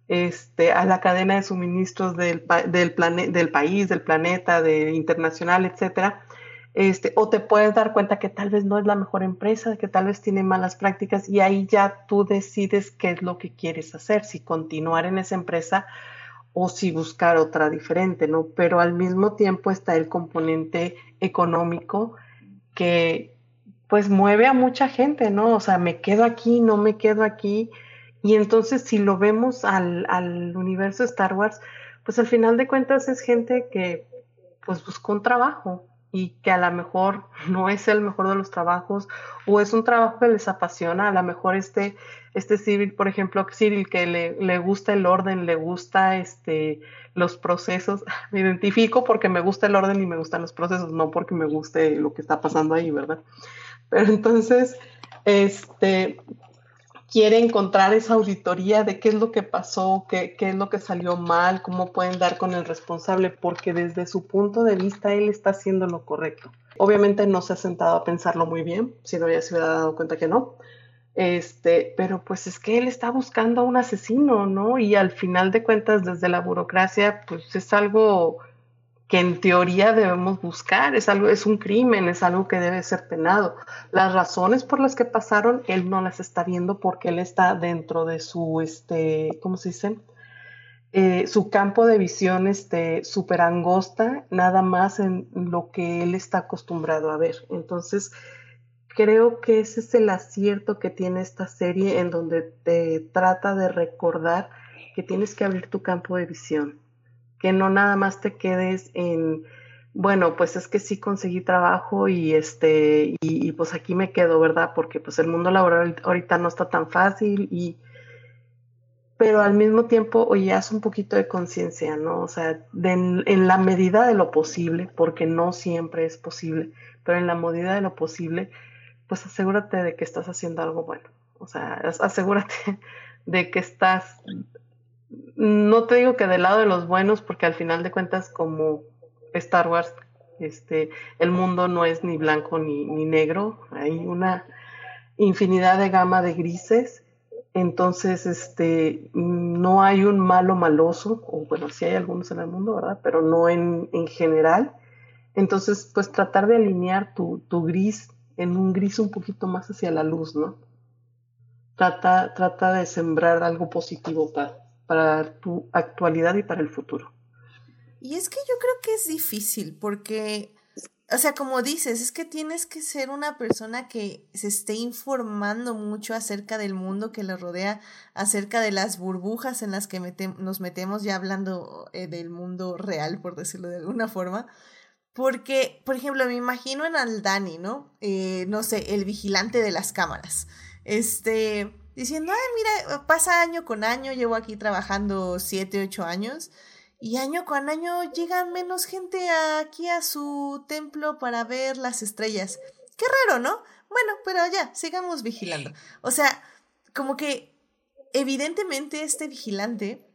este, a la cadena de suministros del, del, del país, del planeta, de internacional, etcétera. Este, o te puedes dar cuenta que tal vez no es la mejor empresa, que tal vez tiene malas prácticas y ahí ya tú decides qué es lo que quieres hacer, si continuar en esa empresa o si buscar otra diferente, ¿no? Pero al mismo tiempo está el componente económico que pues mueve a mucha gente, ¿no? O sea, me quedo aquí, no me quedo aquí. Y entonces si lo vemos al, al universo Star Wars, pues al final de cuentas es gente que pues buscó un trabajo, y que a lo mejor no es el mejor de los trabajos o es un trabajo que les apasiona, a lo mejor este, este Cyril, por ejemplo, Cyril que le, le gusta el orden, le gusta este, los procesos, me identifico porque me gusta el orden y me gustan los procesos, no porque me guste lo que está pasando ahí, ¿verdad? Pero entonces, este, quiere encontrar esa auditoría de qué es lo que pasó, qué, qué, es lo que salió mal, cómo pueden dar con el responsable, porque desde su punto de vista él está haciendo lo correcto. Obviamente no se ha sentado a pensarlo muy bien, si no ya se hubiera dado cuenta que no. Este, pero pues es que él está buscando a un asesino, ¿no? Y al final de cuentas, desde la burocracia, pues es algo que en teoría debemos buscar, es algo, es un crimen, es algo que debe ser penado. Las razones por las que pasaron, él no las está viendo porque él está dentro de su, este, ¿cómo se? Eh, su campo de visión este súper angosta, nada más en lo que él está acostumbrado a ver. Entonces, creo que ese es el acierto que tiene esta serie en donde te trata de recordar que tienes que abrir tu campo de visión que no nada más te quedes en, bueno, pues es que sí conseguí trabajo y este, y, pues aquí me quedo, ¿verdad? Porque pues el mundo laboral ahorita no está tan fácil y, pero al mismo tiempo, oye, haz un poquito de conciencia, ¿no? O sea, en la medida de lo posible, porque no siempre es posible, pero en la medida de lo posible, pues asegúrate de que estás haciendo algo bueno. O sea, asegúrate de que estás no te digo que del lado de los buenos, porque al final de cuentas, como Star Wars, este, el mundo no es ni blanco ni, ni negro, hay una infinidad de gama de grises, entonces este, no hay un malo maloso, o bueno, sí hay algunos en el mundo, ¿verdad? Pero no en, en general. Entonces, pues tratar de alinear tu, tu gris en un gris un poquito más hacia la luz, ¿no? Trata, trata de sembrar algo positivo para, para tu actualidad y para el futuro. Y es que yo creo que es difícil porque, o sea, como dices, es que tienes que ser una persona que se esté informando mucho acerca del mundo que le rodea, acerca de las burbujas en las que nos metemos ya hablando eh, del mundo real, por decirlo de alguna forma. Porque, por ejemplo, me imagino en Aldani, ¿no? Eh, no sé, el vigilante de las cámaras. Este, diciendo, ay, mira, pasa año con año, llevo aquí trabajando siete, ocho años, y año con año llegan menos gente aquí a su templo para ver las estrellas. Qué raro, ¿no? Bueno, pero ya, sigamos vigilando. O sea, como que evidentemente este vigilante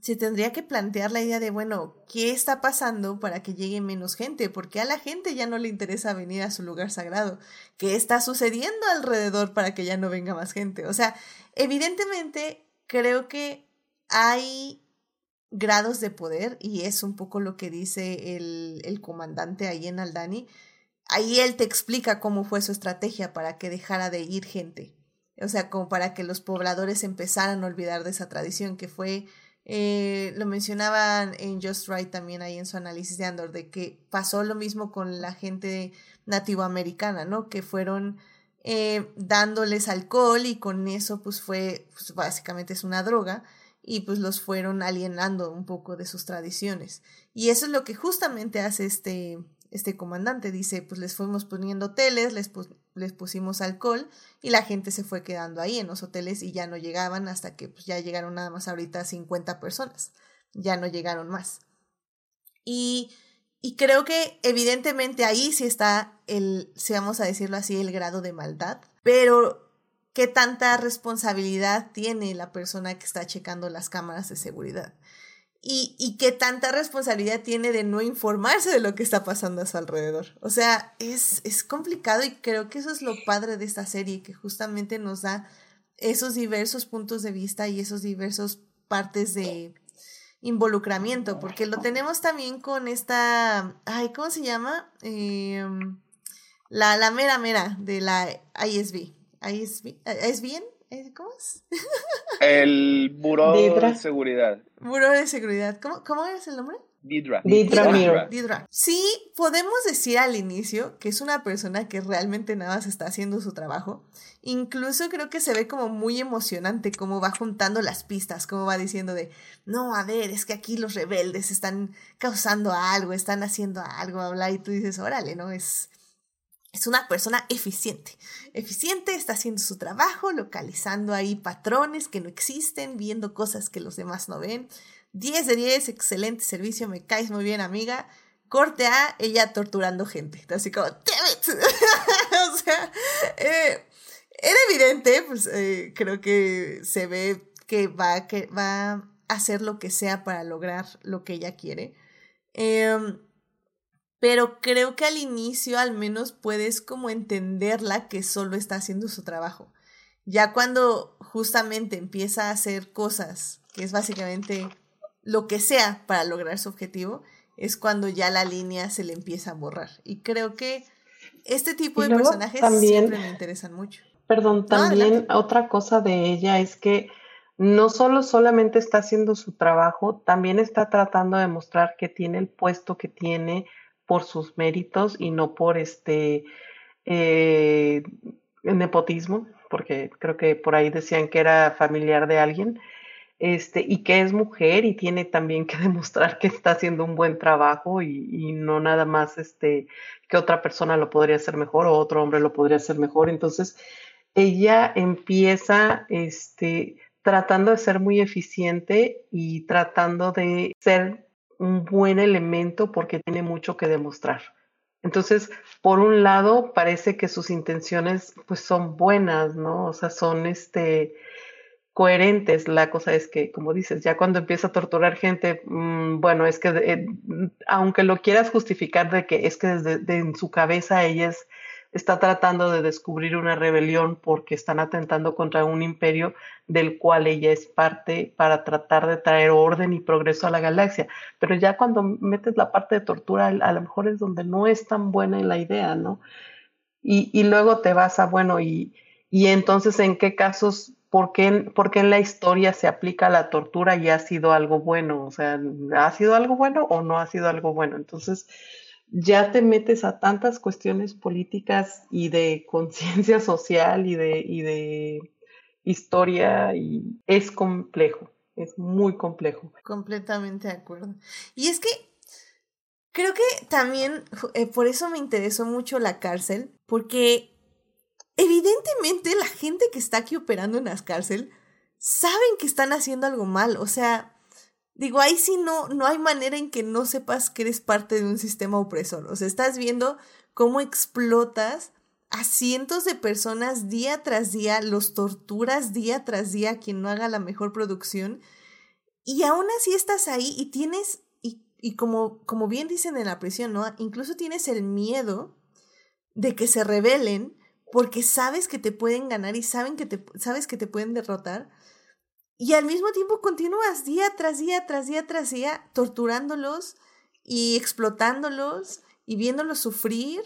se tendría que plantear la idea de, bueno, ¿qué está pasando para que llegue menos gente? Porque a la gente ya no le interesa venir a su lugar sagrado. ¿Qué está sucediendo alrededor para que ya no venga más gente? O sea, evidentemente creo que hay grados de poder y es un poco lo que dice el, el comandante ahí en Aldani. Ahí él te explica cómo fue su estrategia para que dejara de ir gente. O sea, como para que los pobladores empezaran a olvidar de esa tradición que fue eh, lo mencionaban en Just Right también ahí en su análisis de Andor, de que pasó lo mismo con la gente nativoamericana, ¿no? Que fueron eh, dándoles alcohol y con eso pues fue, pues básicamente es una droga y pues los fueron alienando un poco de sus tradiciones. Y eso es lo que justamente hace este, este comandante, dice, pues les fuimos poniendo hoteles, les, les pusimos alcohol y la gente se fue quedando ahí en los hoteles y ya no llegaban hasta que pues, ya llegaron nada más ahorita 50 personas, ya no llegaron más. Y, y creo que evidentemente ahí sí está el, si vamos a decirlo así, el grado de maldad, pero qué tanta responsabilidad tiene la persona que está checando las cámaras de seguridad. Y, y, qué tanta responsabilidad tiene de no informarse de lo que está pasando a su alrededor. O sea, es, es complicado y creo que eso es lo padre de esta serie, que justamente nos da esos diversos puntos de vista y esos diversos partes de involucramiento, porque lo tenemos también con esta, ay, ¿cómo se llama? Em, la, la mera mera de la ISB. ISB, ¿ISBN? ¿Cómo es? El Buró de Seguridad. Buró de Seguridad. ¿Cómo, ¿Cómo es el nombre? Didra. Didra, Sí, podemos decir al inicio que es una persona que realmente nada más está haciendo su trabajo. Incluso creo que se ve como muy emocionante cómo va juntando las pistas, cómo va diciendo de, no, a ver, es que aquí los rebeldes están causando algo, están haciendo algo, habla, y tú dices, órale, ¿no? Es, es una persona eficiente. Eficiente, está haciendo su trabajo, localizando ahí patrones que no existen, viendo cosas que los demás no ven 10 de 10, excelente servicio, me caes muy bien, amiga. Corte a ella torturando gente. Así como, damn it. o sea, eh, era evidente, pues eh, creo que se ve que va, que va a hacer lo que sea para lograr lo que ella quiere. Em, pero creo que al inicio al menos puedes como entenderla que solo está haciendo su trabajo. Ya cuando justamente empieza a hacer cosas, que es básicamente lo que sea para lograr su objetivo, es cuando ya la línea se le empieza a borrar. Y creo que este tipo de personajes siempre me interesan mucho. Perdón, también otra cosa de ella es que no solo solamente está haciendo su trabajo, también está tratando de mostrar que tiene el puesto que tiene por sus méritos y no por este eh, nepotismo, porque creo que por ahí decían que era familiar de alguien este, y que es mujer y tiene también que demostrar que está haciendo un buen trabajo y, no nada más este, que otra persona lo podría hacer mejor o otro hombre lo podría hacer mejor. Entonces, ella empieza este, tratando de ser muy eficiente y tratando de ser un buen elemento porque tiene mucho que demostrar. Entonces, por un lado, parece que sus intenciones pues son buenas, ¿no? O sea, son este, coherentes. La cosa es que, como dices, ya cuando empieza a torturar gente, mm, bueno, es que eh, aunque lo quieras justificar de que es que desde en su cabeza ella está tratando de descubrir una rebelión porque están atentando contra un imperio del cual ella es parte para tratar de traer orden y progreso a la galaxia. Pero ya cuando metes la parte de tortura, a lo mejor es donde no es tan buena la idea, ¿no? Y, luego te vas a, bueno, y, y entonces en qué casos ¿por qué, en la historia se aplica la tortura y ha sido algo bueno? O sea, ¿ha sido algo bueno o no ha sido algo bueno? Entonces, ya te metes a tantas cuestiones políticas y de conciencia social y de, y de historia y es complejo, es muy complejo. Completamente de acuerdo. Y es que creo que también eh, por eso me interesó mucho la cárcel, porque evidentemente la gente que está aquí operando en las cárcel saben que están haciendo algo mal. O sea, digo, ahí sí no, no hay manera en que no sepas que eres parte de un sistema opresor. O sea, estás viendo cómo explotas a cientos de personas día tras día, los torturas día tras día quien no haga la mejor producción. Y aún así estás ahí y tienes, y, y como, como bien dicen en la prisión, ¿no? Incluso tienes el miedo de que se rebelen porque sabes que te pueden ganar y saben que te, sabes que te pueden derrotar. Y al mismo tiempo continúas día tras día, tras día, tras día, torturándolos y explotándolos y viéndolos sufrir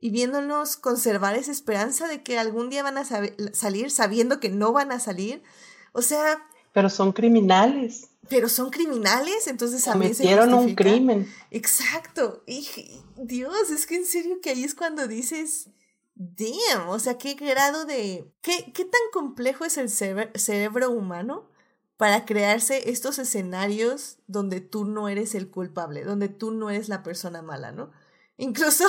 y viéndolos conservar esa esperanza de que algún día van a salir sabiendo que no van a salir. O sea... Pero son criminales. Pero son criminales, entonces a Cometieron un crimen. Exacto. Y Dios, es que en serio que ahí es cuando dices, damn, o sea, qué grado de... ¿Qué, qué tan complejo es el cerebro humano para crearse estos escenarios donde tú no eres el culpable, donde tú no eres la persona mala, ¿no? Incluso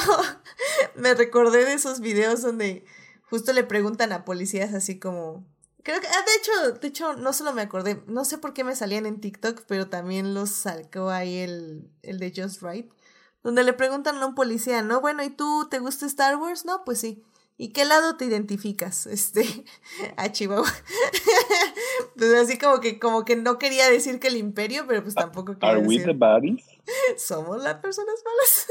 me recordé de esos videos donde justo le preguntan a policías así como... Creo que, ah, de hecho, de hecho, no solo me acordé, no sé por qué me salían en TikTok, pero también los sacó ahí el, el de Just Right donde le preguntan a un policía, ¿no? Bueno, ¿y tú te gusta Star Wars? No, pues sí. ¿Y qué lado te identificas? Este, a Chihuahua. pues así como que, como que no quería decir que el imperio, pero pues tampoco quería Are we decir, the baddies? somos las personas malas.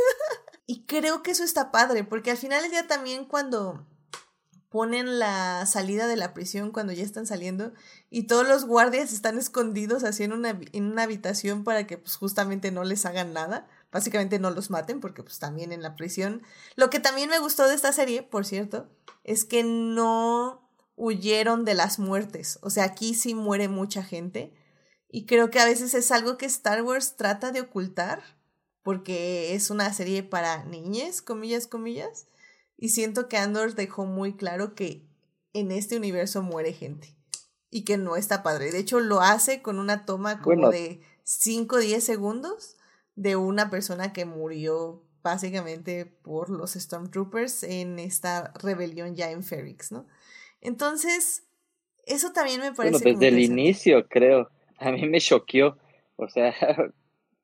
y creo que eso está padre, porque al final del día también cuando ponen la salida de la prisión cuando ya están saliendo y todos los guardias están escondidos así en una, en una habitación para que pues justamente no les hagan nada, básicamente no los maten porque pues también en la prisión. Lo que también me gustó de esta serie, por cierto, es que no huyeron de las muertes, o sea, aquí sí muere mucha gente y creo que a veces es algo que Star Wars trata de ocultar porque es una serie para niñas, comillas, comillas y siento que Andor dejó muy claro que en este universo muere gente. Y que no está padre. De hecho, lo hace con una toma como Bueno. de 5 o 10 segundos de una persona que murió básicamente por los Stormtroopers en esta rebelión ya en Ferrix, ¿no? Entonces, eso también me parece. Bueno, desde el inicio, creo. A mí me choqueó. O sea,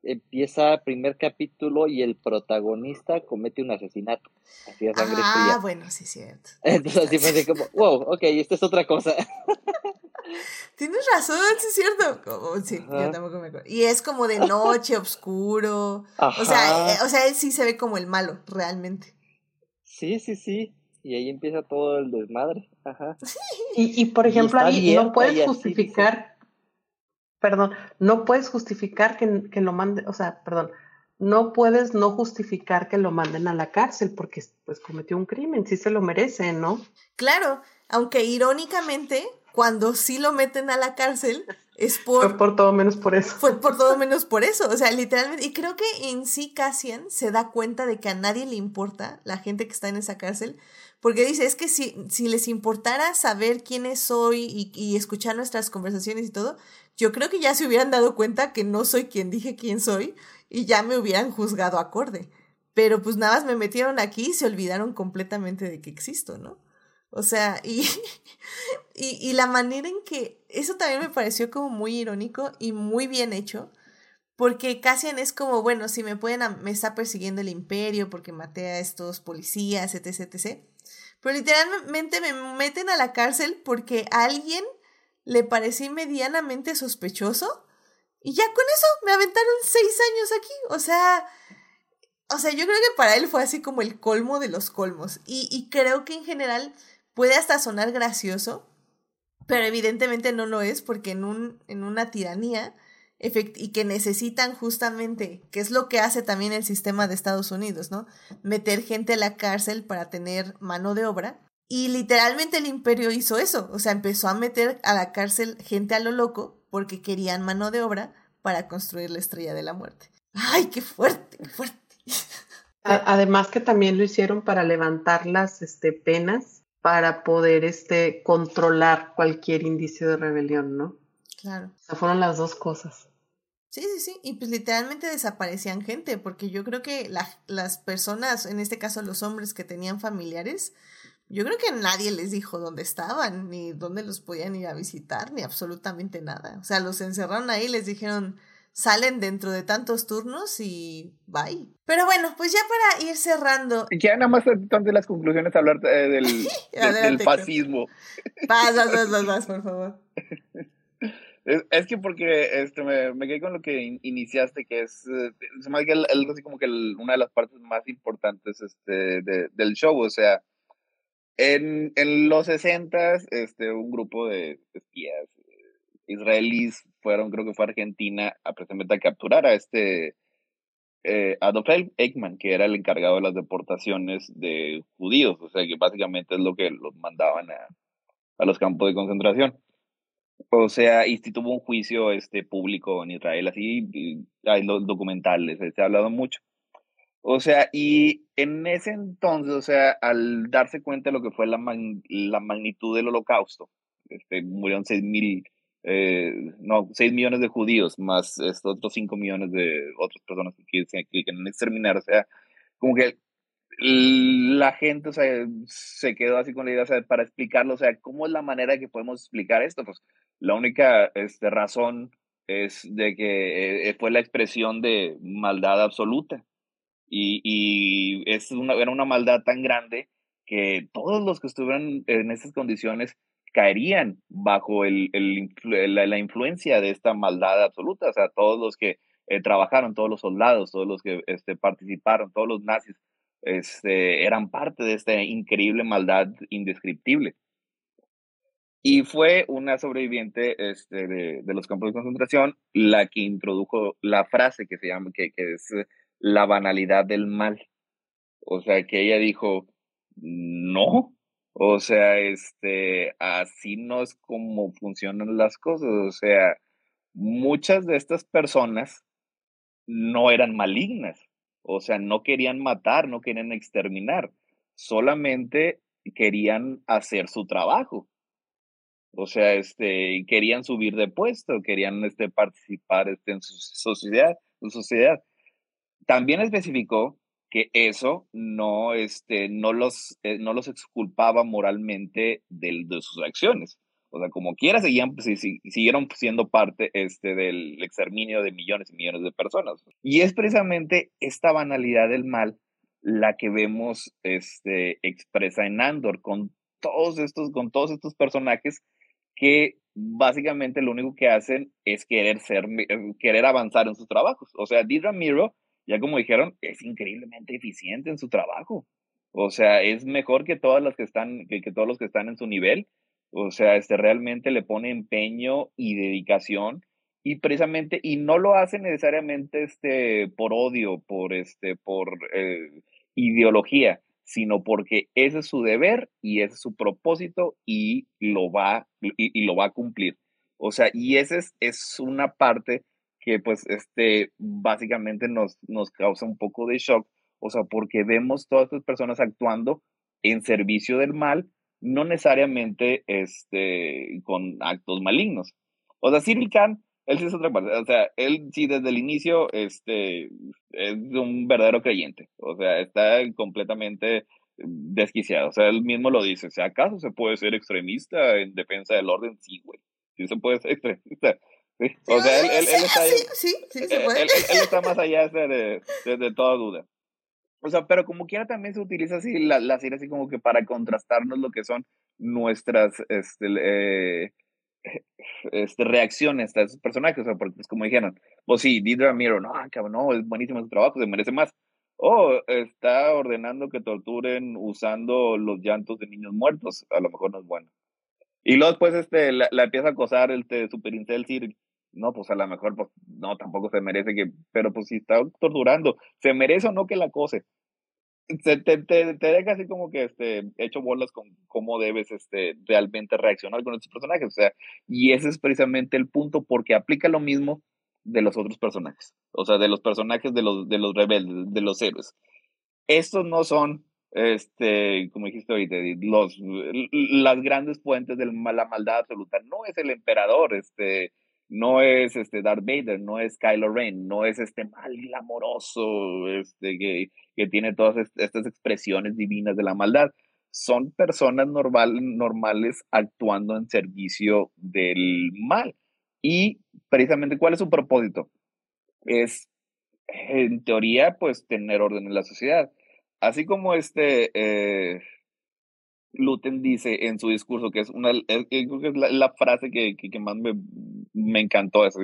empieza primer capítulo y el protagonista comete un asesinato. Así a sangre Ah, fría. bueno, sí, cierto. Entonces así fue así como, wow, ok, esta es otra cosa. Tienes razón, sí es cierto. Como- sí, yo tampoco me acuerdo. Y es como de noche, oscuro. O sea, eh, o sea, él sí se ve como el malo, realmente. Sí, sí, sí. Y ahí empieza todo el desmadre. Ajá. Y, y por Y ejemplo, está ahí no puedes y así, justificar, perdón, no puedes justificar que, que lo mande, o sea, perdón, no puedes no justificar que lo manden a la cárcel porque pues cometió un crimen, sí se lo merece, ¿no? Claro, aunque irónicamente, cuando sí lo meten a la cárcel, es Fue por, por todo menos por eso. fue por todo menos por eso. O sea, literalmente. Y creo que en sí Cassian se da cuenta de que a nadie le importa la gente que está en esa cárcel. Porque dice, es que si, si les importara saber quiénes soy y, y escuchar nuestras conversaciones y todo, yo creo que ya se hubieran dado cuenta que no soy quien dije quién soy y ya me hubieran juzgado acorde. Pero pues nada más me metieron aquí y se olvidaron completamente de que existo, ¿no? O sea, y, y, y la manera en que eso también me pareció como muy irónico y muy bien hecho, porque Cassian es como, bueno, si me pueden, me está persiguiendo el imperio porque maté a estos policías, etc, etc. Pero literalmente me meten a la cárcel porque a alguien le parecí medianamente sospechoso y ya con eso me aventaron seis años aquí. O sea, o sea, yo creo que para él fue así como el colmo de los colmos. Y, y creo que en general puede hasta sonar gracioso, pero evidentemente no lo es porque en, un, en una tiranía y que necesitan justamente, que es lo que hace también el sistema de Estados Unidos, ¿no? Meter gente a la cárcel para tener mano de obra. Y literalmente el imperio hizo eso, o sea, empezó a meter a la cárcel gente a lo loco porque querían mano de obra para construir la estrella de la muerte. ¡Ay, qué fuerte, qué fuerte! Además que también lo hicieron para levantar las este, penas para poder este, controlar cualquier indicio de rebelión, ¿no? Claro. O sea, fueron las dos cosas. Sí, sí, sí. Y pues literalmente desaparecían gente, porque yo creo que la- las personas, en este caso los hombres que tenían familiares, yo creo que nadie les dijo dónde estaban, ni dónde los podían ir a visitar, ni absolutamente nada. O sea, los encerraron ahí, les dijeron, salen dentro de tantos turnos y bye. Pero bueno, pues ya para ir cerrando, Ya nada más antes de las conclusiones hablar eh, del, del- fascismo. vas, vas, vas, vas, vas, por favor. Es, es que porque este, me, me quedé con lo que in- iniciaste, que es, se me hace algo así como que el- una de las partes más importantes este, de- del show, o sea, en, en los 60 este, un grupo de espías eh, israelíes fueron, creo que fue Argentina, a precisamente a capturar a este eh, Adolf Eichmann, que era el encargado de las deportaciones de judíos, o sea, que básicamente es lo que los mandaban a, a los campos de concentración. O sea, y sí tuvo un juicio este, público en Israel, así, hay los documentales, eh, se ha hablado mucho. O sea, y en ese entonces, o sea, al darse cuenta de lo que fue la, mag- la magnitud del holocausto, este, murieron 6 mil, eh, no, 6 millones de judíos, más estos otros 5 millones de otras personas que quieren, quieren exterminar, o sea, como que la gente, o se quedó así con la idea, para explicarlo, o sea, ¿cómo es la manera que podemos explicar esto? Pues la única este, razón es de que eh, fue la expresión de maldad absoluta. Y, y es una, era una maldad tan grande que todos los que estuvieran en esas condiciones caerían bajo el, el, la, la, influencia de esta maldad absoluta. O sea, todos los que eh, trabajaron, todos los soldados, todos los que este, participaron, todos los nazis, este, eran parte de esta increíble maldad indescriptible. Y fue una sobreviviente este, de, de, los campos de concentración la que introdujo la frase que se llama, que, que es la banalidad del mal. O sea, que ella dijo, no, o sea, este, así no es como funcionan las cosas. O sea, muchas de estas personas no eran malignas. O sea, no querían matar, no querían exterminar. Solamente querían hacer su trabajo. O sea, este, querían subir de puesto, querían este, participar este, en su sociedad, su sociedad. También especificó que eso no, este, no, los, eh, no los exculpaba moralmente de, de, sus acciones. O sea, como quiera, seguían, siguieron siendo parte este, del exterminio de millones y millones de personas. Y es precisamente esta banalidad del mal la que vemos este, expresa en Andor, con todos estos, con todos estos personajes que básicamente lo único que hacen es querer ser, eh, querer avanzar en sus trabajos. O sea, Did Ramiro, ya como dijeron, es increíblemente eficiente en su trabajo. O sea, es mejor que todas las que están, que, todos los que están en su nivel. O sea, este realmente le pone empeño y dedicación y precisamente y no lo hace necesariamente este por odio, por este por eh, ideología, sino porque ese es su deber y ese es su propósito y lo va, y, y lo va a cumplir. O sea, y esa es, es una parte que pues este básicamente nos, nos causa un poco de shock, o sea, porque vemos todas estas personas actuando en servicio del mal, no necesariamente este, con actos malignos. O sea, Cyril Khan, él sí es otra parte, o sea, él sí desde el inicio este, es un verdadero creyente, o sea, está completamente desquiciado, o sea, él mismo lo dice, o sea, ¿acaso se puede ser extremista en defensa del orden? Sí, güey, sí se puede ser extremista. ¿Sí? O sea, él, él, él está ahí, sí, sí, se puede. Él, él, está más allá de, de, toda duda. O sea, pero como quiera también se utiliza así la, la serie así como que para contrastarnos lo que son nuestras este, eh, este, reacciones a esos personajes. O sea, porque pues como dijeron, pues sí, Did Ramiro, no, cabrón, no, es buenísimo su trabajo, se merece más. O está ordenando que torturen usando los llantos de niños muertos, a lo mejor no es bueno. Y luego después este, la, la empieza a acosar el este, Super Incel Cyril. No, pues a lo mejor, pues no, tampoco se merece que, pero pues si está torturando, ¿se merece o no que la acose? Se, te, te, te, deja así como que este, hecho bolas con cómo debes este, realmente reaccionar con estos personajes. O sea, y ese es precisamente el punto, porque aplica lo mismo de los otros personajes. O sea, de los personajes de los, de los rebeldes, de los héroes. Estos no son, este, como dijiste ahorita, los, las grandes fuentes de la maldad absoluta. No es el emperador, este, no es este Darth Vader, no es Kylo Ren, no es este mal amoroso, este que, que tiene todas estas expresiones divinas de la maldad. Son personas normal, normales actuando en servicio del mal. Y precisamente, ¿cuál es su propósito? Es, en teoría, pues tener orden en la sociedad. Así como este, eh, Luten dice en su discurso, que es una, creo que es la, frase que, que, más me, me encantó eso.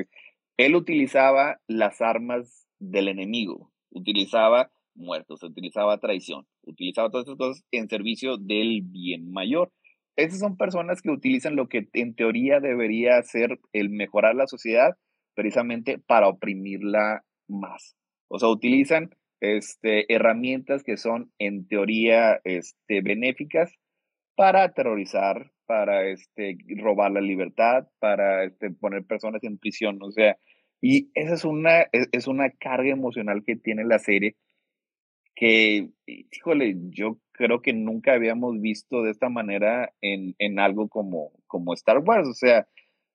Él utilizaba las armas del enemigo, utilizaba muertos, utilizaba traición, utilizaba todas esas cosas en servicio del bien mayor. Esas son personas que utilizan lo que en teoría debería ser el mejorar la sociedad precisamente para oprimirla más. O sea, utilizan este, herramientas que son en teoría este, benéficas para aterrorizar, para este, robar la libertad, para este, poner personas en prisión, o sea, y esa es una, es, una carga emocional que tiene la serie que, híjole, yo creo que nunca habíamos visto de esta manera en, en algo como, como Star Wars, o sea,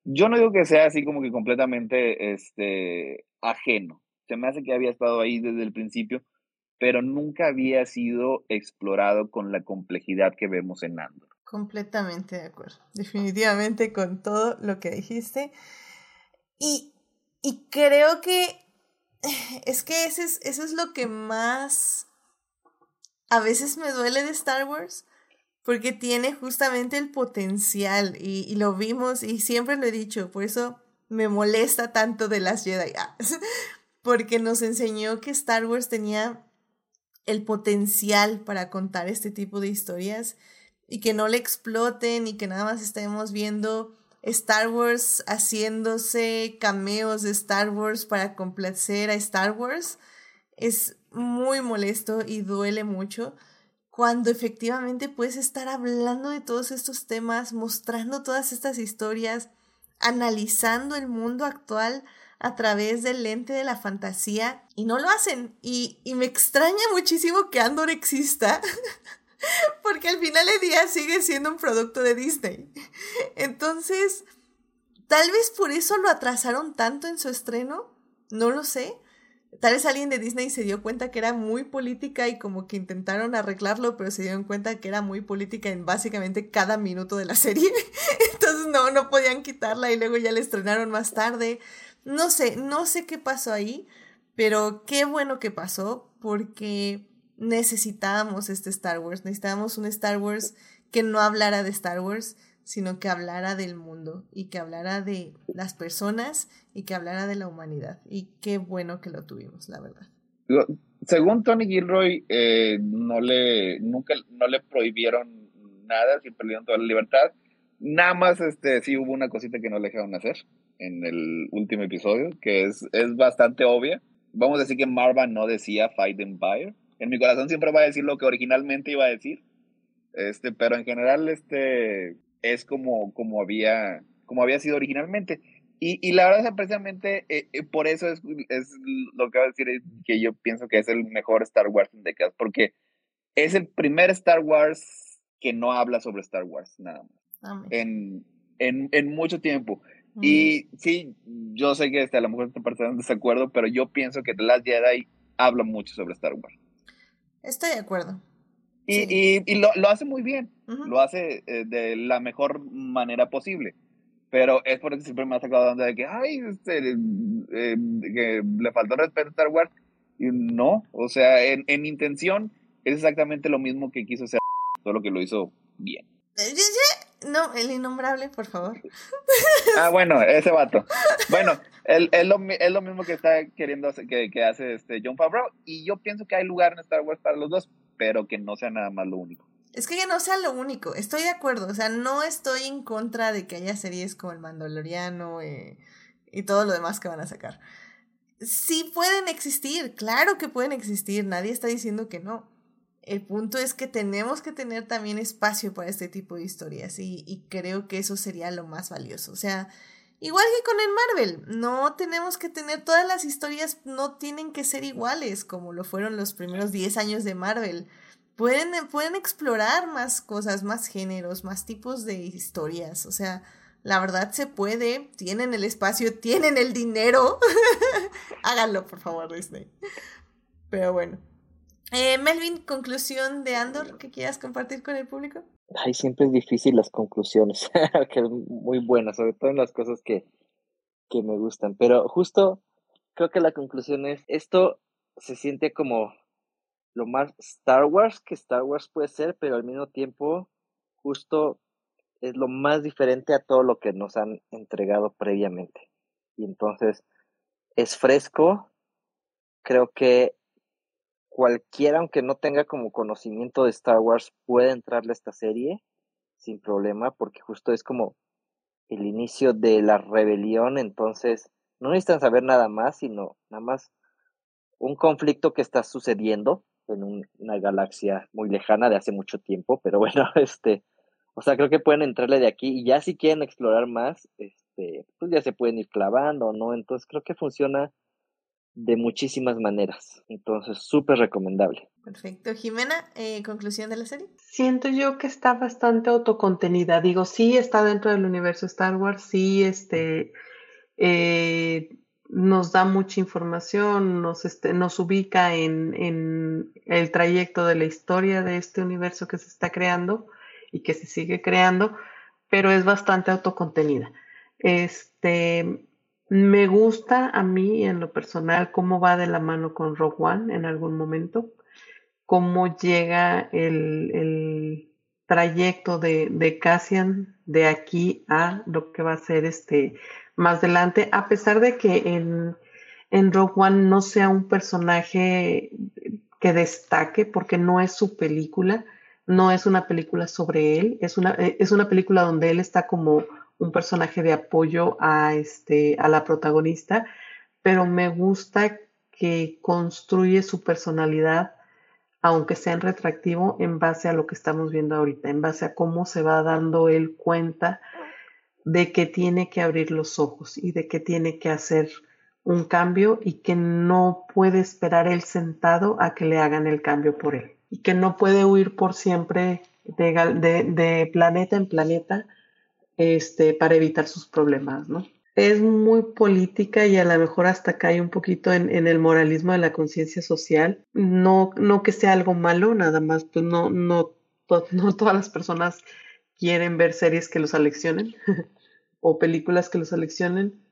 yo no digo que sea así como que completamente este, ajeno, se me hace que había estado ahí desde el principio, pero nunca había sido explorado con la complejidad que vemos en Andor. Completamente de acuerdo, definitivamente con todo lo que dijiste. Y, y creo que Es que ese es, eso es lo que más a veces me duele de Star Wars, porque tiene justamente el potencial y, y lo vimos y siempre lo he dicho, por eso me molesta tanto de las Jedi, porque nos enseñó que Star Wars tenía el potencial para contar este tipo de historias y que no le exploten y que nada más estemos viendo Star Wars haciéndose cameos de Star Wars para complacer a Star Wars es muy molesto y duele mucho cuando efectivamente puedes estar hablando de todos estos temas, mostrando todas estas historias, analizando el mundo actual a través del lente de la fantasía y no lo hacen. Y, y me extraña muchísimo que Andor exista. Porque al final del día sigue siendo un producto de Disney. Entonces, tal vez por eso lo atrasaron tanto en su estreno. No lo sé. Tal vez alguien de Disney se dio cuenta que era muy política y como que intentaron arreglarlo, pero se dieron cuenta que era muy política en básicamente cada minuto de la serie. Entonces no, no podían quitarla y luego ya la estrenaron más tarde. No sé, no sé qué pasó ahí, pero qué bueno que pasó porque necesitábamos este Star Wars, necesitábamos un Star Wars que no hablara de Star Wars, sino que hablara del mundo y que hablara de las personas y que hablara de la humanidad. Y qué bueno que lo tuvimos, la verdad. Según Tony Gilroy, eh, no le nunca no le prohibieron nada, siempre le dieron toda la libertad. Nada más este sí hubo una cosita que no le dejaron hacer en el último episodio, que es, es bastante obvia. Vamos a decir que Marva no decía Fight Empire. En mi corazón siempre va a decir lo que originalmente iba a decir. Este, pero en general, este es como, como había, como había sido originalmente. Y, y la verdad es precisamente eh, eh, por eso es, es, lo que voy a decir que yo pienso que es el mejor Star Wars en décadas, porque es el primer Star Wars que no habla sobre Star Wars, nada más. En, en, en mucho tiempo. Y sí, yo sé que este, a lo mejor esta persona en desacuerdo, pero yo pienso que The Last Jedi habla mucho sobre Star Wars. Estoy de acuerdo. Y, y, y lo, lo, hace muy bien, lo hace eh, de la mejor manera posible. Pero es por eso que siempre me ha sacado de que, ay, este, eh, que le faltó respeto a Star Wars. Y no, o sea, en, en intención es exactamente lo mismo que quiso hacer, solo que lo hizo bien. No, el innombrable, por favor. Ah, bueno, ese vato. Bueno, él, es, lo, es lo mismo que está queriendo hacer, que, que hace este John Favreau. Y yo pienso que hay lugar en Star Wars para los dos, pero que no sea nada más lo único. Es que ya no sea lo único, estoy de acuerdo. O sea, no estoy en contra de que haya series como El Mandaloriano eh, y todo lo demás que van a sacar. Sí pueden existir, claro que pueden existir, nadie está diciendo que no el punto es que tenemos que tener también espacio para este tipo de historias y, y, creo que eso sería lo más valioso. O sea, igual que con el Marvel, no tenemos que tener todas las historias, no tienen que ser iguales como lo fueron los primeros 10 años de Marvel. Pueden, pueden explorar más cosas, más géneros, más tipos de historias. O sea, la verdad se puede, tienen el espacio, tienen el dinero. Háganlo, por favor, Disney. Pero bueno. Eh, Melvin, conclusión de Andor que quieras compartir con el público. Ay, siempre es difícil las conclusiones, que es muy buena, sobre todo en las cosas que, que me gustan. Pero justo creo que la conclusión es, esto se siente como lo más Star Wars que Star Wars puede ser, pero al mismo tiempo justo es lo más diferente a todo lo que nos han entregado previamente. Y entonces es fresco, creo que cualquiera, aunque no tenga como conocimiento de Star Wars, puede entrarle a esta serie sin problema, porque justo es como el inicio de la rebelión, entonces no necesitan saber nada más, sino nada más un conflicto que está sucediendo en una galaxia muy lejana de hace mucho tiempo, pero bueno, este, o sea, creo que pueden entrarle de aquí. Y ya si quieren explorar más, este, pues ya se pueden ir clavando, ¿no? Entonces creo que funciona de muchísimas maneras. Entonces, súper recomendable. Perfecto. Jimena, eh, conclusión de la serie. Siento yo que está bastante autocontenida. Digo, sí está dentro del universo Star Wars, sí este, eh, nos da mucha información, nos, este, nos ubica en, en el trayecto de la historia de este universo que se está creando y que se sigue creando, pero es bastante autocontenida. Este, Me gusta a mí en lo personal cómo va de la mano con Rogue One en algún momento, cómo llega el, el trayecto de, de Cassian de aquí a lo que va a ser este más adelante, a pesar de que en, en Rogue One no sea un personaje que destaque porque no es su película, no es una película sobre él, es una, es una película donde él está como un personaje de apoyo a, este, a la protagonista, pero me gusta que construye su personalidad, aunque sea en retractivo, en base a lo que estamos viendo ahorita, en base a cómo se va dando él cuenta de que tiene que abrir los ojos y de que tiene que hacer un cambio y que no puede esperar él sentado a que le hagan el cambio por él. Y que no puede huir por siempre de, de, de planeta en planeta este, para evitar sus problemas, ¿no? Es muy política y a lo mejor hasta cae un poquito en, en el moralismo de la conciencia social. No, no que sea algo malo, nada más, pues no, no, no todas las personas quieren ver series que los aleccionen o películas que los aleccionen,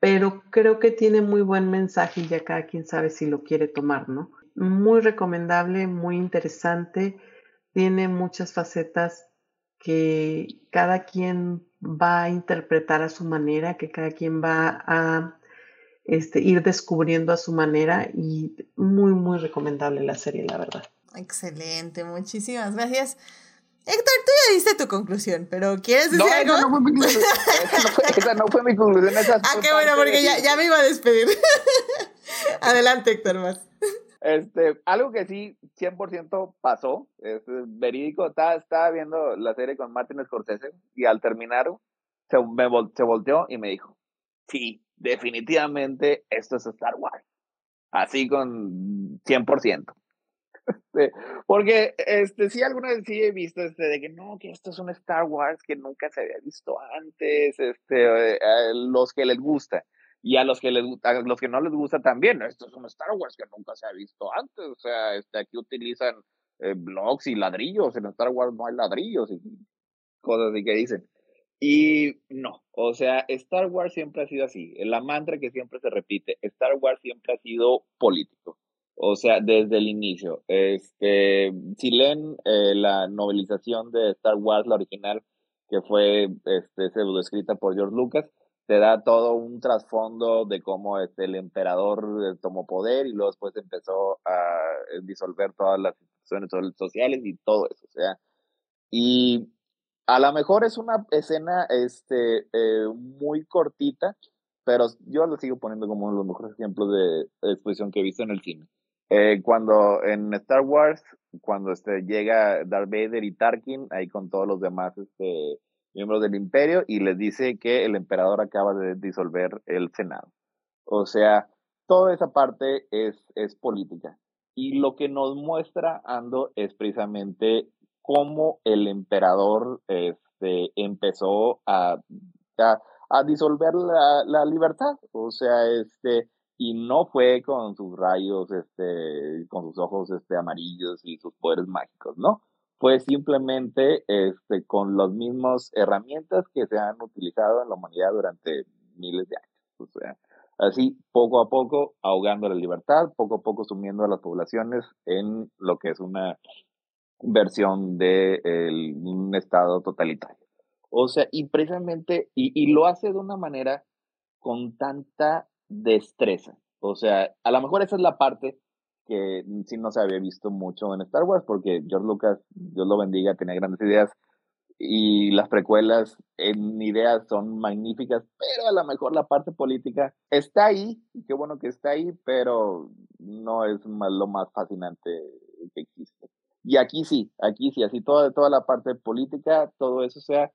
pero creo que tiene muy buen mensaje y ya cada quien sabe si lo quiere tomar, ¿no? Muy recomendable, muy interesante, tiene muchas facetas que cada quien va a interpretar a su manera, que cada quien va a este, ir descubriendo a su manera y muy, muy recomendable la serie, la verdad. Excelente, muchísimas gracias. Héctor, tú ya diste tu conclusión, pero ¿quieres decir No, algo? esa no fue mi conclusión. Esa no fue, esa no fue mi conclusión. Esa Ah, qué bueno, porque ya, ya me iba a despedir. Adelante, Héctor, más. Este, algo que sí 100% pasó, es verídico, estaba, estaba viendo la serie con Martin Scorsese y al terminar se, me vol- se volteó y me dijo, sí, definitivamente esto es Star Wars. Así con 100%. Este, porque este, sí, alguna vez sí he visto este, de que no, que esto es un Star Wars que nunca se había visto antes, este, eh, los que les gusta. Y a los que les, a los que no les gusta también, esto es un Star Wars que nunca se ha visto antes. O sea, este, aquí utilizan eh, blocks y ladrillos. En Star Wars no hay ladrillos y cosas así que dicen. Y no, o sea, Star Wars siempre ha sido así. La mantra que siempre se repite, Star Wars siempre ha sido político. O sea, desde el inicio. Este, si leen eh, la novelización de Star Wars, la original, que fue este, pseudo escrita por George Lucas, te da todo un trasfondo de cómo este, el emperador eh, tomó poder y luego después empezó a eh, disolver todas las instituciones so- sociales y todo eso. O sea, y a lo mejor es una escena este, eh, muy cortita, pero yo lo sigo poniendo como uno de los mejores ejemplos de exposición que he visto en el cine. Cuando en Star Wars, cuando este, llega Darth Vader y Tarkin, ahí con todos los demás este, miembros del imperio, y les dice que el emperador acaba de disolver el Senado. O sea, toda esa parte es, es política. Y lo que nos muestra Ando es precisamente cómo el emperador este, empezó a, a, disolver la, la libertad. O sea, este, y no fue con sus rayos, este, con sus ojos este, amarillos y sus poderes mágicos, ¿no? Fue simplemente este, con las mismas herramientas que se han utilizado en la humanidad durante miles de años. O sea, así poco a poco ahogando la libertad, poco a poco sumiendo a las poblaciones en lo que es una versión de el, un estado totalitario. O sea, y precisamente, y, y lo hace de una manera con tanta destreza. O sea, a lo mejor esa es la parte que sí no se había visto mucho en Star Wars, porque George Lucas, Dios lo bendiga, tenía grandes ideas y las precuelas en ideas son magníficas, pero a lo mejor la parte política está ahí, y qué bueno que está ahí, pero no es lo más fascinante que existe. Y aquí sí, aquí sí, así toda, toda la parte política, todo eso, sea,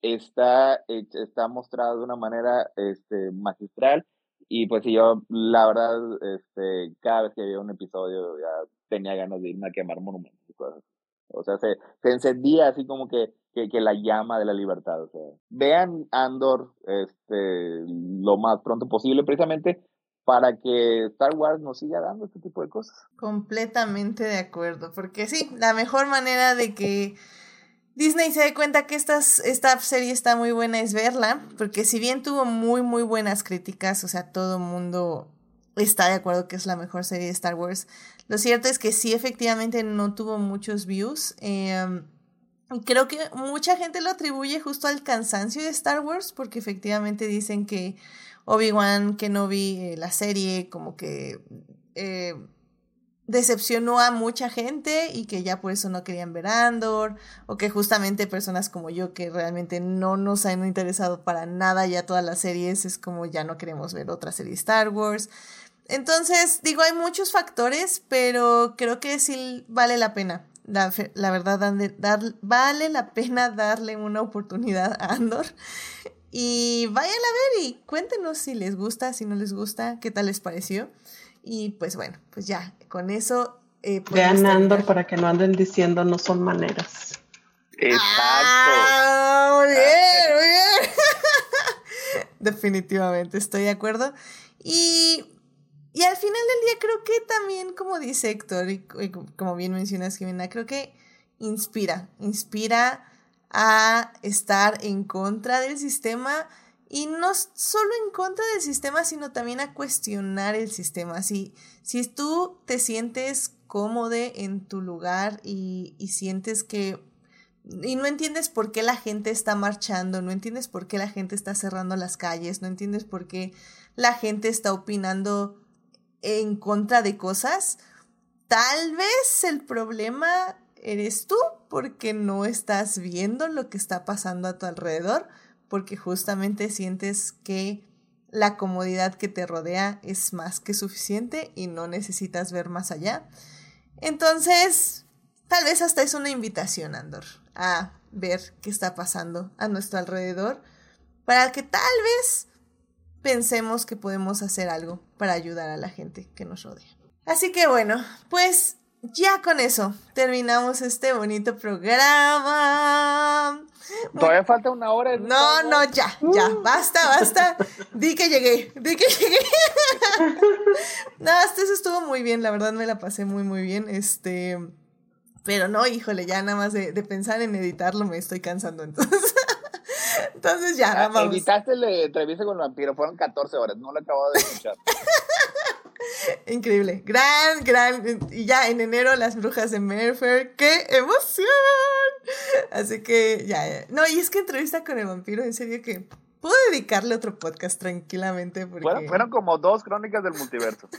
está, está mostrado de una manera este, magistral. Y pues yo, la verdad, este, cada vez que veía un episodio ya tenía ganas de irme a quemar monumentos y cosas. O sea, se, se encendía así como que, que, que, la llama de la libertad. O sea, vean Andor este, lo más pronto posible, precisamente para que Star Wars nos siga dando este tipo de cosas. Completamente de acuerdo, porque sí, la mejor manera de que Disney se da cuenta que esta serie está muy buena es verla, porque si bien tuvo muy, muy buenas críticas, o sea, todo el mundo está de acuerdo que es la mejor serie de Star Wars, lo cierto es que sí, efectivamente, no tuvo muchos views. Eh, creo que mucha gente lo atribuye justo al cansancio de Star Wars, porque efectivamente dicen que Obi-Wan, que no vi la serie, como que eh, decepcionó a mucha gente y que ya por eso no querían ver Andor, o que justamente personas como yo que realmente no nos han interesado para nada ya todas las series, es como ya no queremos ver otra serie Star Wars. Entonces, digo, hay muchos factores, pero creo que sí vale la pena. La, la verdad, dar, vale la pena darle una oportunidad a Andor. Y vayan a ver y cuéntenos si les gusta, si no les gusta, qué tal les pareció. Y pues bueno, pues ya, con eso. Eh, Vean Andor para que no anden diciendo no son maneras. Exacto. Ah, muy bien, muy bien. Definitivamente, estoy de acuerdo. Y, y al final del día creo que también, como dice Héctor, y, y como bien mencionas, Jimena, creo que inspira, inspira a estar en contra del sistema y no solo en contra del sistema, sino también a cuestionar el sistema. Si, si tú te sientes cómodo en tu lugar y, y sientes que y no entiendes por qué la gente está marchando, no entiendes por qué la gente está cerrando las calles, no entiendes por qué la gente está opinando en contra de cosas, tal vez el problema eres tú porque no estás viendo lo que está pasando a tu alrededor porque justamente sientes que la comodidad que te rodea es más que suficiente y no necesitas ver más allá. Entonces, tal vez hasta es una invitación, Andor, a ver qué está pasando a nuestro alrededor para que tal vez pensemos que podemos hacer algo para ayudar a la gente que nos rodea. Así que bueno, pues ya con eso terminamos este bonito programa. Todavía falta una hora. No, no, ya, ya, basta, basta. Di que llegué, di que llegué. no, eso estuvo muy bien, la verdad me la pasé muy, muy bien. Este, pero no, híjole, ya nada más de, de pensar en editarlo me estoy cansando, entonces. entonces ya, Ah, vamos. Editaste la entrevista con el vampiro, fueron 14 horas, no lo acabo de escuchar. Increíble, gran, gran. Y ya en enero las brujas de Mayfair, ¡qué emoción! Así que ya, ya. No, y es que entrevista con el vampiro, en serio que puedo dedicarle otro podcast tranquilamente. Porque... Fueron, fueron como dos crónicas del multiverso.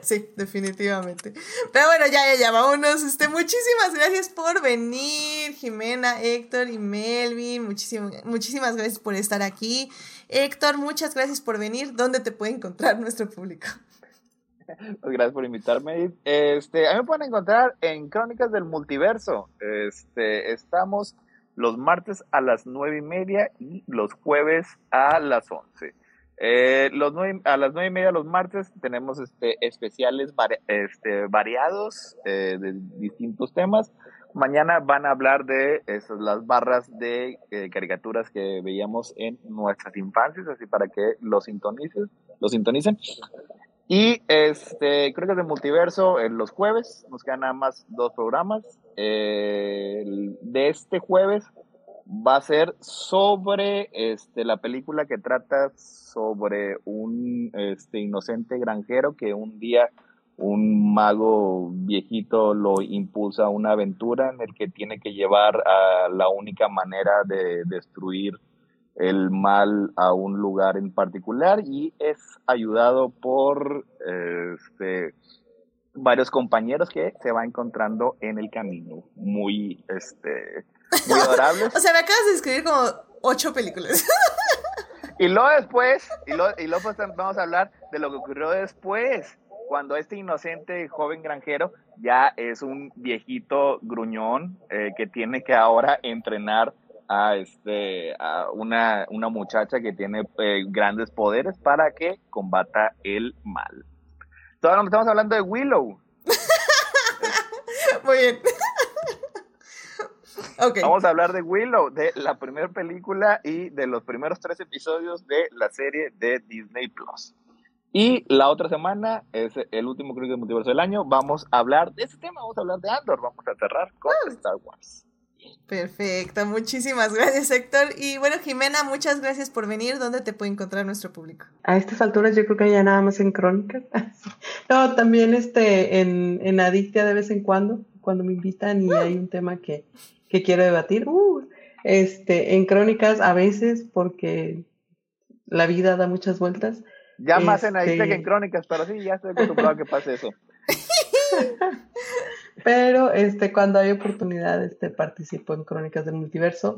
Sí, definitivamente. Pero bueno, ya, ya, ya, vámonos. Este, muchísimas gracias por venir, Jimena, Héctor y Melvin. Muchísimas gracias por estar aquí. Héctor, muchas gracias por venir. ¿Dónde te puede encontrar nuestro público? Pues gracias por invitarme. Este, a mí me pueden encontrar en Crónicas del Multiverso. Este, estamos los martes a las nueve y media y los jueves a las once. Eh, los nueve, a las nueve y media los martes tenemos este, especiales este, variados eh, de distintos temas. Mañana van a hablar de esas, las barras de eh, caricaturas que veíamos en nuestras infancias, así para que los sintonicen. Los sintonicen. Y este, creo que es de multiverso en los jueves, nos quedan nada más dos programas. Eh, de este jueves va a ser sobre este, la película que trata sobre un este, inocente granjero que un día un mago viejito lo impulsa a una aventura en el que tiene que llevar a la única manera de destruir el mal a un lugar en particular y es ayudado por este, varios compañeros que se va encontrando en el camino. Muy, este, muy adorables. o sea, me acabas de escribir como ocho películas. y luego después, y luego, y luego pues vamos a hablar de lo que ocurrió después, cuando este inocente joven granjero ya es un viejito gruñón eh, que tiene que ahora entrenar a, este, a una, una muchacha que tiene eh, grandes poderes para que combata el mal. Todavía no estamos hablando de Willow. Muy bien. okay. Vamos a hablar de Willow, de la primera película y de los primeros tres episodios de la serie de Disney Plus. Y la otra semana es el último creo que multiverso del año. Vamos a hablar de ese tema, vamos a hablar de Andor, vamos a cerrar con oh. Star Wars. Perfecto, muchísimas gracias Héctor. Y bueno, Jimena, muchas gracias por venir. ¿Dónde te puede encontrar nuestro público? A estas alturas yo creo que ya nada más en Crónicas. no, también este, en, en Adictia de vez en cuando, cuando me invitan y hay un tema que, que quiero debatir. Uh, este, en Crónicas a veces porque la vida da muchas vueltas. Ya más en Este- que en Crónicas, pero sí, ya estoy acostumbrado a que pase eso. Pero este, cuando hay oportunidad, este, participo en Crónicas del Multiverso.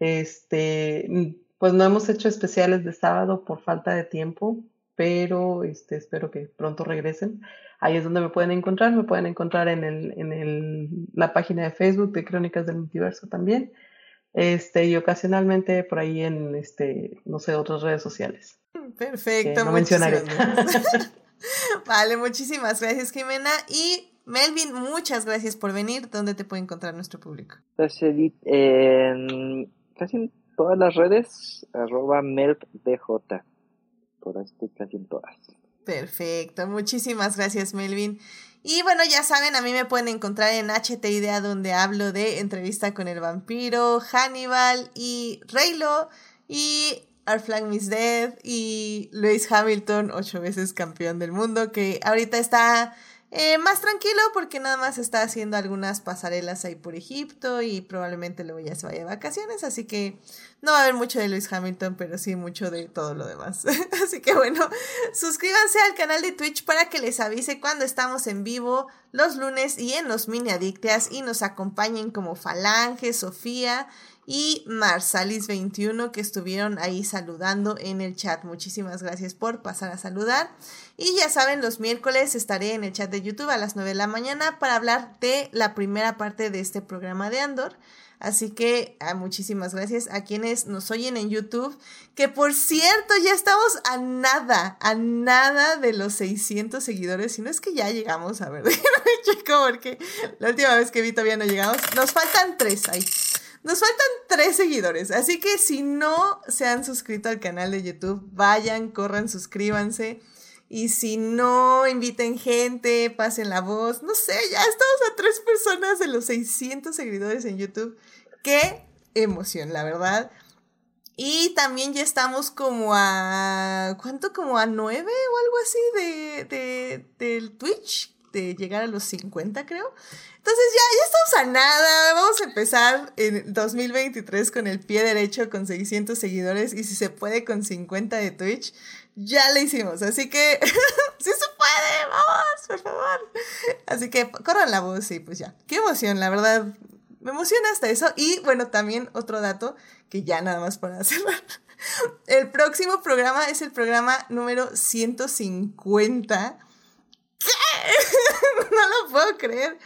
Este, pues no hemos hecho especiales de sábado por falta de tiempo, pero este, espero que pronto regresen. Ahí es donde me pueden encontrar. Me pueden encontrar en el, en el, la página de Facebook de Crónicas del Multiverso también. Este, y ocasionalmente por ahí en, este, no sé, otras redes sociales. Perfecto, no muchísimas mencionaré. gracias. Vale, muchísimas gracias Jimena. Y Melvin, muchas gracias por venir. ¿Dónde te puede encontrar nuestro público? Entonces, Edith, en casi en todas las redes, arroba melpdj. Por ahí estoy casi en todas. Perfecto, muchísimas gracias Melvin. Y bueno, ya saben, a mí me pueden encontrar en HT Idea donde hablo de entrevista con el vampiro, Hannibal y Reylo y Our Flag Miss Dead y Lewis Hamilton, ocho veces campeón del mundo, que ahorita está eh, más tranquilo porque nada más está haciendo algunas pasarelas ahí por Egipto y probablemente luego ya se vaya de vacaciones, así que no va a haber mucho de Lewis Hamilton, pero sí mucho de todo lo demás. así que bueno, suscríbanse al canal de Twitch para que les avise cuando estamos en vivo los lunes y en los mini adicteas y nos acompañen como Falange, Sofía y Marsalis21 que estuvieron ahí saludando en el chat. Muchísimas gracias por pasar a saludar. Y ya saben, los miércoles estaré en el chat de YouTube a las 9 de la mañana para hablar de la primera parte de este programa de Andor. Así que ah, muchísimas gracias a quienes nos oyen en YouTube, que por cierto ya estamos a nada, a nada de los 600 seguidores, si no es que ya llegamos a ver, chico, porque la última vez que vi todavía no llegamos, nos faltan tres ahí. Nos faltan tres seguidores, así que si no se han suscrito al canal de YouTube, vayan, corran, suscríbanse. Y si no, inviten gente, pasen la voz. No sé, ya estamos a tres personas de los 600 seguidores en YouTube. Qué emoción, la verdad. Y también ya estamos como a... ¿Cuánto? Como a nueve o algo así de, de, del Twitch. De llegar a los 50, creo. Entonces ya, ya estamos a nada. Vamos a empezar en 2023 con el pie derecho, con 600 seguidores. Y si se puede, con 50 de Twitch. Ya lo hicimos. Así que... ¡Sí se puede! ¡Vamos! Por favor. Así que corran la voz y pues ya. Qué emoción, la verdad. Me emociona hasta eso. Y bueno, también otro dato que ya nada más para cerrar. El próximo programa es el programa número 150. No lo puedo creer.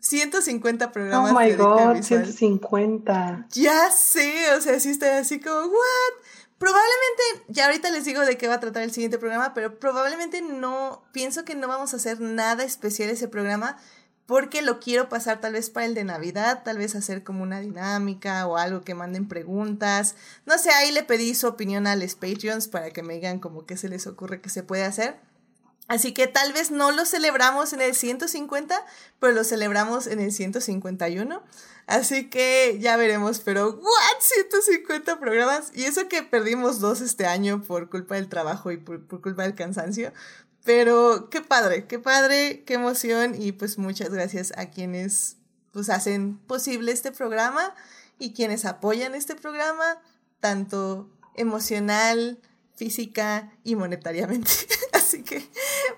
150 programas. Oh my de god, Visual. 150. Ya sé, o sea, sí estoy así como, ¿what? Probablemente, ya ahorita les digo de qué va a tratar el siguiente programa, pero probablemente no, pienso que no vamos a hacer nada especial ese programa porque lo quiero pasar tal vez para el de Navidad, tal vez hacer como una dinámica o algo que manden preguntas. No sé, ahí le pedí su opinión a los Patreons para que me digan como qué se les ocurre que se puede hacer. Así que tal vez no lo celebramos en el 150, pero lo celebramos en el 151. Así que ya veremos, pero ¿what? 150 programas. Y eso que perdimos dos este año por culpa del trabajo y por, por culpa del cansancio. Pero qué padre, qué padre, qué emoción. Y pues muchas gracias a quienes pues hacen posible este programa y quienes apoyan este programa, tanto emocional, física y monetariamente. Así que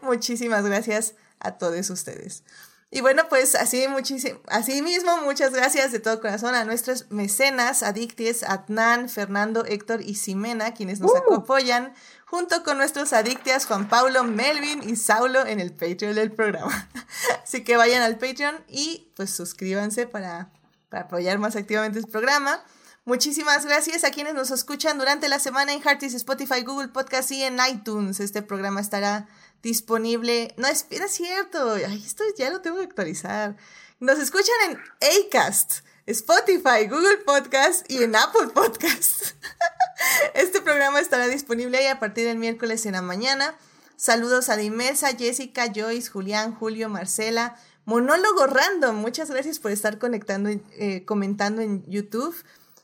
muchísimas gracias a todos ustedes. Y bueno, pues así, muchísimo, así mismo, muchas gracias de todo corazón a nuestros mecenas, adicties, Adnan, Fernando, Héctor y Ximena, quienes nos apoyan, junto con nuestros adictias Juan Paulo, Melvin y Saulo en el Patreon del programa. Así que vayan al Patreon y pues suscríbanse para, para apoyar más activamente el programa. Muchísimas gracias a quienes nos escuchan durante la semana en Heartis, Spotify, Google Podcast y en iTunes. Este programa estará disponible. No, es, cierto. Ay, esto ya lo tengo que actualizar. Nos escuchan en Acast, Spotify, Google Podcast y en Apple Podcast. Este programa estará disponible ahí a partir del miércoles en la mañana. Saludos a Dimesa, Jessica, Joyce, Julián, Julio, Marcela. Monólogo Random, muchas gracias por estar conectando, eh, comentando en YouTube.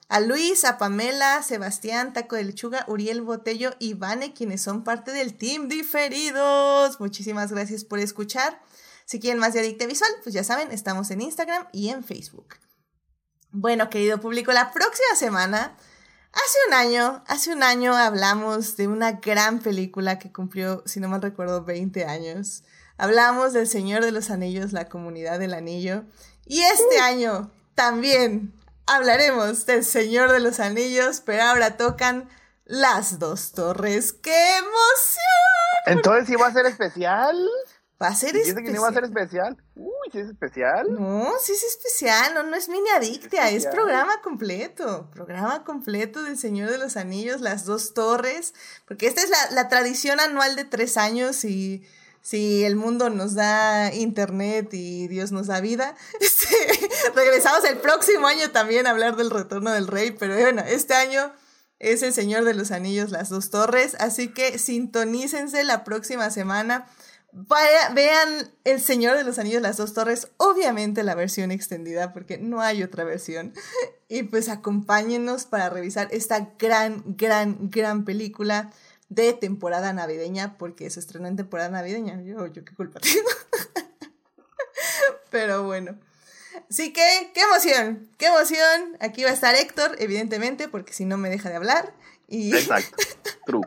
A Luis, a Pamela, Sebastián, Taco de Lechuga, Uriel Botello y Vane, quienes son parte del Team Diferidos. Muchísimas gracias por escuchar. Si quieren más de Adicte Visual, pues ya saben, estamos en Instagram y en Facebook. Bueno, querido público, la próxima semana, hace un año, hace un año hablamos de una gran película que cumplió, si no mal recuerdo, 20 años. Hablamos del Señor de los Anillos, la comunidad del anillo. Y este año también hablaremos del Señor de los Anillos, pero ahora tocan las dos torres. ¡Qué emoción! Entonces, ¿sí va a ser especial? Va a ser ¿Dice especial. que no va a ser especial? Uy, sí es especial. No, sí es especial, no, no es mini adictia, es, programa completo. Programa completo del Señor de los Anillos, las dos torres. Porque esta es la, la tradición anual de tres años y si el mundo nos da internet y Dios nos da vida, este, regresamos el próximo año también a hablar del retorno del rey, pero bueno, este año es el Señor de los Anillos, las dos torres, así que sintonícense la próxima semana. Vean El Señor de los Anillos, las dos torres, obviamente la versión extendida, porque no hay otra versión. Y pues acompáñenos para revisar esta gran, gran, gran película de temporada navideña, porque se estrenó en temporada navideña. Yo, yo qué culpa tengo. Pero bueno. Así que, qué emoción, qué emoción. Aquí va a estar Héctor, evidentemente, porque si no me deja de hablar. Y... Exacto. True.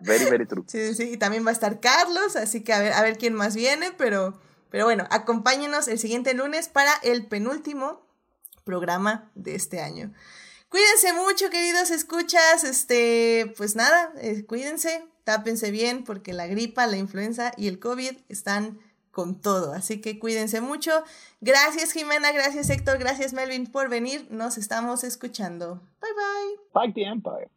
Very, very true. Sí, sí, sí, y también va a estar Carlos, así que a ver, a ver quién más viene, pero, pero bueno, acompáñenos el siguiente lunes para el penúltimo programa de este año. Cuídense mucho, queridos escuchas. Este, pues nada, eh, cuídense, tápense bien, porque la gripa, la influenza y el COVID están con todo. Así que cuídense mucho. Gracias, Jimena. Gracias, Héctor. Gracias, Melvin, por venir. Nos estamos escuchando. Bye, bye. Back the Empire.